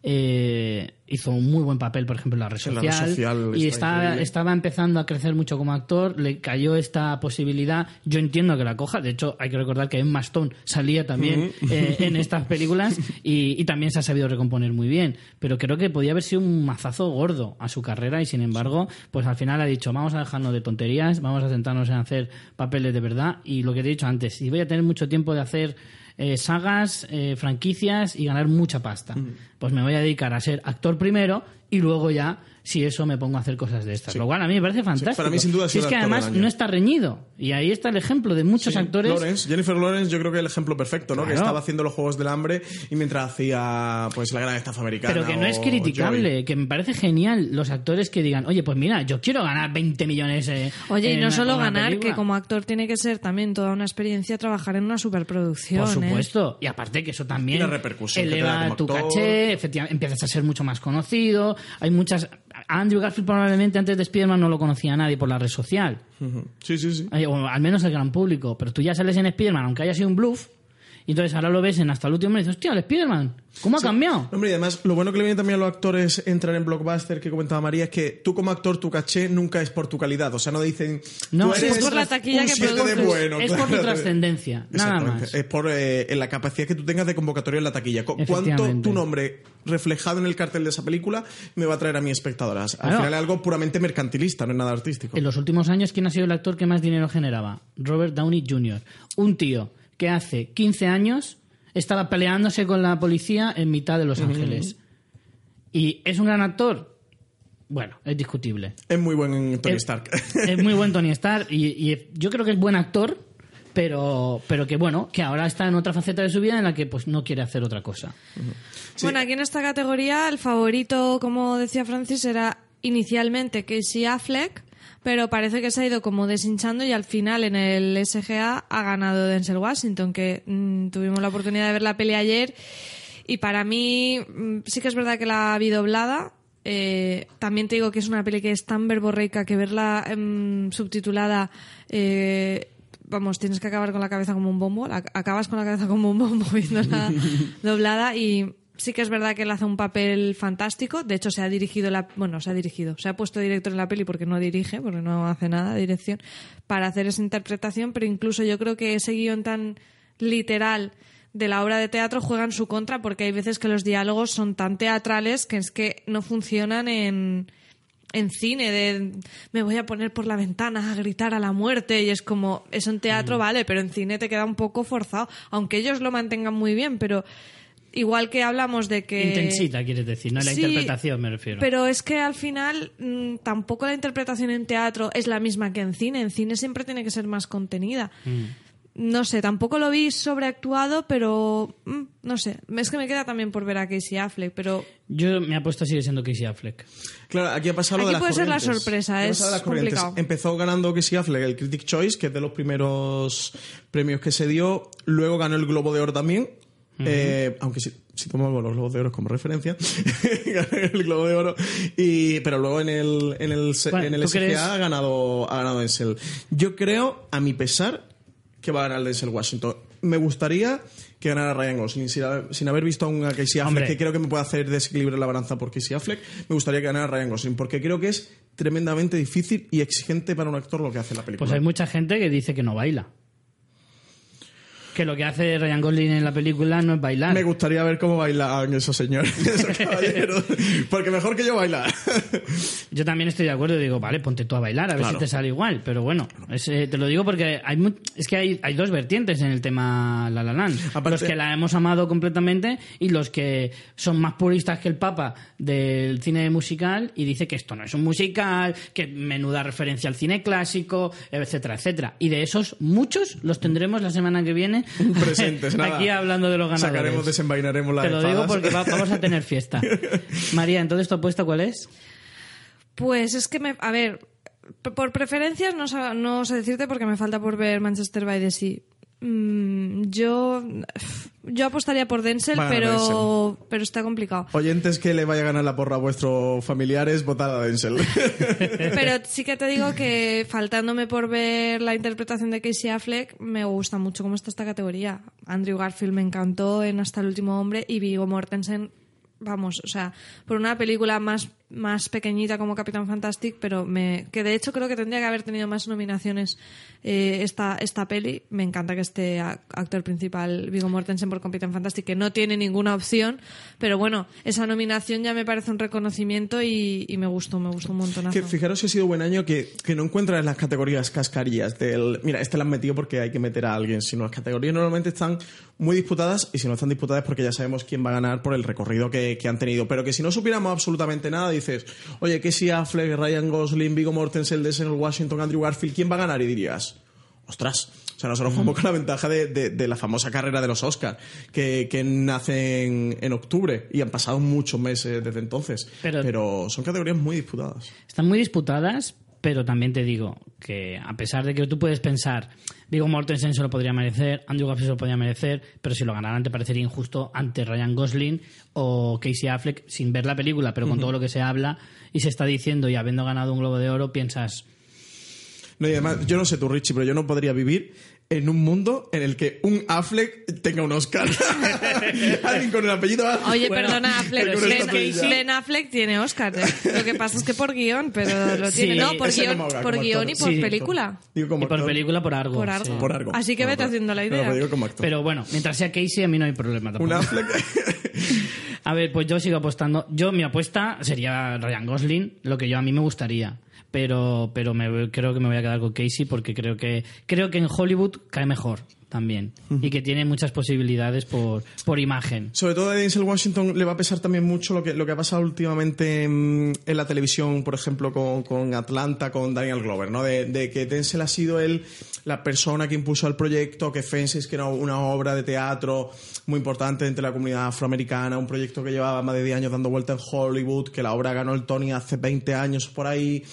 eh, hizo un muy buen papel, por ejemplo, en la red En la social. Red Social y está increíble. estaba empezando a crecer mucho como actor, le cayó esta posibilidad. Yo entiendo que la coja, de hecho, hay que recordar que Emma Stone salía también eh, en estas películas y, y también se ha sabido recomponer muy bien. Pero creo que podía haber sido un mazazo gordo a su carrera y sin embargo, pues al final ha dicho, vamos a dejarnos de tonterías, vamos a centrarnos en hacer papeles de verdad y lo que te he dicho antes, si voy a tener mucho tiempo de hacer eh, sagas, eh, franquicias y ganar mucha pasta. Pues me voy a dedicar a ser actor primero y luego ya, si eso, me pongo a hacer cosas de estas. Lo cual a mí me parece fantástico. para mí, sin duda, Si es que además no está reñido. Y ahí está el ejemplo de muchos Sí, actores. Lawrence, Jennifer Lawrence, yo creo que es el ejemplo perfecto, ¿no? Que estaba haciendo los Juegos del Hambre y mientras hacía pues la gran estafa americana. Pero que no es criticable, que me parece genial los actores que digan, oye, pues mira, yo quiero ganar 20 millones. eh, Oye, y no solo ganar, película". que como actor tiene que ser también toda una experiencia trabajar en una superproducción. Por ¿eh? supuesto. Y aparte que eso también Y la repercusión que te eleva da como tu actor. caché, efectivamente, empiezas a ser mucho más conocido. Hay muchas... A Andrew Garfield probablemente antes de Spider-Man no lo conocía nadie por la red social. Sí, sí, sí. Eh, o al menos el gran público. Pero tú ya sales en Spider-Man, aunque haya sido un bluff, y entonces ahora lo ves en hasta el último y dices, hostia, el Spider-Man, ¿cómo ha cambiado? Hombre, y además, lo bueno que le viene también a los actores entrar en blockbuster que comentaba María es que tú como actor, tu caché nunca es por tu calidad. O sea, no dicen. No, sí, es por la taquilla que de produces. bueno. es por tu trascendencia, nada más. Es por eh, la capacidad que tú tengas de convocatoria en la taquilla. Cu- ¿Cuánto tu nombre reflejado en el cartel de esa película me va a traer a mis espectadoras? Al Claro. final es algo puramente mercantilista, no es nada artístico. En los últimos años, ¿quién ha sido el actor que más dinero generaba? Robert Downey Jr. Un tío que hace 15 años estaba peleándose con la policía en mitad de Los Ángeles. ¿Y es un gran actor? Bueno, es discutible. Es muy buen en Tony Es- Stark. Es muy buen Tony Stark y, y yo creo que es buen actor, pero, pero que bueno, que ahora está en otra faceta de su vida en la que pues no quiere hacer otra cosa. Bueno, aquí en esta categoría el favorito, como decía Francis, era inicialmente Casey Affleck, pero parece que se ha ido como deshinchando y al final en el SGA ha ganado Denzel Washington, que mm, tuvimos la oportunidad de ver la peli ayer y para mí mm, sí que es verdad que la vi doblada. Eh, también te digo que es una peli que es tan verborreica que verla em, subtitulada eh, vamos, tienes que acabar con la cabeza como un bombo, acabas con la cabeza como un bombo viéndola doblada y sí que es verdad que él hace un papel fantástico, de hecho se ha dirigido la, bueno, se ha dirigido, se ha puesto director en la peli porque no dirige, porque no hace nada de dirección, para hacer esa interpretación, pero incluso yo creo que ese guion tan literal de la obra de teatro juega en su contra porque hay veces que los diálogos son tan teatrales que es que no funcionan en, en cine de me voy a poner por la ventana a gritar a la muerte y es como eso en teatro vale pero en cine te queda un poco forzado aunque ellos lo mantengan muy bien pero igual que hablamos de que Intensita, quieres decir, no la Sí, interpretación me refiero. pero es que al final mm, tampoco la interpretación en teatro es la misma que en cine en cine siempre tiene que ser más contenida Mm. No sé, tampoco lo vi sobreactuado, pero mm, no sé. Es que me queda también por ver a Casey Affleck, pero Yo me apuesto sigue siendo Casey Affleck. Claro, aquí ha pasado lo Aquí de las puede ser la sorpresa, es pasado de las complicado. Empezó ganando Casey Affleck el Critic Choice, que es de los primeros premios que se dio. Luego ganó el Globo de Oro también. Eh, aunque si, si tomamos los Globos de Oro como referencia, ganó el Globo de Oro. Y, pero luego en el, en el, en el ¿tú SGA crees? ha ganado, ha ganado Denzel. Yo creo, a mi pesar, que va a ganar Denzel Washington. Me gustaría que ganara Ryan Gosling sin haber, sin haber visto aún a Casey Affleck, Hombre. que creo que me puede hacer desequilibrar la balanza por Casey Affleck. Me gustaría que ganara Ryan Gosling, porque creo que es tremendamente difícil y exigente para un actor lo que hace la película. Pues hay mucha gente que dice que no baila. Que lo que hace Ryan Gosling en la película no es bailar. Me gustaría ver cómo bailan esos señores, esos caballeros, porque mejor que yo bailar. Yo también estoy de acuerdo y digo, vale, ponte tú a bailar, a ver Claro. si te sale igual. Pero bueno, es, eh, te lo digo porque hay mu- es que hay, hay dos vertientes en el tema La La Land. Aparte- los que la hemos amado completamente y los que son más puristas que el Papa del cine musical y dice que esto no es un musical, que menuda referencia al cine clásico, etcétera, etcétera. Y de esos, muchos los tendremos la semana que viene Presentes, nada. aquí hablando de los ganadores. Sacaremos, desenvainaremos la Te lo digo porque va- vamos a tener fiesta. María, entonces tu apuesta cuál es? Pues es que me. A ver, por preferencias no, no sé decirte porque me falta por ver Manchester by the Sea. Mm, yo. Yo apostaría por Denzel, pero, pero está complicado. Oyentes que le vaya a ganar la porra a vuestros familiares, votad a Denzel. Pero sí que te digo que faltándome por ver la interpretación de Casey Affleck, me gusta mucho cómo está esta categoría. Andrew Garfield me encantó en Hasta el último hombre y Viggo Mortensen, vamos, o sea, por una película más, más pequeñita como Capitán Fantastic, pero me, que de hecho creo que tendría que haber tenido más nominaciones eh, esta, esta peli. Me encanta que a- actor principal, Viggo Mortensen por Capitán Fantastic, que no tiene ninguna opción, pero bueno, esa nominación ya me parece un reconocimiento y, me gustó, me gustó un. Que fijaros si ha sido buen año que, que no encuentras las categorías cascarillas del. Mira, este la han metido porque hay que meter a alguien, sino las categorías normalmente están muy disputadas y si no están disputadas porque ya sabemos quién va a ganar por el recorrido que, que han tenido. Pero que si no supiéramos absolutamente nada, dices, oye, que si Affleck, Ryan Gosling, Viggo Mortensen, Denzel Washington, Andrew Garfield, ¿quién va a ganar? Y dirías, ostras. O sea, nosotros jugamos con la ventaja de, de- de la famosa carrera de los Oscars, que, que nace en, en octubre y han pasado muchos meses desde entonces. Pero- pero son categorías muy disputadas. Están muy disputadas, pero también te digo que a pesar de que tú puedes pensar, Viggo Mortensen se lo podría merecer, Andrew Garfield se lo podría merecer, pero si lo ganaran te parecería injusto ante Ryan Gosling o Casey Affleck sin ver la película, pero con todo lo que se habla y se está diciendo y habiendo ganado un Globo de Oro, piensas, No, y además, yo no sé tú, Richie, pero yo no podría vivir en un mundo en el que un Affleck tenga un Oscar. Alguien con el apellido Affleck. Oye, Bueno, perdona, Affleck. Ben, Affleck tiene Oscar. ¿eh? Lo que pasa es que por guion, pero lo Sí, tiene. no, por guion, por guion y por Sí, película. Digo como y por actor. película por algo. Por algo. sí. Por algo. Así que No, vete haciendo la idea. pero digo como actor. Pero bueno, mientras sea Casey a mí no hay problema tampoco. un Affleck. A ver, pues yo sigo apostando. Yo, mi apuesta sería Ryan Gosling, lo que yo a mí me gustaría. Pero, pero me, creo que me voy a quedar con Casey porque creo que, creo que en Hollywood cae mejor también. Y que tiene muchas posibilidades por, por imagen. Sobre todo a Denzel Washington le va a pesar también mucho lo que, lo que ha pasado últimamente en, en la televisión, por ejemplo, con, con Atlanta, con Daniel Glover, ¿no? De, de que Denzel ha sido él la persona que impulsó el proyecto, que Fences, que era una obra de teatro muy importante entre la comunidad afroamericana, un proyecto que llevaba más de 10 años dando vuelta en Hollywood, que la obra ganó el Tony hace 20 años por ahí,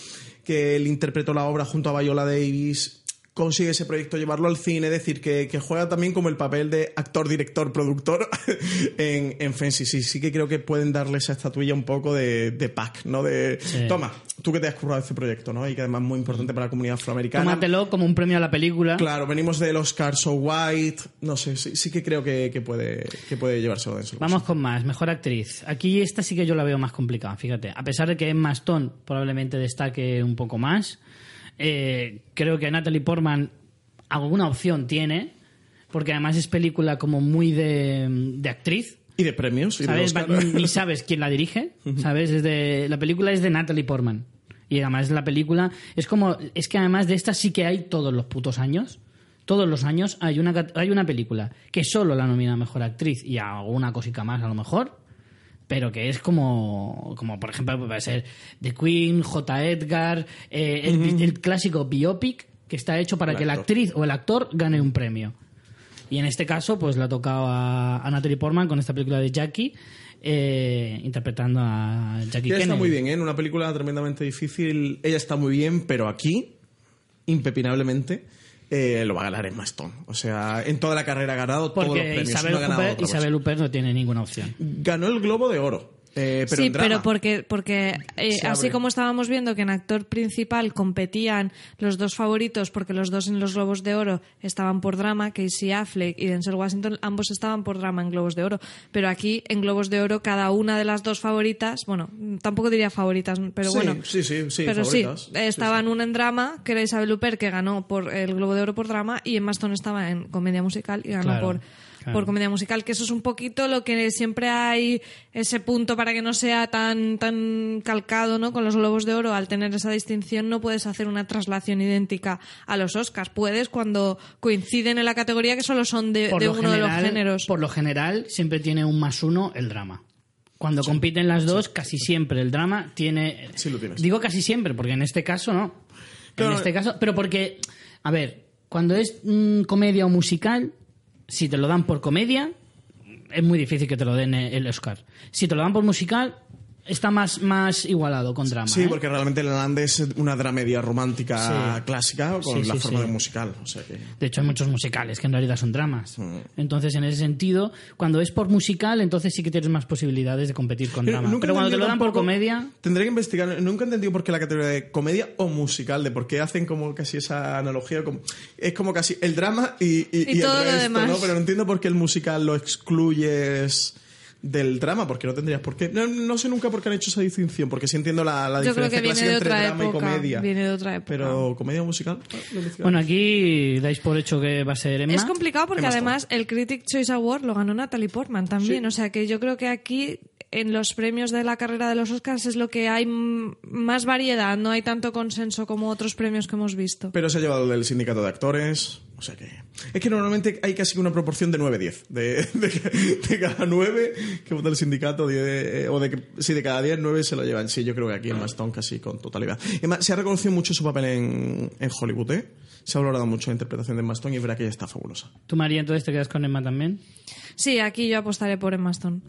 que él interpretó la obra junto a Viola Davis consigue ese proyecto llevarlo al cine, es decir, que, que juega también como el papel de actor, director, productor en, en Fences. Y sí que creo que pueden darle esa estatuilla un poco de, de pack, ¿no? De, Sí. toma, tú que te has currado este proyecto, ¿no? Y que además es muy importante para la comunidad afroamericana. Tómatelo como un premio a la película. Claro, venimos del Oscar So White, no sé, sí, sí que creo que, que puede, que puede llevárselo de. Vamos con más, mejor actriz. Aquí esta sí que yo la veo más complicada, fíjate. A pesar de que Emma Stone probablemente destaque un poco más, eh, creo que Natalie Portman alguna opción tiene, porque además es película como muy de, de actriz. Y de premios, y ¿Sabes? Ni sabes quién la dirige, ¿sabes? Es de, la película es de Natalie Portman. Y además la película es como... Es que además de esta sí que hay todos los putos años. Todos los años hay una, hay una película que solo la nomina a Mejor Actriz y a alguna cosica más a lo mejor, pero que es como, como por ejemplo, puede ser The Queen, J. Edgar, eh, el, el clásico biopic, que está hecho para El que la actriz o el actor gane un premio. Y en este caso, pues le ha tocado a, a Natalie Portman con esta película de Jackie, eh, interpretando a Jackie Ella Kennedy. está muy bien, ¿eh? En una película tremendamente difícil. Ella está muy bien, pero aquí, impepinablemente, eh, lo va a ganar Emma Stone. O sea, en toda la carrera ha ganado todos los premios. Isabel, no ha ganado Huppert. Isabel Huppert no tiene ninguna opción. Ganó el Globo de Oro. Eh, pero sí, en drama. pero porque, porque eh, así como estábamos viendo que en actor principal competían los dos favoritos, porque los dos en los Globos de Oro estaban por drama, Casey Affleck y Denzel Washington, ambos estaban por drama en Globos de Oro. Pero aquí, en Globos de Oro, cada una de las dos favoritas, bueno, tampoco diría favoritas, pero Sí, bueno. sí, sí, sí, pero favoritas. sí, Sí, estaban una en drama, que era Isabel Huppert, que ganó por el Globo de Oro por drama, y Emma Stone estaba en comedia musical y ganó Claro, por, claro. por comedia musical, que eso es un poquito lo que siempre hay ese punto para que no sea tan, tan calcado, ¿no? Con los globos de oro, al tener esa distinción no puedes hacer una traslación idéntica a los Oscars. Puedes cuando coinciden en la categoría que solo son de, uno de los géneros. Por lo general, siempre tiene un más uno el drama. Cuando compiten las dos, casi siempre el drama tiene. Sí lo tienes. Digo casi siempre, porque en este caso no. Claro. En este caso, pero porque, a ver, cuando es mm, comedia o musical, si te lo dan por comedia, es muy difícil que te lo den el Oscar. Si te lo dan por musical, está más, más igualado con drama. Sí, ¿eh? porque realmente La La Land es una dramedia romántica Sí. clásica con Sí, la forma sí. de musical. O sea que... De hecho, hay muchos musicales que en realidad son dramas. Mm. Entonces, en ese sentido, cuando es por musical, entonces sí que tienes más posibilidades de competir con drama. Nunca he Pero cuando te lo dan por comedia, Tendré que investigar. Nunca he entendido por qué la categoría de comedia o musical, de por qué hacen como casi esa analogía. como- es como casi el drama y, y, Y y todo el lo resto, demás. ¿no? Pero no entiendo por qué el musical lo excluyes del drama, porque no tendrías por qué. No, no sé nunca por qué han hecho esa distinción, porque sí entiendo la, la Yo creo diferencia que viene clásica de entre drama época. y comedia. Viene de otra época. Pero comedia musical. Bueno, aquí dais por hecho que va a ser Emma. Es complicado porque Emma Stone. además el Critic Choice Award lo ganó Natalie Portman también. Sí. O sea que yo creo que aquí en los premios de la carrera de los Oscars es lo que hay más variedad. No hay tanto consenso como otros premios que hemos visto. Pero se ha llevado el del sindicato de actores. O sea que. Es que normalmente hay casi una proporción de 9-10. De, de, de cada 9 que vota el sindicato, 10, eh, o de que, sí, de cada 10, 9 se lo llevan. Sí, yo creo que aquí en Stone casi con totalidad. Emma, se ha reconocido mucho su papel en, en Hollywood, ¿eh? Se ha valorado mucho la interpretación de Emma Stone y es verdad que ella está fabulosa. ¿Tú, María, entonces te quedas con Emma también? Sí, aquí yo apostaré por Emma Stone.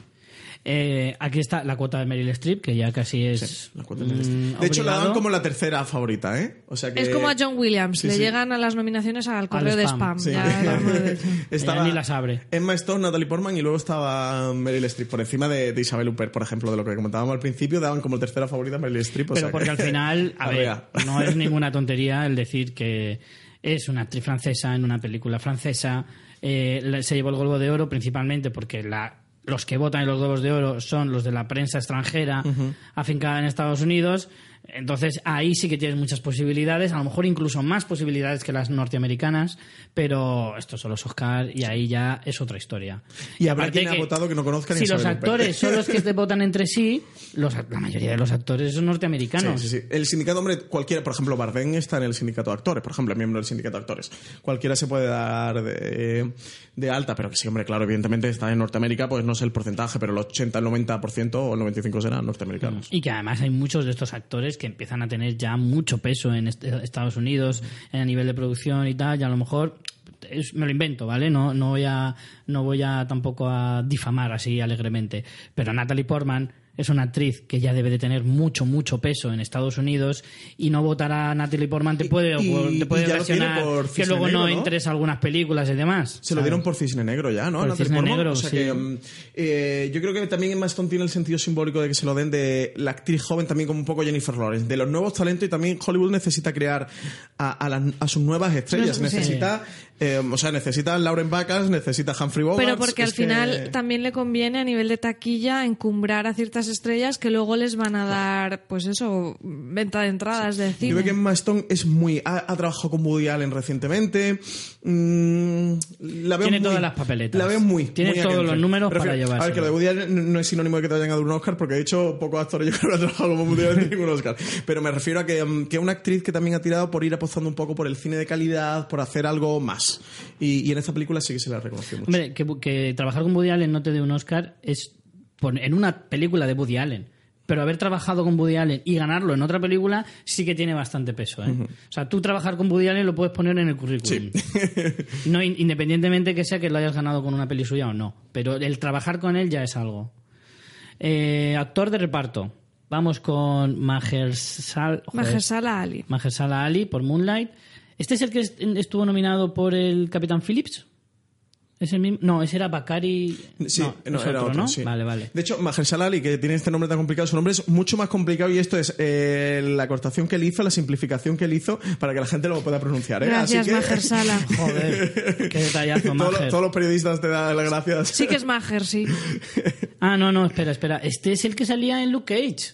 Eh, aquí está la cuota de Meryl Streep, que ya casi es. La cuota de mm, Meryl De hecho, la dan como la tercera favorita, ¿eh? O sea que... Es como a John Williams, Sí, le sí. llegan a las nominaciones al correo de spam. spam. Sí. ya. Estaba Ella ni las abre. Emma Stone, Natalie Portman y luego estaba Meryl Streep por encima de, de Isabel Huppert, por ejemplo, de lo que comentábamos al principio, daban como tercera favorita a Meryl Streep. o Pero sea porque que- al final, a ver, no es ninguna tontería el decir que es una actriz francesa en una película francesa. eh, la- se llevó el Globo de Oro principalmente porque la, los que votan en los Globos de Oro son los de la prensa extranjera afincada en Estados Unidos. Entonces ahí sí que tienes muchas posibilidades, a lo mejor incluso más posibilidades que las norteamericanas, pero estos son los Oscar y ahí ya es otra historia. Y habrá aparte quien ha votado que no conozca ni Si los actores son los que te votan entre sí, los, la mayoría de los actores son norteamericanos. Sí, sí, sí. El sindicato, hombre, cualquiera, por ejemplo, Bardem está en el sindicato de actores, por ejemplo, es miembro del sindicato de actores. Cualquiera se puede dar de, de alta, pero que sí, hombre, claro, evidentemente está en Norteamérica, pues no sé el porcentaje, pero el 80, el 90% o el 95% serán norteamericanos. Y que además hay muchos de estos actores que empiezan a tener ya mucho peso en est- Estados Unidos, a nivel de producción y tal, y a lo mejor es- me lo invento, ¿vale? No, no voy a no voy a tampoco a difamar así alegremente, pero Natalie Portman es una actriz que ya debe de tener mucho, mucho peso en Estados Unidos y no votar a Natalie Portman te puede, y- te puede ocasionar que luego no Negro, ¿no? entres a algunas películas y demás. Se lo dieron por Cisne Negro ya, ¿no? Por Natalie Cisne Portman. Negro, o sea sí. que mm, eh, yo creo que también Emma Stone tiene el sentido simbólico de que se lo den de la actriz joven también como un poco Jennifer Lawrence, de los nuevos talentos y también Hollywood necesita crear a, a las- a sus nuevas estrellas. No, sí. Eh, o sea, necesita Lauren Bacall, necesita Humphrey Bogart. Pero porque al que- final también le conviene a nivel de taquilla encumbrar a ciertas estrellas que luego les van a dar, pues eso, venta de entradas de Yo cine. creo que Emma Stone es muy. Ha, ha trabajado con Woody Allen recientemente. Mm, la veo Tiene muy- todas las papeletas. La veo muy. Tiene muy todos los números Me para refiero- A ver, que lo de Woody Allen no es sinónimo de que te vayan a dar un Oscar, porque de hecho, pocos actores yo creo que han trabajado como Woody Allen ningún Oscar. Pero me refiero a que, mm, que una actriz que también ha tirado por ir apostando un poco por el cine de calidad, por hacer algo más. Y, y en esta película sí que se la reconoció mucho. Hombre, que, que trabajar con Woody Allen no te dé un Oscar es en una película de Woody Allen. pero haber trabajado con Woody Allen y ganarlo en otra película sí que tiene bastante peso. ¿eh? O sea, tú trabajar con Woody Allen lo puedes poner en el currículum. no, in- independientemente que sea que lo hayas ganado con una peli suya o no. Pero el trabajar con él ya es algo. Eh, actor de reparto. Vamos con Mahershala Mahershala Ali. Mahershala Ali por Moonlight. ¿Este es el que est- estuvo nominado por el Capitán Phillips? ¿Es el mismo? No, ese era Bakari. Sí, no, no, es era otro, otro, ¿no? sí. Vale, vale. De hecho, Mahershala Ali, que tiene este nombre tan complicado, su nombre es mucho más complicado y esto es eh, la cortación que él hizo, la simplificación que él hizo para que la gente lo pueda pronunciar. ¿eh? Gracias, Así que Mahershala. Joder, qué detallazo, todos, los- Maher. todos los periodistas te dan las gracias. Sí que es Maher, sí. Ah, no, no, espera, espera. Este es el que salía en Luke Cage.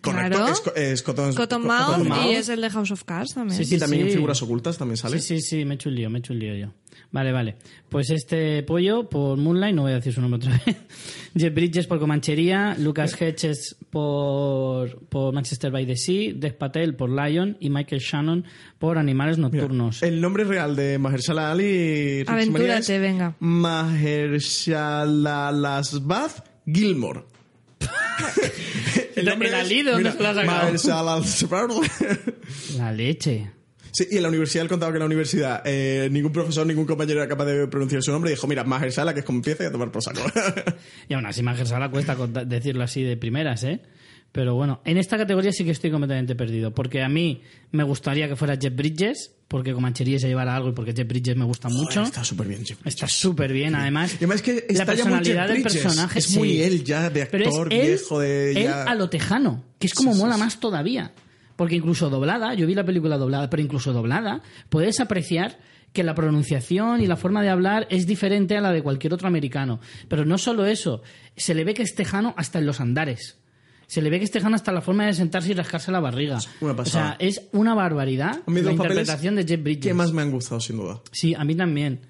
Correcto, Claro. es, co- es Cotton, Cottonmouth Cottonmouth. y es el de House of Cards también. Sí, sí. Y también en figuras ocultas también sale. Sí, sí, sí, me he hecho un lío, me he hecho un lío yo. Vale, vale. Pues este pollo por Moonlight, no voy a decir su nombre otra vez. Jeff Bridges por Comanchería, Lucas Hedges por, por Manchester by the Sea, Dev Patel por Lion y Michael Shannon por Animales Nocturnos. El nombre real de Mahershala Ali Aventúrate, venga. Mahershala Lasbath Gilmore. El- Ali, ¿de dónde has Lasbath. La leche. Sí, y en la universidad él contaba que en la universidad eh, ningún profesor, ningún compañero era capaz de pronunciar su nombre y dijo, mira, Mahershala, que es como empieza y a tomar por saco. Y aún así Mahershala cuesta decirlo así de primeras, ¿eh? Pero bueno, en esta categoría sí que estoy completamente perdido. Porque a mí me gustaría que fuera Jeff Bridges, porque Comanchería se llevara algo y porque Jeff Bridges me gusta mucho. Joder, está súper bien, Jeff. Está súper bien, además. Y además que la personalidad del Bridges. personaje. Es muy él ya, de Pero es actor él- viejo, de él ya- a lo tejano, que es como Sí, mola más todavía. Porque incluso doblada, yo vi la película doblada, pero incluso doblada, puedes apreciar que la pronunciación y la forma de hablar es diferente a la de cualquier otro americano. Pero no solo eso, se le ve que es tejano hasta en los andares. Se le ve que es tejano hasta la forma de sentarse y rascarse la barriga. una pasada. O sea, es una barbaridad A mí de la interpretación de Jeff Bridges. que más me han gustado, sin duda. Sí, a mí también.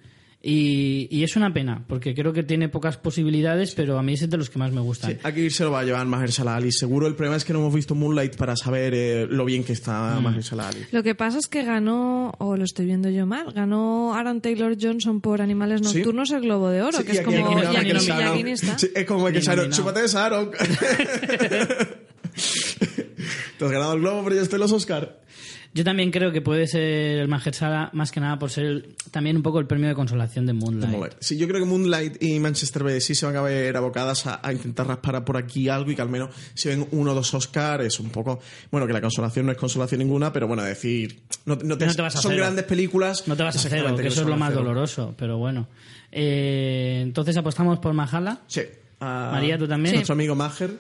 Y, y es una pena, porque creo que tiene pocas posibilidades, pero a mí es de los que más me gustan. Sí, aquí se lo va a llevar Mahershala Ali. Seguro el problema es que no hemos visto Moonlight para saber eh, lo bien que está Mm. Mahershala Ali. Lo que pasa es que ganó, o lo estoy viendo yo mal, ganó Aaron Taylor Johnson por Animales Sí. Nocturnos el Globo de Oro, Sí, que y es como es como Shannon. nominado. Chúpate esa, Aaron. Te has ganado el globo, pero yo estoy en los Oscar. Yo también creo que puede ser el Mahershala más que nada por ser el- también un poco el premio de consolación de Moonlight. Moonlight. Sí, yo creo que Moonlight y Manchester by the Sea se van a ver abocadas a, a intentar raspar por aquí algo y que al menos si ven uno o dos Oscar es un poco... Bueno, que la consolación no es consolación ninguna, pero bueno, decir... No, no te, No te vas a son cero. grandes películas... No te vas a exactamente, que eso es lo más cero. doloroso, pero bueno. Eh, entonces apostamos por Mahala. Sí. Ah, María, ¿tú también? Nuestro amigo Maher.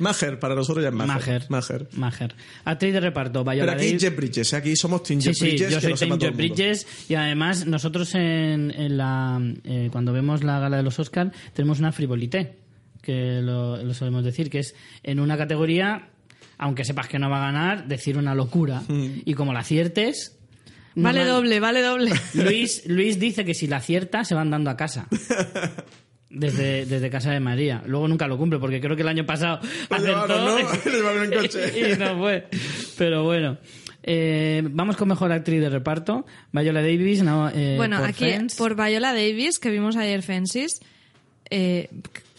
Maher, para nosotros ya es Maher. Maher. Maher. Maher. Actriz de reparto, Pero Viola aquí Davis. Jeff Bridges, aquí somos Team Sí, Jeff sí, Bridges. yo que soy Team Jeff. Bridges y además nosotros en, en la, eh, cuando vemos la gala de los Oscar tenemos una frivolité, que lo, lo solemos decir, que es en una categoría, aunque sepas que no va a ganar, decir una locura. Mm. Y como la aciertes... Vale normal- doble, vale doble. Luis, Luis dice que si la acierta se van dando a casa. Desde, desde casa de María. Luego nunca lo cumple porque creo que el año pasado acertó llevaron, ¿no? En coche. y no fue. Pero bueno. Eh, vamos con mejor actriz de reparto. Viola Davis, no, eh, bueno, por aquí Friends. por Viola Davis, que vimos ayer Fences, eh,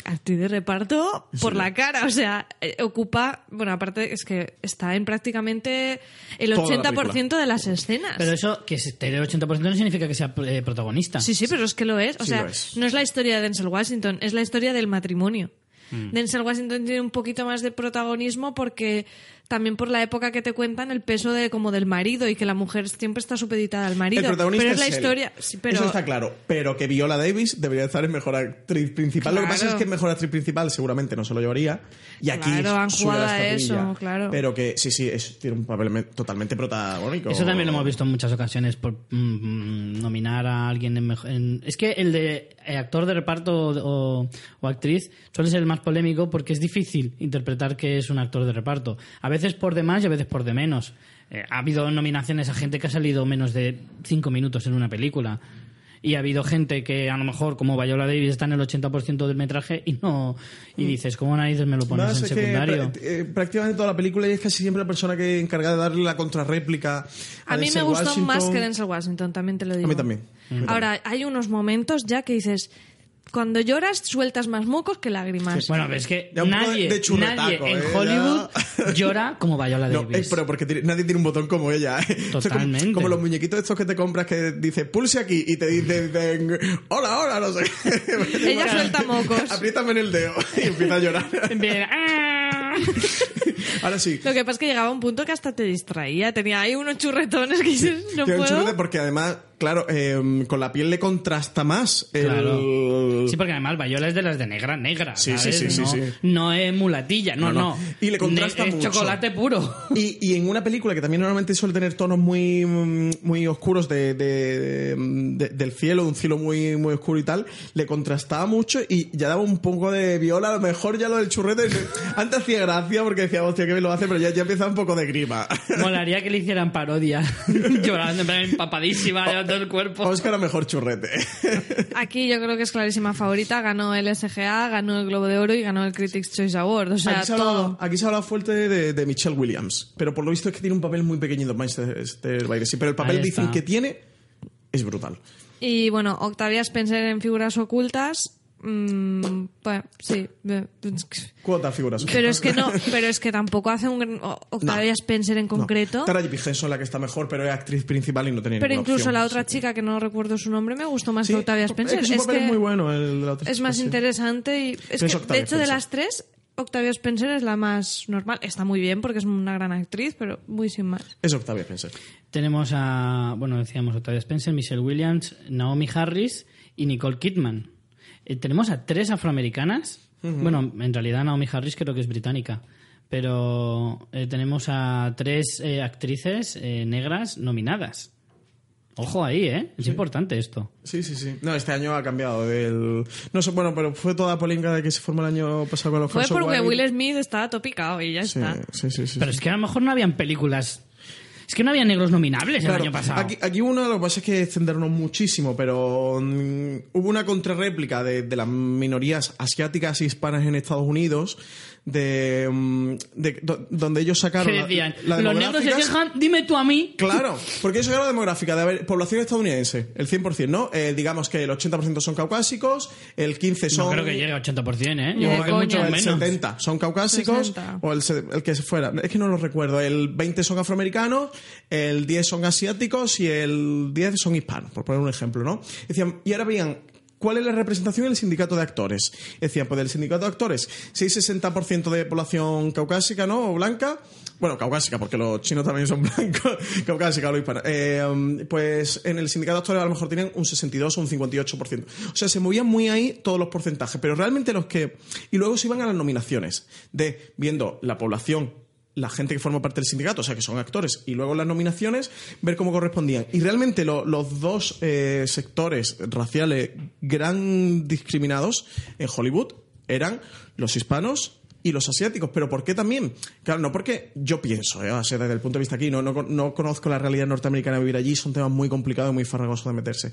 actriz de reparto por la cara, o sea, eh, ocupa, bueno, aparte es que está en prácticamente el Toda la 80% de las escenas. Pero eso, que esté el 80% no significa que sea eh, protagonista. Sí, sí, pero es que lo es. O Sí sea, es. no es la historia de Denzel Washington, es la historia del matrimonio. Mm. Denzel Washington tiene un poquito más de protagonismo porque también por la época que te cuentan el peso de como del marido y que la mujer siempre está supeditada al marido. El protagonista pero es la él. historia, sí, pero Eso está claro. Pero que Viola Davis debería estar en mejor actriz principal. Lo que pasa es que mejor actriz principal seguramente no se lo llevaría. Y aquí Claro, han jugado a eso, claro. Pero que sí, sí, es- tiene un papel me- totalmente protagónico. Eso también lo hemos visto en muchas ocasiones por mm, nominar a alguien en mejor. en- Es que el de eh, actor de reparto o, o actriz suele ser el más polémico porque es difícil interpretar que es un actor de reparto. A veces por de más y a veces por de menos. Eh, ha habido nominaciones a gente que ha salido menos de cinco minutos en una película. Y ha habido gente que a lo mejor, como Viola Davis, está en el 80% del metraje y no. Y dices, ¿cómo narices me lo pones Más en que secundario? eh, prácticamente toda la película y es casi siempre la persona que encarga de darle la contrarréplica. a mí me Denzel gustó Washington. más que Denzel Washington, también te lo digo. A mí también. Ahora, hay unos momentos ya que dices, cuando lloras sueltas más mocos que lágrimas. Bueno, pero es que poco nadie, de nadie en ¿eh? Hollywood llora como Viola No, Davis. eh, pero porque tiene- nadie tiene un botón como ella. ¿eh? Es como- Totalmente. Como, los muñequitos estos que te compras que dice pulse aquí y te dicen, hola, hola, no sé. qué. Ella suelta mocos. Apriétame en el dedo y empieza a llorar. Empieza, "Ah". Ahora sí. Lo que pasa es que llegaba un punto que hasta te distraía. Tenía ahí unos churretones que dices, no puedo. porque además, claro, eh, con la piel le contrasta más el... Claro. Sí, porque además Viola es de las de negra, negra. Sí, sí, ¿sabes? sí, sí, no, sí. no es mulatilla, no, No. Y le contrasta Ne- es mucho. chocolate puro. Y, y en una película que también normalmente suele tener tonos muy, muy oscuros de, de- de- del cielo, un cielo muy, muy oscuro y tal, le contrastaba mucho y ya daba un poco de viola, a lo mejor ya lo del churrete. Antes hacía gracia porque decía, hostia, bien lo hace, pero ya, ya empieza un poco de grima. Molaría que le hicieran parodia. Llorando, empapadísima de todo el cuerpo. Oscar a mejor churrete. Aquí yo creo que es clarísima favorita. Ganó el SGA, ganó el Globo de Oro y ganó el Critics' Choice Award. O sea, aquí, se ha hablado, todo. aquí se ha hablado fuerte de, de Michelle Williams, pero por lo visto es que tiene un papel muy pequeño en The Manchester by the Sea, pero el papel dicen que tiene es brutal. Y bueno, Octavia Spencer en Figuras Ocultas. Mm, bueno, sí. Cuota figuras. Pero es que no, pero es que tampoco hace un Octavia Spencer en concreto. Tara J.P. Henson la que está mejor, pero es actriz principal y no tenía Pero incluso opción. la otra chica, que no recuerdo su nombre, me gustó más Sí, que Octavia Spencer. Es que es muy bueno el de la otra es chica, más sí. interesante y es que, de hecho de las tres Octavia Spencer es la más normal está muy bien porque es una gran actriz pero muy sin más Es Octavia Spencer. Tenemos a, bueno, decíamos Octavia Spencer, Michelle Williams, Naomi Harris y Nicole Kidman. Eh, tenemos a tres afroamericanas. Bueno, en realidad Naomi Harris creo que es británica. Pero eh, tenemos a tres eh, actrices eh, negras nominadas. Ojo ahí, ¿eh? Es importante esto. Sí, sí, sí. No, este año ha cambiado del... No sé, bueno, pero fue toda polémica de que se formó el año pasado con los fue porque. Will Smith estaba topicado y ya Sí, está sí, sí, sí. Pero es que a lo mejor no habían películas... Es que no había negros nominables Claro, el año pasado. Aquí, aquí uno, lo que pasa es que extendernos muchísimo, pero mm, hubo una contrarréplica de, de las minorías asiáticas e hispanas en Estados Unidos, de, mm, de- do- donde ellos sacaron la- decían, la los negros se quejan, dime tú a mí. Claro, porque eso era la demográfica de ver, población estadounidense, el 100%, ¿no? Eh, digamos que el 80% son caucásicos, el 15% son... No creo que llegue a 80%, ¿eh? Yo creo que mucho el menos. 70 son caucásicos 60. o el, se- el que se fuera. Es que no lo recuerdo. El 20 son afroamericanos, el 10 son asiáticos y el 10 son hispanos, por poner un ejemplo, ¿no? Decían, y ahora veían. ¿Cuál es la representación en el sindicato de actores? Decían, pues del sindicato de actores, si hay 60% de población caucásica, ¿no? O blanca. Bueno, caucásica, porque los chinos también son blancos. caucásica, los hispanos. Eh, um, pues en el sindicato de actores a lo mejor tienen un 62 o un 58%. O sea, se movían muy ahí todos los porcentajes. Pero realmente los que... Y luego se iban a las nominaciones. De, viendo la población la gente que forma parte del sindicato, o sea, que son actores, y luego las nominaciones, ver cómo correspondían. Y realmente lo- los dos eh, sectores raciales gran discriminados en Hollywood eran los hispanos y los asiáticos. ¿Pero por qué también? Claro, no porque yo pienso, ¿eh? o sea, desde el punto de vista aquí, no, no, no conozco la realidad norteamericana vivir allí, son temas muy complicados y muy farragosos de meterse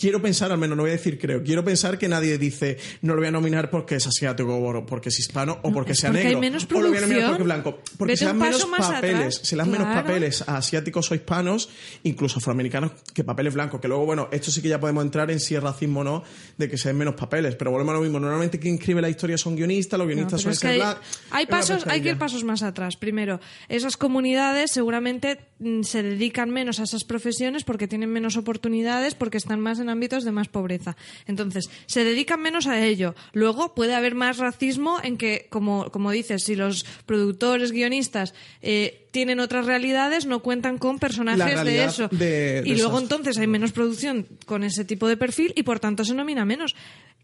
quiero pensar, al menos no voy a decir creo, quiero pensar que nadie dice no lo voy a nominar porque es asiático o porque es hispano o porque es sea porque hay negro menos o lo voy a nominar porque es blanco. Porque se dan menos papeles, se dan menos papeles a asiáticos o hispanos, incluso afroamericanos, que papeles blancos. Que luego, bueno, esto sí que ya podemos entrar en si es racismo o no, de que se den menos papeles. Pero volvemos a lo mismo. Normalmente quien escribe la historia son guionistas, los No, guionistas suelen es que hay, pasos, hay que ir pasos más atrás. Primero, esas comunidades seguramente mm, se dedican menos a esas profesiones porque tienen menos oportunidades, porque están más en ámbitos de más pobreza. Entonces, se dedican menos a ello. Luego puede haber más racismo en que, como, como dices, si los productores, guionistas eh, tienen otras realidades, no cuentan con personajes de eso. de- de y luego esas. entonces hay menos producción con ese tipo de perfil y por tanto se nomina menos.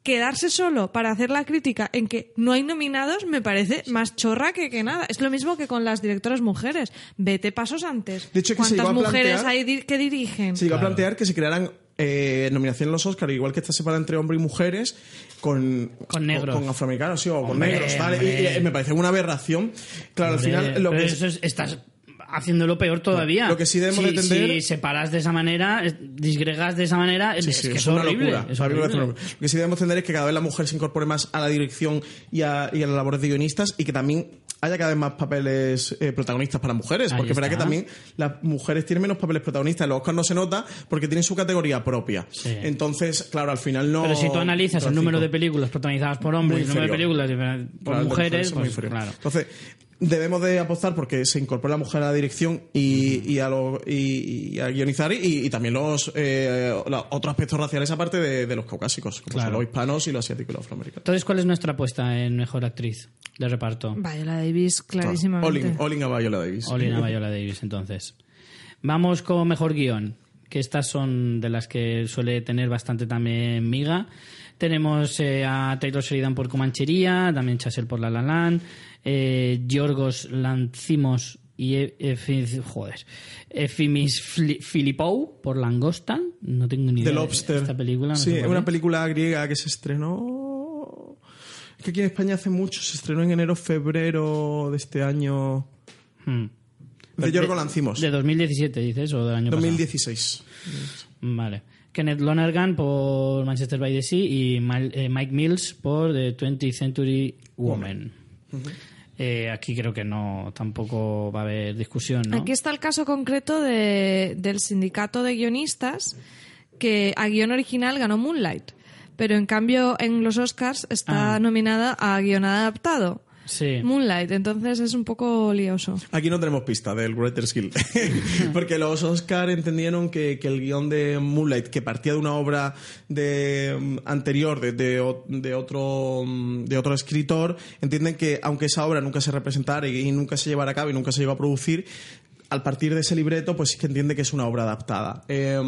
Quedarse solo para hacer la crítica en que no hay nominados me parece más chorra que, que nada. Es lo mismo que con las directoras mujeres. Vete pasos antes. De hecho, que se ¿Cuántas llegó a mujeres plantear- hay di- que dirigen? Se llegó a plantear que se crearan eh, nominación en los Oscars, igual que está separada entre hombres y mujeres, con, Con negros. Con, afroamericanos, sí, o con Hombre, negros, ¿vale? Y- me parece una aberración. Claro, al final lo que eso es- estás haciéndolo peor todavía. Lo que sí debemos si, de entender- Si separas de esa manera, disgregas de esa manera, Sí, es, sí, que es, una horrible. locura. es horrible. locura. Lo que sí debemos entender es que cada vez la mujer se incorpore más a la dirección y a, y a las labores de guionistas y que también haya cada vez más papeles eh, protagonistas para mujeres. Ahí Porque es verdad que también las mujeres tienen menos papeles protagonistas. Los Oscars no se nota porque tienen su categoría propia. Sí. Entonces, claro, al final no. Pero si tú analizas el número de películas protagonizadas por hombres el número de películas por Claro, mujeres, pues, claro. Entonces, debemos de apostar porque se incorpore la mujer a la dirección y, y a, lo- y, y a guionizar y, y también los, eh, los otros aspectos raciales aparte de, de los caucásicos, como Claro. son los hispanos y los asiáticos y los afroamericanos. Entonces, ¿cuál es nuestra apuesta en mejor actriz de reparto? Viola Davis, clarísimamente. All in, all in a Viola Davis. Olina Viola Davis, entonces. Vamos con mejor guion, que estas son de las que suele tener bastante también miga. Tenemos eh, a Taylor Sheridan por Comanchería, también Chasel por La La Land, eh, Yorgos Lancimos y E- Efimis Filipou por Langosta. No tengo ni idea The de Lobster. esta película. no sí, es una película griega que se estrenó. Es que aquí en España hace mucho, se estrenó en enero, febrero de este año. Hmm. De Yorgos Lancimos. De 2017, dices, o del año pasado. 2016. Vale. Kenneth Lonergan por Manchester by the Sea y eh, Mike Mills por The 20th Century Woman. Eh, aquí creo que no, tampoco va a haber discusión, ¿no? Aquí está el caso concreto de- del sindicato de guionistas que a guion original ganó Moonlight, pero en cambio en los Oscars está Ah. nominada a guion adaptado. Sí. Moonlight, entonces es un poco lioso. Aquí no tenemos pista del Writer's Guild. Porque los Oscar entendieron que, que el guion de Moonlight, que partía de una obra de, mm, anterior de, de o- de otro, mm, de otro escritor, entienden que aunque esa obra nunca se representara y, y nunca se llevara a cabo y nunca se llegó a producir, al partir de ese libreto, pues sí que entiende que es una obra adaptada. Eh,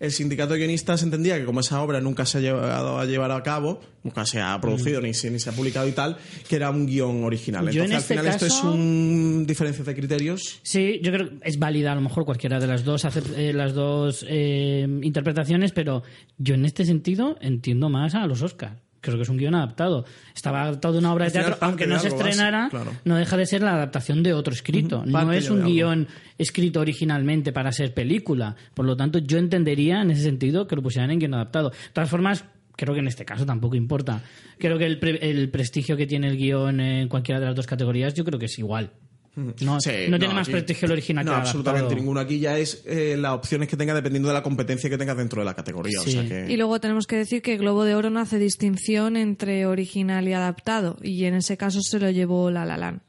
el sindicato de guionistas entendía que como esa obra nunca se ha llevado a llevar a cabo, nunca se ha producido ni, se, ni se ha publicado y tal, que era un guion original. Yo en Entonces, este al final esto es caso- un diferencia de criterios. Sí, yo creo que es válida a lo mejor cualquiera de las dos, eh, las dos eh, interpretaciones, pero yo en este sentido entiendo más a los Oscars. Creo que es un guion adaptado. Estaba adaptado de una obra de final teatro, aunque no se base, estrenara, claro. no deja de ser la adaptación de otro escrito. No es un guion escrito originalmente para ser película. Por lo tanto, yo entendería en ese sentido que lo pusieran en guion adaptado. De todas formas, creo que en este caso tampoco importa. Creo que el, pre- el prestigio que tiene el guion en cualquiera de las dos categorías, yo creo que es igual. No, Sí, no tiene más aquí- prestigio el original No, que absolutamente adaptado. ninguno. Aquí ya es eh, las opciones que tenga dependiendo de la competencia que tenga dentro de la categoría. Sí. O sea que... Y luego tenemos que decir que Globo de Oro no hace distinción entre original y adaptado, y en ese caso se lo llevó La La Land.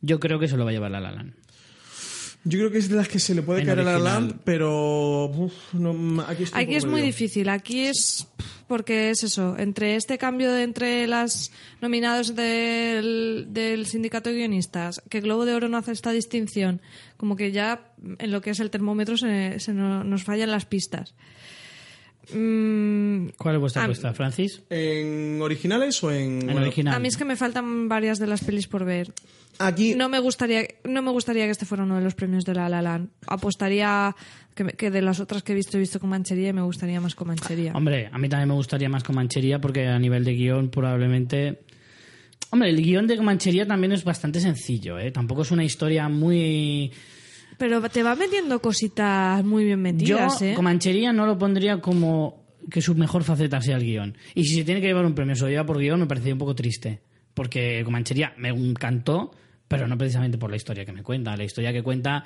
Yo creo que se lo va a llevar la Lalan. Yo creo que es de las que se le puede En caer a la. Land, pero uf, no, aquí, estoy Aquí es muy difícil. Aquí es porque es eso, entre este cambio de entre las nominados del, del sindicato de guionistas, que Globo de Oro no hace esta distinción, como que ya en lo que es el termómetro se, se no- nos fallan las pistas. Mm, ¿Cuál es vuestra apuesta, Francis? ¿En originales o en...? En bueno, original. a mí es que me faltan varias de las pelis por ver. Aquí... No me gustaría, no me gustaría que este fuera uno de los premios de La La Land. Apostaría que, de las otras que he visto he visto con manchería y me gustaría más con manchería. Hombre, a mí también me gustaría más Comanchería porque a nivel de guion probablemente... Hombre, el guion de Comanchería también es bastante sencillo, ¿eh? Tampoco es una historia muy... Pero te va metiendo cositas muy bien metidas, Yo, ¿eh? Comanchería no lo pondría como que su mejor faceta sea el guion. Y si se tiene que llevar un premio, se lo lleva por guion, me parecería un poco triste. Porque Comanchería me encantó, pero no precisamente por la historia que me cuenta. La historia que cuenta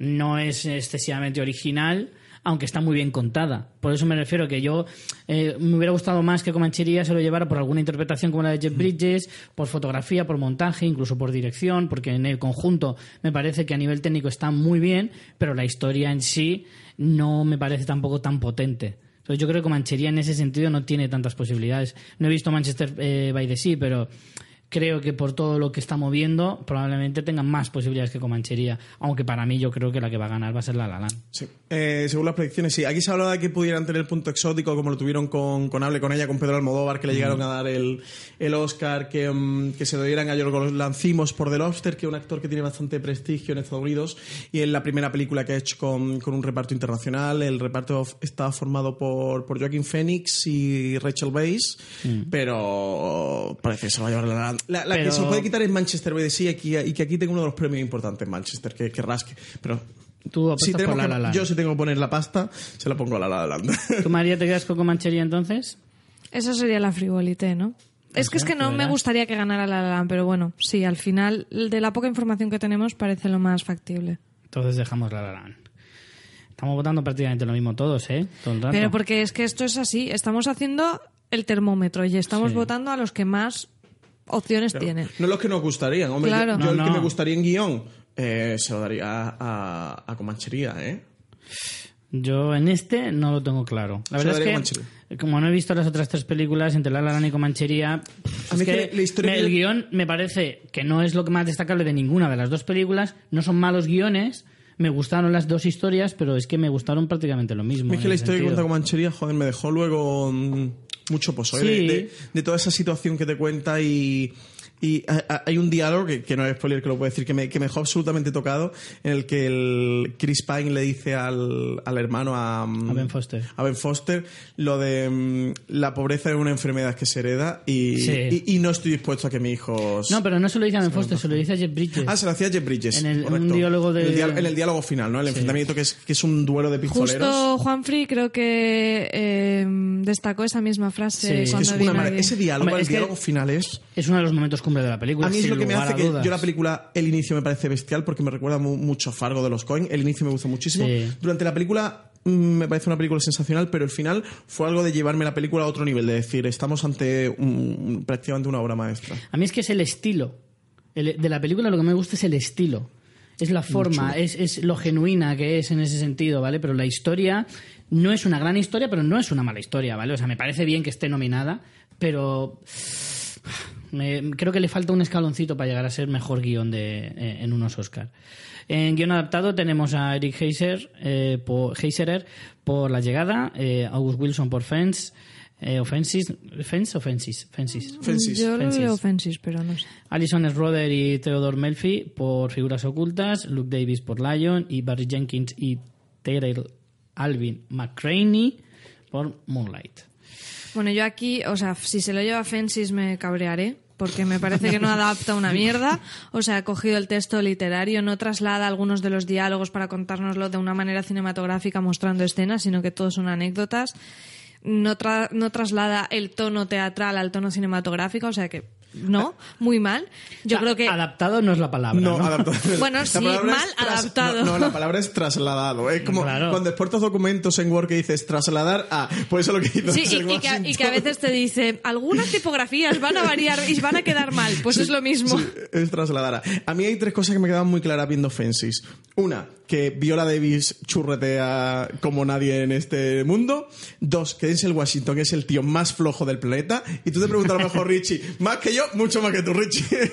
no es excesivamente original, aunque está muy bien contada. Por eso me refiero que yo eh, me hubiera gustado más que Comanchería se lo llevara por alguna interpretación como la de Jeff Bridges, por fotografía, por montaje, incluso por dirección, porque en el conjunto me parece que a nivel técnico está muy bien, pero la historia en sí no me parece tampoco tan potente. Entonces yo creo que Comanchería en ese sentido no tiene tantas posibilidades. No he visto Manchester eh, by the Sea, pero creo que por todo lo que está moviendo probablemente tenga más posibilidades que Comanchería. Aunque para mí yo creo que la que va a ganar va a ser la La Land. Sí. Eh, según las predicciones, sí. Aquí se hablaba de que pudieran tener punto exótico, como lo tuvieron con, con Hable con ella, con Pedro Almodóvar, que le llegaron a dar el, el Oscar, que, mm, que se lo dieran a Yorgos Lancimos por The Lobster, que es un actor que tiene bastante prestigio en Estados Unidos, y es la primera película que ha hecho con, con un reparto internacional. El reparto está formado por, por Joaquin Phoenix y Rachel Weisz, pero parece que se va a llevar la La. La, la Pero- que se puede quitar es Manchester by the Sea y que, y que aquí tengo uno de los premios importantes, Manchester, que, que rasque. Pero Tú si por La La yo si tengo que poner la pasta, se la pongo a la La Land. ¿Tú, María, te quedas con Comanchería entonces? Eso sería la frivolité, ¿no? Es que es que no me gustaría que ganara la La Land, pero bueno, sí, al final, de la poca información que tenemos, parece lo más factible. Entonces dejamos La La Land. Estamos votando prácticamente lo mismo todos, ¿eh? Todo el rato. Pero porque es que esto es así, estamos haciendo el termómetro y estamos Sí. votando a los que más opciones tienen. No los que nos gustarían. Hombre, yo- Claro. yo, el No, que no. me gustaría en guion eh, se lo daría a, a Comanchería, ¿eh? Yo en este no lo tengo claro. La Se verdad lo daría es que, Comanchería. como no he visto las otras tres películas, entre La La Land y Comanchería, A mí es que que la historia me- que- el guion me parece que no es lo que más destacable de ninguna de las dos películas. No son malos guiones. Me gustaron las dos historias, pero es que me gustaron prácticamente lo mismo. Es que la historia que cuenta Comanchería, joder, me dejó luego mm, mucho pozo. ¿eh? Sí. De, de- de toda esa situación que te cuenta y. Y a- a- hay un diálogo, que, que no es spoiler que lo puedo decir, que me, que me dejó absolutamente tocado, en el que el Chris Pine le dice al, al hermano, a, mm, A Ben Foster. a Ben Foster, lo de mm, la pobreza es una enfermedad que se hereda y, Sí. y, y no estoy dispuesto a que mi hijo... No, pero no se lo dice a Ben Foster, se lo dice a Jeff Bridges. Ah, se lo hacía Jeff Bridges. En el- un diálogo de- En el, diálogo, en el diálogo final, ¿no? El enfrentamiento que es, que es un duelo de pistoleros. Justo Juanfrey creo que eh, destacó esa misma frase Sí. Es cuando una vino mara- aquí. Ese diálogo, Hombre, el es que- diálogo final es... Es uno de los momentos cumbre de la película. A mí es lo que me hace que yo la película, el inicio me parece bestial porque me recuerda mu- mucho a Fargo de los Coen. El inicio me gustó muchísimo. Sí. Durante la película mm, me parece una película sensacional, pero el final fue algo de llevarme la película a otro nivel, de decir, estamos ante un- prácticamente una obra maestra. A mí es que es el estilo. El- de la película lo que me gusta es el estilo. Es la forma, es, es lo genuina que es en ese sentido, ¿vale? Pero la historia no es una gran historia, pero no es una mala historia, ¿vale? O sea, me parece bien que esté nominada, pero me- creo que le falta un escaloncito para llegar a ser mejor guion de, eh, en unos Oscar. En guion adaptado tenemos a Eric Heiser, eh, por, Heiserer por La Llegada, eh, August Wilson por Fence, eh, Offenses, Fence o Fences, Fences. Fences. Yo lo leo Fences, pero no sé. Alison Schroeder y Theodore Melfi por Figuras Ocultas, Luke Davis por Lion y Barry Jenkins y Terrell Alvin McCraney por Moonlight. Bueno, yo aquí, o sea, si se lo lleva Fences me cabrearé, porque me parece que no adapta una mierda. O sea, ha cogido el texto literario, no traslada algunos de los diálogos para contárnoslo de una manera cinematográfica mostrando escenas, sino que todos son anécdotas. No, tra- no traslada el tono teatral al tono cinematográfico, o sea que no, muy mal. Yo O sea, creo que... Adaptado no es la palabra. No, No, adaptado. Bueno, La sí, mal tras- adaptado. No, no, la palabra es trasladado. Es como Claro. cuando exportas documentos en Word que dices trasladar a. Pues eso es lo que Sí, Denzel y, y que, a- y Washington. que a veces te dice, algunas tipografías van a variar y van a quedar mal. Pues es lo mismo. Sí, es trasladar. A mí hay tres cosas que me quedaban muy claras viendo Fences. Una, que Viola Davis churretea como nadie en este mundo. Dos, que Denzel Washington es el tío más flojo del planeta. Y tú te preguntas a lo mejor, Richie, más que yo, mucho más que tú, Richie.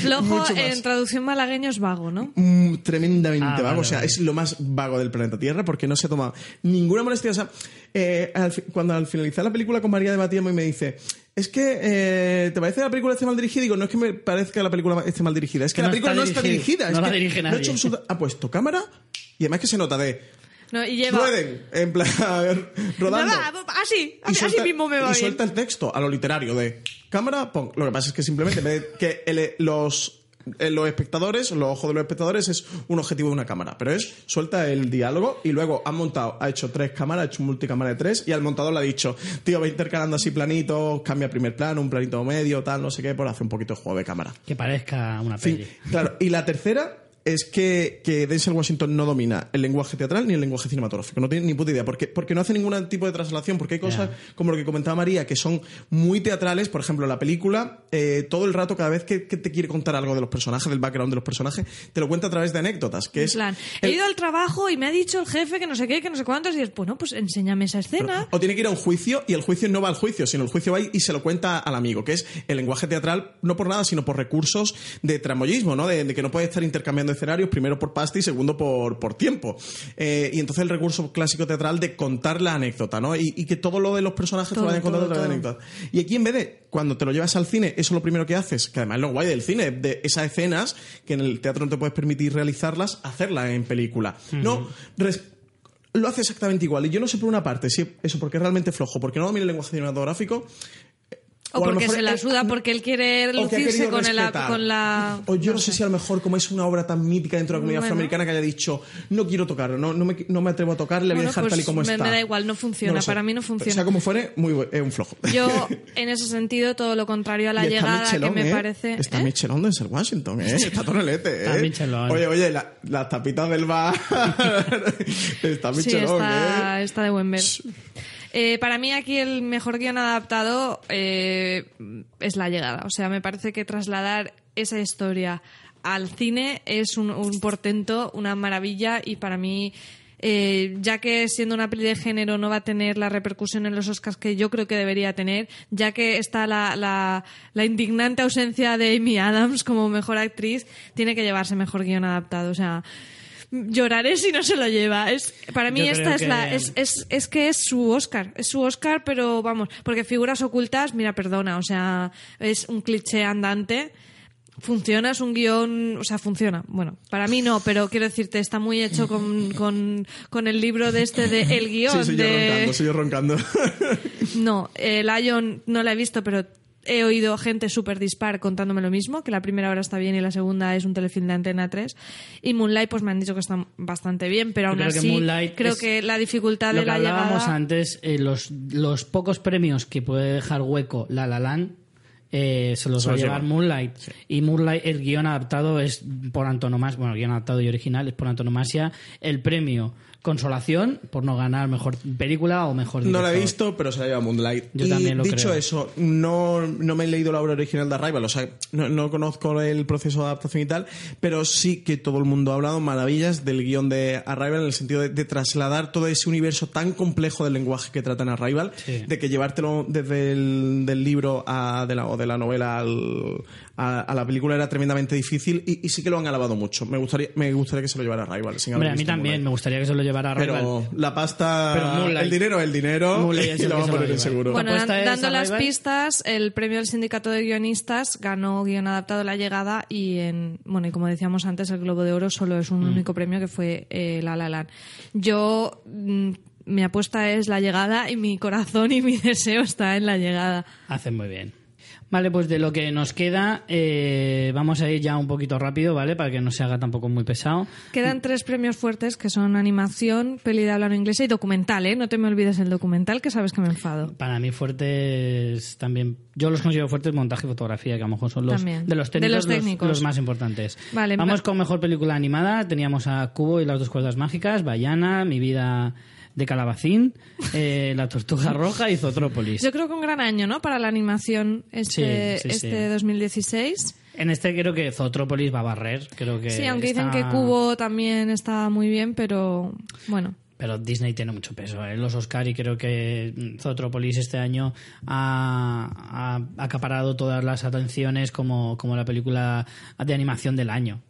Flojo Mucho más. en traducción malagueño es vago, ¿no? Mm, tremendamente Ah, vago. vale, o sea, vale. es lo más vago del planeta Tierra porque no se ha tomado ninguna molestia. O sea, eh, al cuando al finalizar la película con María debatíamos y me dice, es que eh, ¿te parece que la película esté mal dirigida? Digo, no es que me parezca que la película esté mal dirigida, es que, Que la película está no está dirigida, no es la que dirige no ha, hecho nadie. ha puesto cámara y además que se nota de... No, y lleva... Rueden, en plan, rodando. Nada, así, así suelta- mismo me va y bien. suelta el texto a lo literario de cámara, pon. Lo que pasa es que simplemente en vez de que el- los, eh, los espectadores, los ojos de los espectadores es un objetivo de una cámara, pero es suelta el diálogo y luego ha montado, ha hecho tres cámaras, ha hecho un multicámara de tres y al montador le ha dicho, tío, va intercalando así planitos, cambia primer plano, un planito medio, tal, no sé qué, por hacer un poquito de juego de cámara. Que parezca una Sí, peli. claro. Y la tercera es que, que Denzel Washington no domina el lenguaje teatral ni el lenguaje cinematográfico. No tiene ni puta idea. Porque, porque no hace ningún tipo de traslación. Porque hay cosas, como lo que comentaba María, que son muy teatrales. Por ejemplo, la película, eh, todo el rato, cada vez que, que te quiere contar algo de los personajes, del background de los personajes, te lo cuenta a través de anécdotas. Que En es plan, el- he ido al trabajo y me ha dicho el jefe que no sé qué, que no sé cuántos, y es, bueno, pues enséñame esa escena. O tiene que ir a un juicio y el juicio no va al juicio, sino el juicio va y se lo cuenta al amigo, que es el lenguaje teatral, no por nada, sino por recursos de tramoyismo, ¿no? De, de que no puede estar intercambiando escenarios, primero por pasta y segundo por, por tiempo. Eh, y entonces el recurso clásico teatral de contar la anécdota, ¿no? Y, y que todo lo de los personajes Todo, te vayan contando a través de todo. anécdotas. Y aquí en vez de, cuando te lo llevas al cine, eso es lo primero que haces, que además es lo guay del cine, de esas escenas que en el teatro no te puedes permitir realizarlas, hacerlas en película. No, res- lo hace exactamente igual. Y yo no sé por una parte si eso porque es realmente flojo, porque no domina el lenguaje cinematográfico. O, a lo porque mejor se la suda, porque él quiere o lucirse con, el, con la... O yo no sé si a lo mejor, como es una obra tan mítica dentro de la comunidad Bueno. afroamericana, que haya dicho, no quiero tocarlo, no, no, me, no me atrevo a tocar, le voy Bueno, a dejar pues tal y como me- está. me da igual, no funciona, sé. para mí no funciona. Sea como fuere, muy es un flojo. Yo, en ese sentido, todo lo contrario a la llegada, que me ¿eh? parece... Está ¿eh? Michelón de Washington, ¿eh? Está Tonelete, ¿eh? Está Michelón. Oye, oye, la- las tapitas del bar. está Sí, Michelón, está, ¿eh? está de buen ver. Eh, para mí aquí el mejor guion adaptado eh, es La llegada. O sea, me parece que trasladar esa historia al cine es un, un portento, una maravilla y para mí... eh, ya que siendo una peli de género no va a tener la repercusión en los Oscars que yo creo que debería tener, ya que está la, la, la indignante ausencia de Amy Adams como mejor actriz, tiene que llevarse mejor guion adaptado. O sea, lloraré si no se lo lleva. Es, para mí Yo esta es la es, es, es que es su Oscar, es su Oscar, pero vamos, porque figuras ocultas, mira, perdona, o sea, es un cliché andante. Funciona, es un guion, o sea, funciona. Bueno, para mí no, pero quiero decirte, está muy hecho con, con, con el libro de este de El guion Sí, soy yo de... roncando, soy yo roncando. No, eh, Lion no la he visto, pero he oído gente súper dispar contándome lo mismo, que la primera hora está bien y la segunda es un telefilm de Antena 3. Y Moonlight, pues me han dicho que está bastante bien, pero aún creo que así Moonlight creo es que la dificultad Lo de que la hablábamos llegada... antes, eh, los, los pocos premios que puede dejar hueco La La Land eh, se los Se va a llevar lleva. Moonlight. Y Moonlight, el guion adaptado es por antonomasia, bueno, el guion adaptado y original es por antonomasia el premio consolación por no ganar mejor película o mejor No la he director. visto, pero se la lleva Moonlight. Yo y también lo dicho creo. eso, no, no me he leído la obra original de Arrival, o sea, no, no conozco el proceso de adaptación y tal, pero sí que todo el mundo ha hablado maravillas del guion de Arrival en el sentido de, de trasladar todo ese universo tan complejo del lenguaje que trata en Arrival, Sí. de que llevártelo desde el del libro a, de la, o de la novela al- a, a la película era tremendamente difícil y, y sí que lo han alabado mucho. Me gustaría, me gustaría que se lo llevara Arrival. sin Hombre, a mí también me gustaría que se lo llevara Arrival. Pero la pasta, Pero Moonlight- el dinero, el dinero, Moonlight y lo van a poner en seguro. Bueno, dan- dando las pistas, el premio del sindicato de guionistas ganó guion adaptado La Llegada y en bueno y como decíamos antes el Globo de Oro solo es un Mm. único premio que fue eh, La La Land. Yo mm, mi apuesta es La Llegada y mi corazón y mi deseo está en La Llegada. Hacen muy bien. Vale, pues de lo que nos queda, eh, vamos a ir ya un poquito rápido, ¿vale? Para que no se haga tampoco muy pesado. Quedan tres premios fuertes que son animación, peli de habla no inglesa y documental, ¿eh? No te me olvides el documental que sabes que me enfado. Para mí fuertes también, yo los considero fuertes montaje y fotografía, que a lo mejor son los También. de los De técnicos, los los- técnicos. Los, más importantes. Vale, Vamos va- con mejor película animada, teníamos a Cubo y las dos cuerdas mágicas, Bayana, Mi vida de calabacín, eh, La tortuga roja y Zotrópolis. Yo creo que un gran año, ¿no? Para la animación este, Sí, sí, este sí. 2016. En este creo que Zotrópolis va a barrer, creo que Sí, aunque está- dicen que Cubo también está muy bien, pero bueno. Pero Disney tiene mucho peso en los Oscar y creo que Zootropolis este año ha, ha acaparado todas las atenciones como, como la película de animación del año.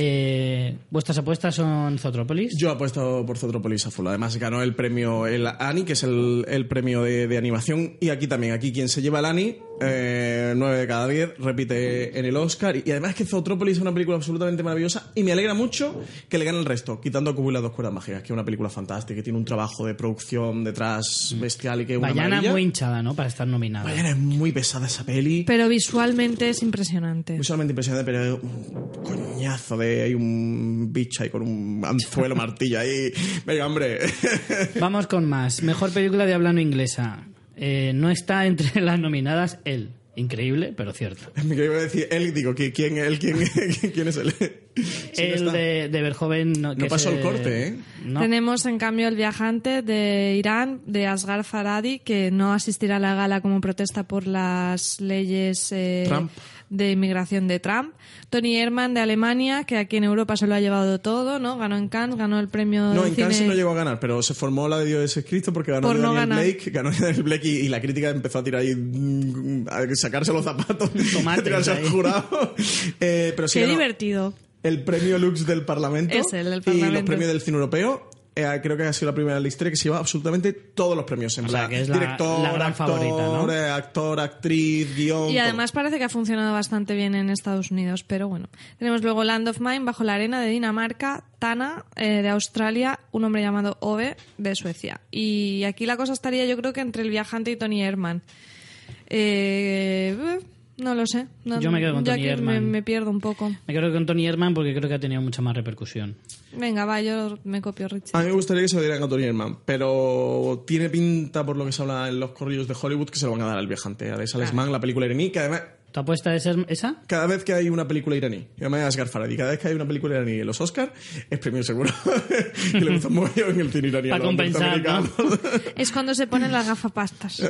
Eh, ¿Vuestras apuestas son Zootropolis? Yo apuesto por Zootropolis a full. Además, ganó el premio, el Annie, que es el, premio de, de animación. Y aquí también, aquí quien se lleva el Annie, eh, 9 de cada 10, repite en el Oscar. Y, además que Zootropolis es una película absolutamente maravillosa. Y me alegra mucho que le gane el resto, quitando a Cubo y las dos cuerdas mágicas, que es una película fantástica, que tiene un trabajo de producción detrás bestial y que es una Bayana maravilla. muy hinchada, ¿no? Para estar nominada. Bayana es muy pesada esa peli. Pero visualmente es impresionante. Visualmente impresionante, pero un coñazo de hay un bicho ahí con un anzuelo martillo ahí. Venga, hombre. Vamos con más. Mejor película de habla no inglesa. Eh, no está entre las nominadas él. Increíble, pero cierto. Me iba a decir él, digo, ¿qui- ¿quién, él, quién, quién es él? Sí, no el está. de, de Verjoven no, que pasó se- el corte, ¿eh? No. Tenemos en cambio el viajante de Irán, de Asghar Farhadi, que no asistirá a la gala como protesta por las leyes eh, Trump. De inmigración de Trump. Tony Herman de Alemania, que aquí en Europa se lo ha llevado todo, ¿no? Ganó en Cannes, ganó el premio No, de en cine. Cannes no llegó a ganar, pero se formó la de Dios es Cristo porque ganó Por no Daniel ganar. Blake, ganó Daniel Blake y, y la crítica empezó a tirar ahí, mm, a sacarse los zapatos, Tomates a tirarse al jurado. Eh, pero sí Qué ganó divertido. el premio Lux del Parlamento Es el del y los Parlamento. premios del cine europeo. Eh, creo que ha sido la primera en la historia que se lleva absolutamente todos los premios. En O sea, plan, que es la- director, la gran actor, favorita, ¿no? eh, actor, actriz, guion. Y todo. además parece que ha funcionado bastante bien en Estados Unidos, pero bueno. Tenemos luego Land of Mine, Bajo la Arena de Dinamarca, Tana eh, de Australia, un hombre llamado Ove de Suecia. Y aquí la cosa estaría yo creo que entre El Viajante y Tony Herman. Eh, no lo sé. No- Yo me quedo con Tony que me, pierdo un poco. Me quedo con Tony Herman porque creo que ha tenido mucha más repercusión. Venga, va, yo me copio Richie. A mí me gustaría que se lo dieran a Tony Herman, pero tiene pinta, por lo que se habla en los corrillos de Hollywood, que se lo van a dar al viajante, a The Salesman, la película iraní, que además ¿Tu apuesta es esa? cada vez que hay una película iraní, además Asghar Farhadi, cada vez que hay una película iraní en los Oscars, es premio seguro. y le gusta mucho en el cine iraní. a Pa' los compensar, ¿no? Es cuando se ponen las gafapastas.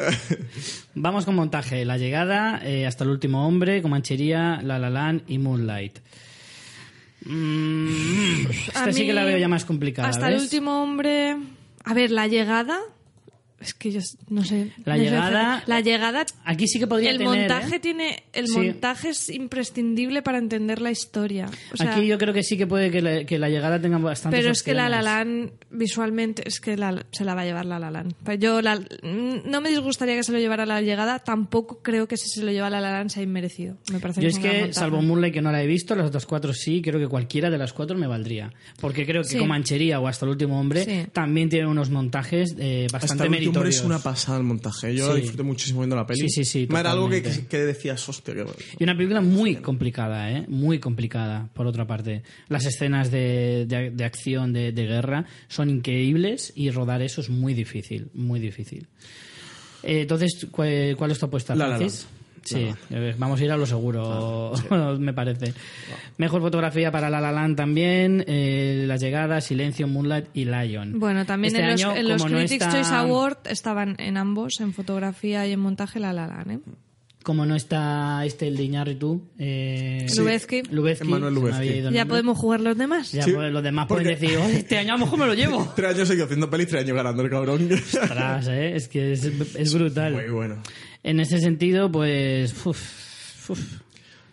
Vamos con montaje. La llegada, eh, hasta el último hombre, Comanchería, La La Land y Moonlight. Mm, esta sí que la veo ya más complicada. Hasta el último hombre. A ver, la llegada. Es que yo no sé. La no llegada- La llegada. Aquí sí que podría el tener. montaje ¿eh? tiene. El Sí. montaje es imprescindible para entender la historia. O sea, Aquí yo creo que sí que puede que la, que la llegada tenga bastantes Pero es que La La opciones. Land visualmente es que la- se la va a llevar La La Land. Pero yo la- mm, no me disgustaría que se lo llevara la llegada, tampoco creo que si se lo lleva La La Land sea inmerecido. Me parece Yo que es que, montaje. salvo Moonlight, que no la he visto, las otras cuatro sí, creo que cualquiera de las cuatro me valdría. Porque creo que Sí. Comanchería o Hasta el último hombre Sí. también tienen unos montajes eh, bastante Hasta meritorios. es una pasada el montaje. Yo Sí. disfruté muchísimo viendo la peli. Sí, sí, sí, Era algo que, que decías, hostia, que... Y una película muy complicada, ¿eh? Muy complicada, por otra parte. Las escenas de, de- de acción, de, de guerra, son increíbles y rodar eso es muy difícil, muy difícil. Eh, entonces, ¿cuál, cuál es tu apuesta, La La Francis? Sí, eh, vamos a ir a lo seguro, me parece. Mejor fotografía para La La Land también, eh, La Llegada, Silencio, Moonlight y Lion. Bueno, también Este en los, año, en los como no Critics está- Choice Award estaban en ambos, en fotografía y en montaje, La La Land. ¿eh? Como no está este, el de Iñárritu, eh, Lubezki. Lubezki, Ya podemos jugar los demás. Ya Sí, pues, los demás pueden porque- decir, "Oye, este año a lo mejor me lo llevo. Tres años seguido haciendo pelis, tres años ganando el cabrón. Ostras, ¿eh? es que es, es brutal. Muy bueno. En ese sentido, pues... uf, uf.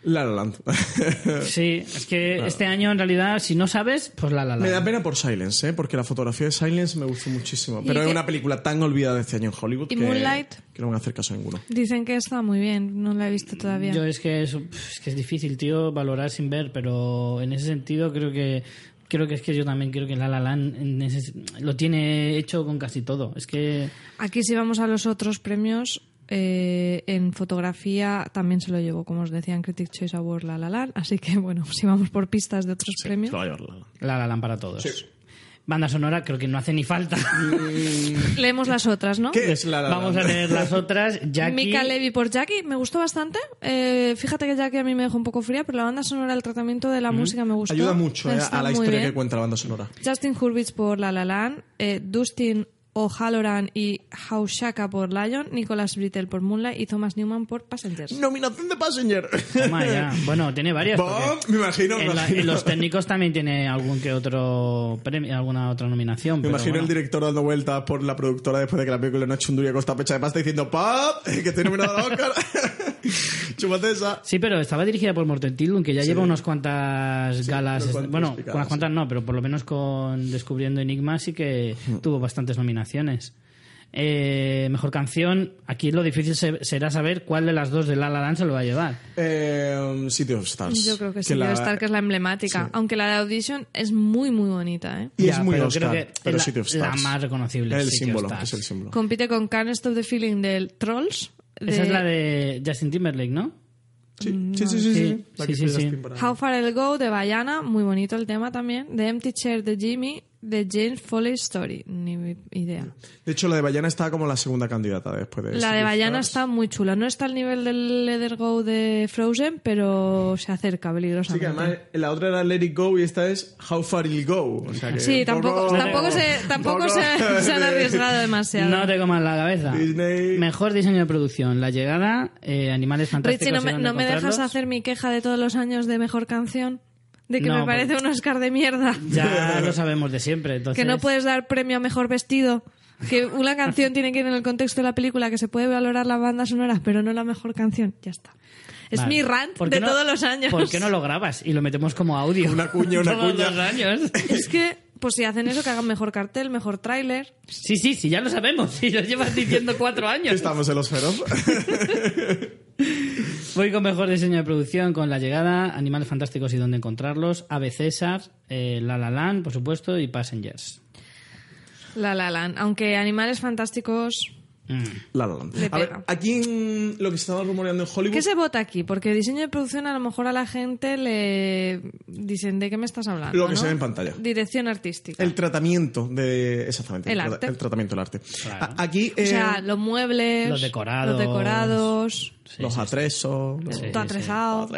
La La Land. Sí, es que este año en realidad, si no sabes, pues la la la. Me da pena por Silence, ¿eh? porque la fotografía de Silence me gustó muchísimo. Pero ¿Y es una película tan olvidada de este año en Hollywood ¿Y que, Moonlight? que no van a hacer caso a ninguno. Dicen que está muy bien, no la he visto todavía. Yo es que es, es que es difícil, tío, valorar sin ver, pero en ese sentido creo que creo que es que yo también creo que La La Land en ese- lo tiene hecho con casi todo. Es que Aquí si vamos a los otros premios, eh, en fotografía también se lo llevó, como os decía, en Critics Choice Award La La Land. Así que bueno, si vamos por pistas de otros premios. Se va a llevar La La Land para todos. Banda sonora creo que no hace ni falta. Leemos las otras, ¿no? ¿Qué es La La Vamos a leer las otras. Jackie, Mika Levy por Jackie, me gustó bastante. Eh, fíjate que Jackie a mí me dejó un poco fría, pero la banda sonora, el tratamiento de la música me gustó. Ayuda mucho eh, a la historia bien. que cuenta la banda sonora. Justin Hurwitz por La La Land, eh, Dustin O'Halloran y Haushaka por Lion, Nicholas Brittle por Moonlight y Thomas Newman por Passengers. Nominación de Passenger. Toma ya. Bueno, tiene varias. Bom, me imagino, en, la- imagino. en los técnicos también tiene algún que otro premio, alguna otra nominación. Me pero imagino bueno. el director dando vueltas por la productora después de que la película no ha hecho un duro y costa pecha de pasta diciendo ¡Pap! Que estoy nominado al Oscar. Chúpate esa. Sí, pero estaba dirigida por Morten Tildum, que ya lleva unas cuantas galas. cuantos bueno, unas cuantas no, pero por lo menos con Descubriendo Enigma sí que tuvo bastantes nominaciones. Eh, mejor canción, aquí lo difícil se- será saber cuál de las dos de La La Land se lo va a llevar. Eh, City of Stars. Yo creo que la- debe estar, que es la emblemática. Aunque la de Audition es muy, muy bonita. ¿eh? Y Ya, es muy pero Oscar, creo que pero es City of la, la Stars. más reconocible. Es el City of símbolo, Stars. es el símbolo. Compite con Can't Stop the Feeling del Trolls. Esa es la de Justin Timberlake, ¿no? Sí, sí, sí, sí. sí. Sí, sí, sí. Justin para- How Far I'll Go de Bayana, muy bonito el tema también. The Empty Chair de Jimmy, de James Foley Story, ni idea. De hecho, la de Bayana está como la segunda candidata después de La de Bayana está muy chula. No está al nivel del Leather Go de Frozen, pero se acerca Sí, que peligrosamente. además la otra era Let It Go y esta es How Far It'll Go. O sea que Sí, tampoco, poco- tampoco, se, tampoco se, se han arriesgado demasiado. No te comas la cabeza. Disney. Mejor diseño de producción, La Llegada, eh, Animales Fantásticos. Richie, ¿no me, no me dejas hacer mi queja de todos los años de mejor canción? De que No, me parece un Oscar de mierda. Ya lo sabemos de siempre. Entonces... Que no puedes dar premio a mejor vestido. Que una canción tiene que ir en el contexto de la película, que se puede valorar la banda sonora, pero no la mejor canción. Ya está. Es Vale. mi rant ¿Por qué de no- todos los años. ¿Por qué no lo grabas y lo metemos como audio? Una cuña, una Todos cuña. los años. Es que, pues si hacen eso, que hagan mejor cartel, mejor tráiler. Sí, sí, sí, ya lo sabemos. Si lo llevas diciendo cuatro años. Estamos en los feroz. Voy con mejor diseño de producción, con La Llegada, Animales Fantásticos y Dónde Encontrarlos, Ave César, eh, La La Land, por supuesto, y Passengers. La La Land. Aunque Animales Fantásticos La La Land. Le A ver, aquí en lo que se estaba rumoreando en Hollywood... ¿Qué se vota aquí? Porque diseño de producción a lo mejor a la gente le dicen de qué me estás hablando. Lo que ¿no? se ve en pantalla. Dirección artística. El tratamiento de... Exactamente. El arte. el tratamiento del arte. Claro. Aquí... o sea, eh, los muebles, los decorados. los decorados, Sí, los sí, sí. atresos... los- Sí, atresos...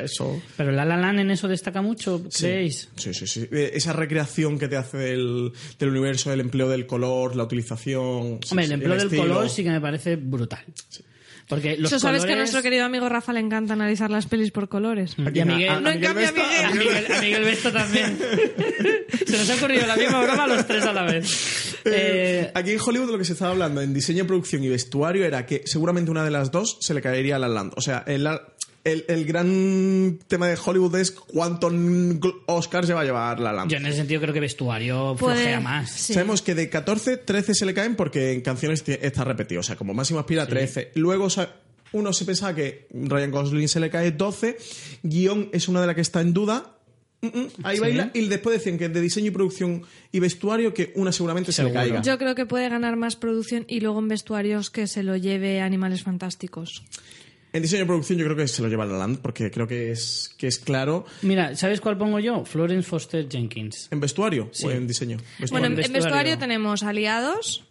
Pero La La Land en eso destaca mucho, ¿creéis? Sí, sí, sí. Eh, Esa recreación que te hace del, del universo, el empleo del color, la utilización. sí, Hombre, el empleo del estilo. color sí que me parece brutal. Porque los Eso sabes que a nuestro querido amigo Rafa le encanta analizar las pelis por colores. Y a Miguel, A- No, en Miguel cambio, a Vesta- Miguel- a Miguel, a Miguel Besto también. Se nos ha ocurrido la misma broma a los tres a la vez. Eh, Aquí en Hollywood lo que se estaba hablando en diseño, producción y vestuario era que seguramente una de las dos se le caería a La La Land. O sea, el, el, el gran tema de Hollywood es cuántos Oscars se va a llevar La Land. yo en ese sentido creo que vestuario Puede- flojea más. sí. Sabemos que de 14, 13 se le caen porque en canciones está repetido. O sea, como máximo aspira a 13. Luego, o sea, uno se pensaba que Ryan Gosling se le cae 12. Guión es una de las que está en duda. Mm, mm, ahí Sí. baila. Y después decían que de diseño y producción y vestuario que una seguramente se le caiga. Yo creo que puede ganar más producción y luego en vestuarios que se lo lleve Animales Fantásticos. En diseño y producción yo creo que se lo lleva La La Land porque creo que es, que es claro. Mira, ¿sabes cuál pongo yo? Florence Foster Jenkins. ¿En vestuario o en diseño? Bueno, Vestuario. en, en vestuario tenemos Aliados,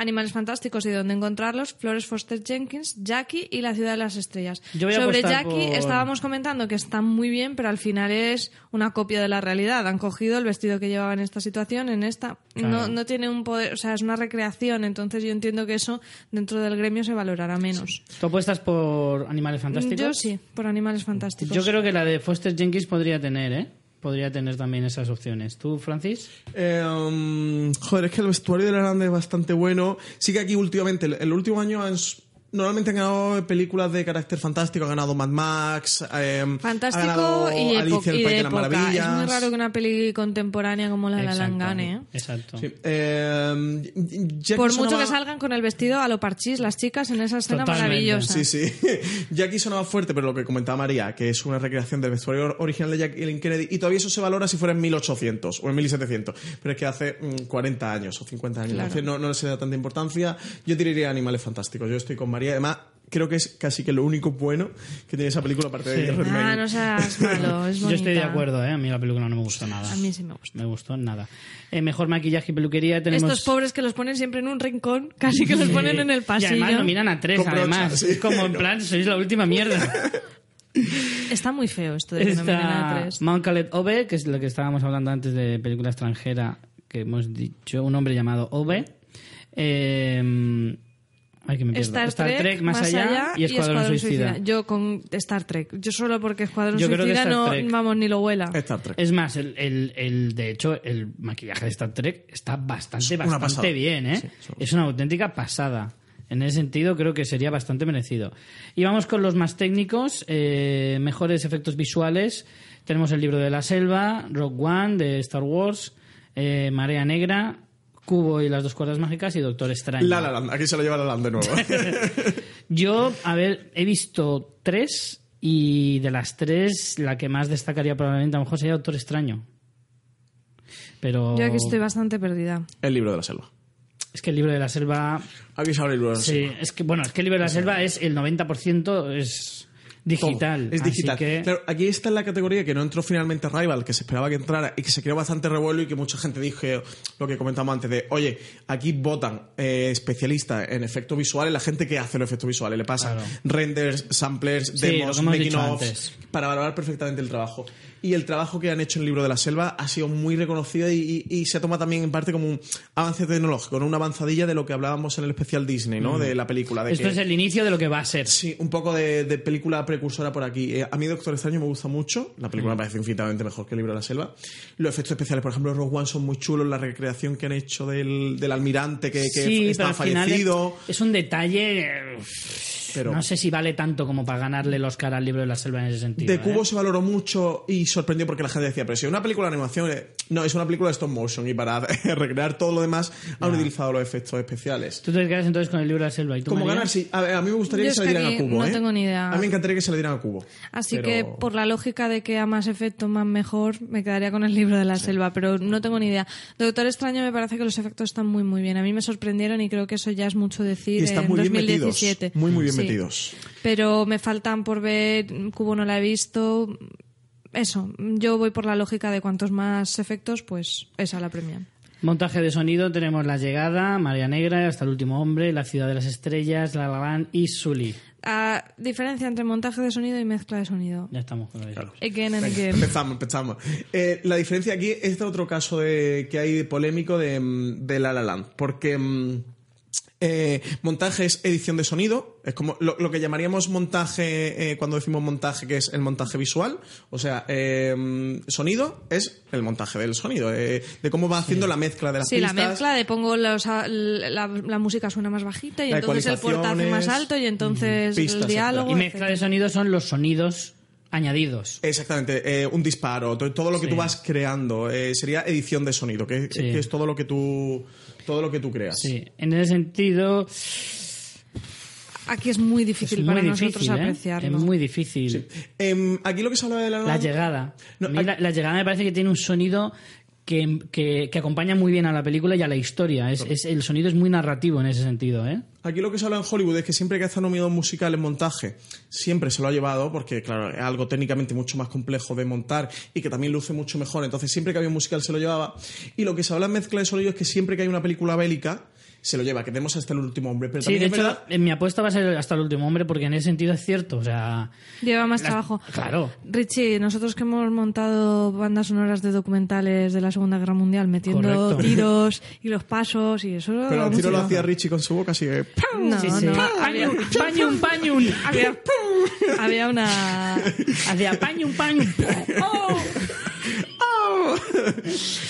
Animales Fantásticos y Dónde Encontrarlos, Flores Foster Jenkins, Jackie y La Ciudad de las Estrellas. Sobre Jackie por- estábamos comentando que está muy bien, pero al final es una copia de la realidad. Han cogido el vestido que llevaba en esta situación, en esta. Claro. No, no tiene un poder, o sea, es una recreación, entonces yo entiendo que eso dentro del gremio se valorará menos. ¿Tú apuestas por Animales Fantásticos? Yo sí, por Animales Fantásticos. Yo creo que la de Foster Jenkins podría tener, ¿eh? Podría tener también esas opciones. ¿Tú, Francis? Um, joder, es que el vestuario de La Land es bastante bueno. Sí que aquí últimamente, el, último año han s- normalmente han ganado películas de carácter fantástico. Ha ganado Mad Max. eh, ha Fantástico ganado y, Alicia el País de de las época. Es Maravillas. muy raro que una peli contemporánea como la de Exacto. gane, ¿eh? Exacto. Sí, eh, Por mucho sonaba- que salgan con el vestido a lo parchís las chicas en esa escena Totalmente. maravillosa. Sí, sí. Jackie sonaba fuerte, pero lo que comentaba María, que es una recreación del vestuario original de Jacqueline Kennedy, y todavía eso se valora si fuera en 1800 o en 1700. Pero es que hace mm, 40 años o 50 años. Claro. No, no le se da tanta importancia. Yo diría Animales Fantásticos. Yo estoy con María. Además, creo que es casi que lo único bueno que tiene esa película, aparte de. Red Ah, no seas malo, es Yo estoy de acuerdo, ¿eh? A mí la película no me gustó nada. A mí sí me gusta. Me gustó nada. Eh, mejor maquillaje y peluquería tenemos... Estos pobres que los ponen siempre en un rincón, casi que los Sí. ponen en el Y pasillo. además lo miran a tres, Con brocha, además. sí. Es como en plan, sois la última mierda. Está muy feo esto de que no miren a Está tres. Mount Caleb Ove, que es lo que estábamos hablando antes de película extranjera, que hemos dicho, un hombre llamado Ove. Eh, ay, que me pierdo. Star, Trek, más, allá, y Escuadrón, Suicida. Yo con Star Trek. Yo solo porque Escuadrón Yo creo que Suicida no, Trek. vamos, ni lo huela. Star Trek. Es más, el, el, el- de hecho, el maquillaje de Star Trek está bastante, bastante bien, ¿eh? Sí. Es una auténtica pasada. En ese sentido, creo que sería bastante merecido. Y vamos con los más técnicos, eh, mejores efectos visuales. Tenemos el libro de la selva, Rogue One de Star Wars, eh, Marea Negra, Cubo y las dos cuerdas mágicas y Doctor Extraño. La La Land. Aquí se lo lleva La La Land de nuevo. Yo, a ver, he visto tres y de las tres, la que más destacaría probablemente a lo mejor sería Doctor Extraño. Pero Yo aquí estoy bastante perdida. el libro de la selva. es que el libro de la selva... Aquí se abre el libro de la Sí, selva. es que, bueno, es que el libro de la selva es el 90% es digital. Todo. Es así digital. que- Claro, aquí está la categoría que no entró finalmente Rival, que se esperaba que entrara y que se creó bastante revuelo y que mucha gente dije lo que comentamos antes de, oye, aquí votan eh, especialistas en efectos visuales, la gente que hace los efectos visuales, le pasan Claro. renders, samplers, Sí, demos, making offs, para valorar perfectamente el trabajo. Y el trabajo que han hecho en el libro de la selva ha sido muy reconocido y, y- y se toma también en parte como un avance tecnológico, ¿no? una avanzadilla de lo que hablábamos en el especial Disney, ¿no? De la película. De. Esto que- es el inicio de lo que va a ser. Sí, un poco de, de película precursora por aquí. Eh, a mí Doctor Extraño me gusta mucho. La Mm. película me parece infinitamente mejor que el libro de la selva. Los efectos especiales, por ejemplo, Rogue One son muy chulos. La recreación que han hecho del, del almirante que, que sí, está fallecido. es, es un detalle... eh, Pero- no sé si vale tanto como para ganarle el Oscar al libro de la selva en ese sentido. De ¿eh? Cubo se valoró mucho y sorprendió porque la gente decía, pero si una película de animación, eh, No, es una película de stop motion y para recrear todo lo demás han utilizado los efectos especiales. Tú te quedas entonces con el libro de la selva. ¿Y tú, Como María? ganar, sí. A, ver, a mí me gustaría Yo que se le dieran a cubo, no ¿eh? tengo ni idea. A mí me encantaría que se le dieran a cubo. Así Pero- que, por la lógica de que a más efecto, más mejor, me quedaría con el libro de la selva, pero no tengo ni idea. Doctor Extraño me parece que los efectos están muy, muy bien. A mí me sorprendieron y creo que eso ya es mucho decir Y están en muy bien 2017. metidos. Muy, muy bien Sí. metidos. Pero me faltan por ver, Cubo no la he visto. Eso, yo voy por la lógica de cuantos más efectos, pues esa la premian. Montaje de sonido tenemos La Llegada, María Negra, Hasta el Último Hombre, La Ciudad de las Estrellas, La La Land y Sully. Ah, diferencia entre montaje de sonido y mezcla de sonido. Ya estamos con. Again and again. empezamos, empezamos. Eh, la diferencia aquí es de otro caso de, que hay polémico de, mm, de La La Land, porque mm, eh, montaje es edición de sonido, es como lo, lo que llamaríamos montaje eh, cuando decimos montaje, que es el montaje visual, o sea, eh, sonido es el montaje del sonido, eh, de cómo va haciendo la mezcla de las Sí, la pistas. mezcla de pongo los, a- la, la música suena más bajita y La entonces el portazo más alto y entonces pistas, el diálogo. Y mezcla de sonido son los sonidos añadidos. Exactamente, eh, un disparo, to- todo lo que Sí. tú vas creando eh, sería edición de sonido, que, Sí. que es todo lo que tú todo lo que tú creas. Sí, en ese sentido Aquí es muy es difícil muy para nosotros difícil, ¿eh? apreciarlo. Es muy difícil. Em, aquí lo que se habla de la, La llegada. No, A mí aquí- la, la llegada me parece que tiene un sonido que, que- que acompaña muy bien a la película y a la historia. Es, es- el sonido es muy narrativo en ese sentido, ¿eh? Aquí lo que se habla en Hollywood es que siempre que está nominado un musical en montaje, siempre se lo ha llevado, porque claro, es algo técnicamente mucho más complejo de montar y que también luce mucho mejor. Entonces, siempre que había un musical se lo llevaba. Y lo que se habla en mezcla de sonido es que siempre que hay una película bélica, se lo lleva, que tenemos hasta el último hombre. Pero Sí, también de hecho, verdad- en mi apuesta va a ser hasta el último hombre porque en ese sentido es cierto. O sea, Lleva más Las- trabajo. claro. Richie, nosotros que hemos montado bandas sonoras de documentales de la Segunda Guerra Mundial metiendo Correcto. tiros y los pasos y eso. pero el tiro lo hacía. Richie con su boca, así que... No, sí, sí. no. Pañum, pañum, pañum. Había, había una. Hacía pañum, pañum. ¡Oh!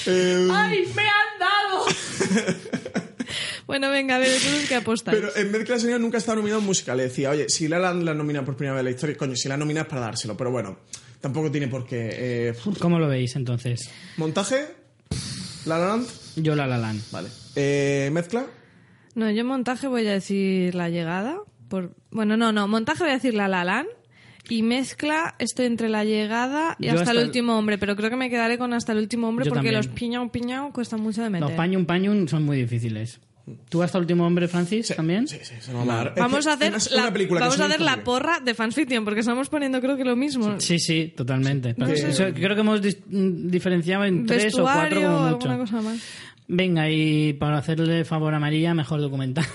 Eh, ¡Ay, me han dado! Bueno, venga, a ver, entonces qué apostáis. Pero en mezcla de sonido nunca estaba nominado un musical. Le decía, oye, si La La Land la nomina por primera vez en la historia, coño, si la nomina es para dárselo. Pero bueno, tampoco tiene por qué. Eh, ¿Cómo lo veis entonces? montaje, La La Land, Yo la la Land. vale. Eh, mezcla, No, yo en montaje voy a decir la llegada. Por... Bueno, no, no, montaje voy a decir la La Land. Y mezcla, estoy entre la llegada y Yo hasta, hasta el el- último hombre, pero creo que me quedaré con hasta el último hombre Yo porque también. los piñao piñao cuestan mucho de meter. Los pañum, pañum son muy difíciles. ¿Tú hasta el último hombre, Francis, también? Sí, sí, se nos va a dar. Es Vamos a hacer, una la, película vamos a hacer la porra de fanfiction porque estamos poniendo creo que lo mismo. Sí, sí, totalmente. No sé. Eso- creo que hemos diferenciado en tres o cuatro como alguna mucho. cosa más. Venga, y para hacerle favor a María, mejor documental.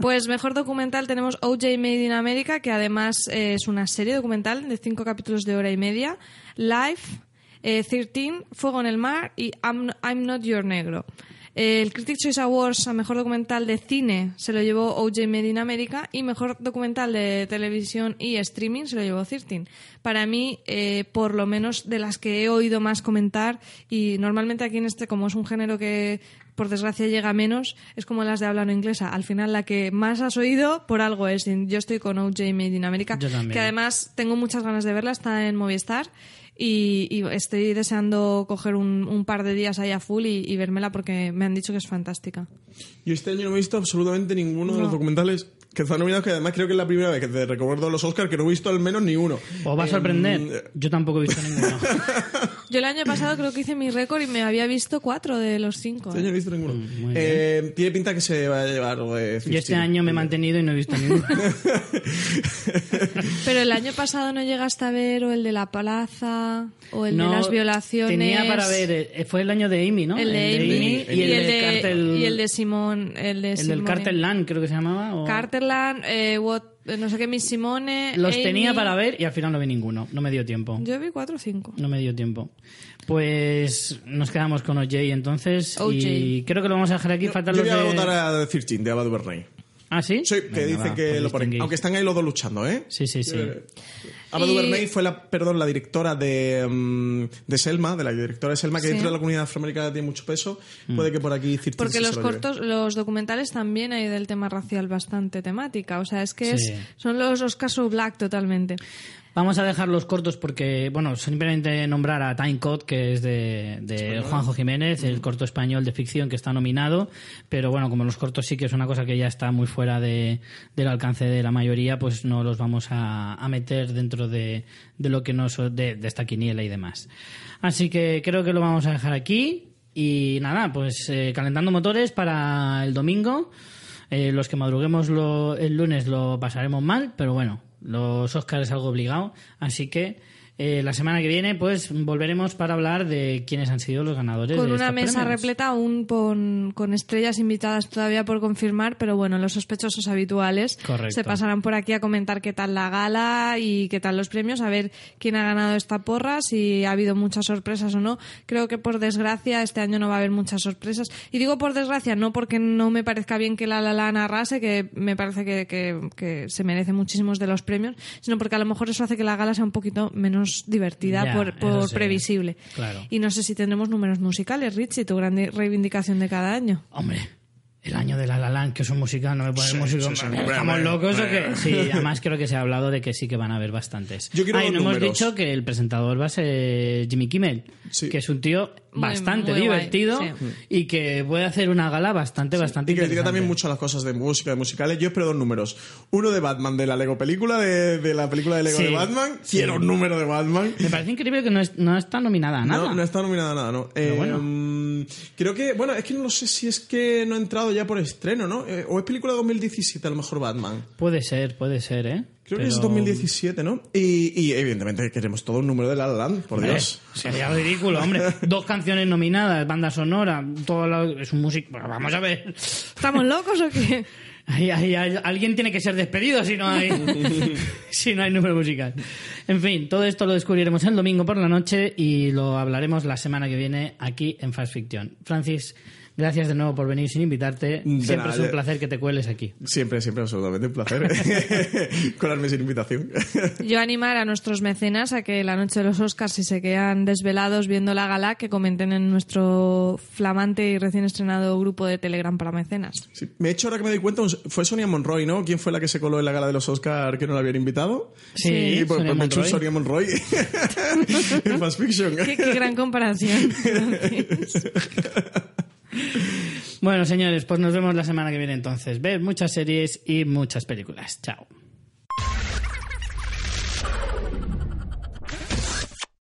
Pues mejor documental tenemos OJ Made in America, que además eh, es una serie documental de cinco capítulos de hora y media. Life, eh, 13, Fuego en el Mar y I'm, I'm Not Your Negro. El Critics' Choice Awards a mejor documental de cine se lo llevó OJ Made in America y mejor documental de televisión y streaming se lo llevó 13. Para mí, eh, por lo menos de las que he oído más comentar, y normalmente aquí en este, como es un género que por desgracia llega menos, es como las de habla no inglesa. Al final, la que más has oído, por algo es. Yo estoy con OJ Made in America, que además tengo muchas ganas de verla, está en Movistar. Y, y estoy deseando coger un, un par de días ahí a full y, y vérmela porque me han dicho que es fantástica. Yo este año no he visto absolutamente ninguno de los documentales que están nominados, que además creo que es la primera vez que te recuerdo los Oscars que no he visto al menos ni uno. Os va a Em, sorprender. Yo tampoco he visto ninguno. Yo el año pasado creo que hice mi récord y me había visto cuatro de los cinco. Este año no he visto ninguno. Mm, Eh, tiene pinta que se va a llevar de Yo este 15. año me he mantenido y no he visto ninguno. Pero el año pasado no llegaste a ver o el de la plaza o el No, de las violaciones. Tenía para ver, eh, fue el año de Amy, ¿no? El de Amy y, el, de, Cartel, y el de Simón. El, de el del. Cartel Land, creo que se llamaba. o- Carterland, eh, what- eh, no sé qué, Miss Simone. Los Amy. tenía para ver y al final no vi ninguno. No me dio tiempo. Yo vi cuatro o cinco. No me dio tiempo. Pues nos quedamos con OJ entonces. OJ. Y creo que lo vamos a dejar aquí. Faltan Yo los voy a de... votar a 13 de Ava DuVernay. ¿Ah, sí? Sí, que Venga, dicen va, que lo ponen. Aunque están ahí los dos luchando, ¿eh? Sí, sí, sí. Eh, Ava Y- DuVernay fue la, perdón, la directora de, mm, de Selma, de la directora de Selma, que Sí. dentro de la comunidad afroamericana tiene mucho peso. Puede que por aquí 13 Porque los lo cortos, los documentales también hay del tema racial bastante temática. O sea, es que Sí. es, son los Oscars so black totalmente. Vamos a dejar los cortos porque, bueno, simplemente nombrar a Time Code, que es de, de Juanjo Jiménez, el corto español de ficción que está nominado, pero bueno, como los cortos sí que es una cosa que ya está muy fuera de, del alcance de la mayoría, pues no los vamos a, a meter dentro de, de lo que nos, de, de esta quiniela y demás. Así que creo que lo vamos a dejar aquí. Y nada, pues eh, calentando motores para el domingo. Eh, los que madruguemos lo- el lunes lo pasaremos mal, pero bueno, los Oscars es algo obligado. Así que eh, la semana que viene, pues volveremos para hablar de quiénes han sido los ganadores. Con de una mesa premios. repleta aún con, con estrellas invitadas todavía por confirmar, pero bueno, los sospechosos habituales Correcto. se pasarán por aquí a comentar qué tal la gala y qué tal los premios, a ver quién ha ganado esta porra, si ha habido muchas sorpresas o no. Creo que por desgracia este año no va a haber muchas sorpresas. Y digo por desgracia, no porque no me parezca bien que la La Land arrase, que me parece que, que- que se merece muchísimos de los premios, sino porque a lo mejor eso hace que la gala sea un poquito menos divertida Ya, por, eso por sí. previsible. Claro. Y no sé si tendremos números musicales, Richie, tu gran reivindicación de cada año. Hombre, el año de La La Land, que es un musical, no me pones Sí, música. sí, sí, ¿Estamos locos o qué? Sí, además creo que se ha hablado de que sí que van a haber bastantes. Yo quiero Ah, y no hemos dicho que el presentador va a ser Jimmy Kimmel, Sí. que es un tío Muy- bastante muy guay, divertido sí. y que puede hacer una gala bastante, bastante Y critica interesante. también mucho las cosas de música, de musicales. Yo espero dos números. Uno de Batman, de la Lego película, de, de la película de Lego Sí, de Batman. sí. Quiero un número de Batman. Me parece increíble que no, es- no está nominada a nada. No, no está nominada a nada, ¿no? Eh, bueno. mm, creo que, bueno, es que no sé si es que no ha entrado ya por estreno, ¿no? Eh, o es película de 2017, a lo mejor Batman. Puede ser, puede ser, ¿eh? Creo que es Pero 2017, ¿no? Y, y evidentemente queremos todo un número de La La Land, por Hombre, Dios. Sería ridículo, hombre. Dos canciones nominadas, banda sonora, todo lo- es un músico. Vamos a ver. ¿Estamos locos o qué? Ahí- alguien tiene que ser despedido si no hay si no hay número musical. En fin, todo esto lo descubriremos el domingo por la noche y lo hablaremos la semana que viene aquí en Fast Fiction. Francis, gracias de nuevo por venir sin invitarte. Siempre nada, es un placer que te cueles aquí. Siempre, siempre, absolutamente un placer. Colarme sin invitación. Yo animar a nuestros mecenas a que la noche de los Oscars, si se quedan desvelados viendo la gala, que comenten en nuestro flamante y recién estrenado grupo de Telegram para mecenas. Sí, Me he hecho ahora que me doy cuenta, fue Sonia Monroy, ¿no? ¿Quién fue la que se coló en la gala de los Oscar que no la habían invitado? Sí, Y pues, Sonia pues me he hecho un Monroy. Sonia Monroy en Fast Fiction. Qué, qué gran comparación bueno, señores, pues nos vemos la semana que viene entonces. Ver muchas series y muchas películas. Chao.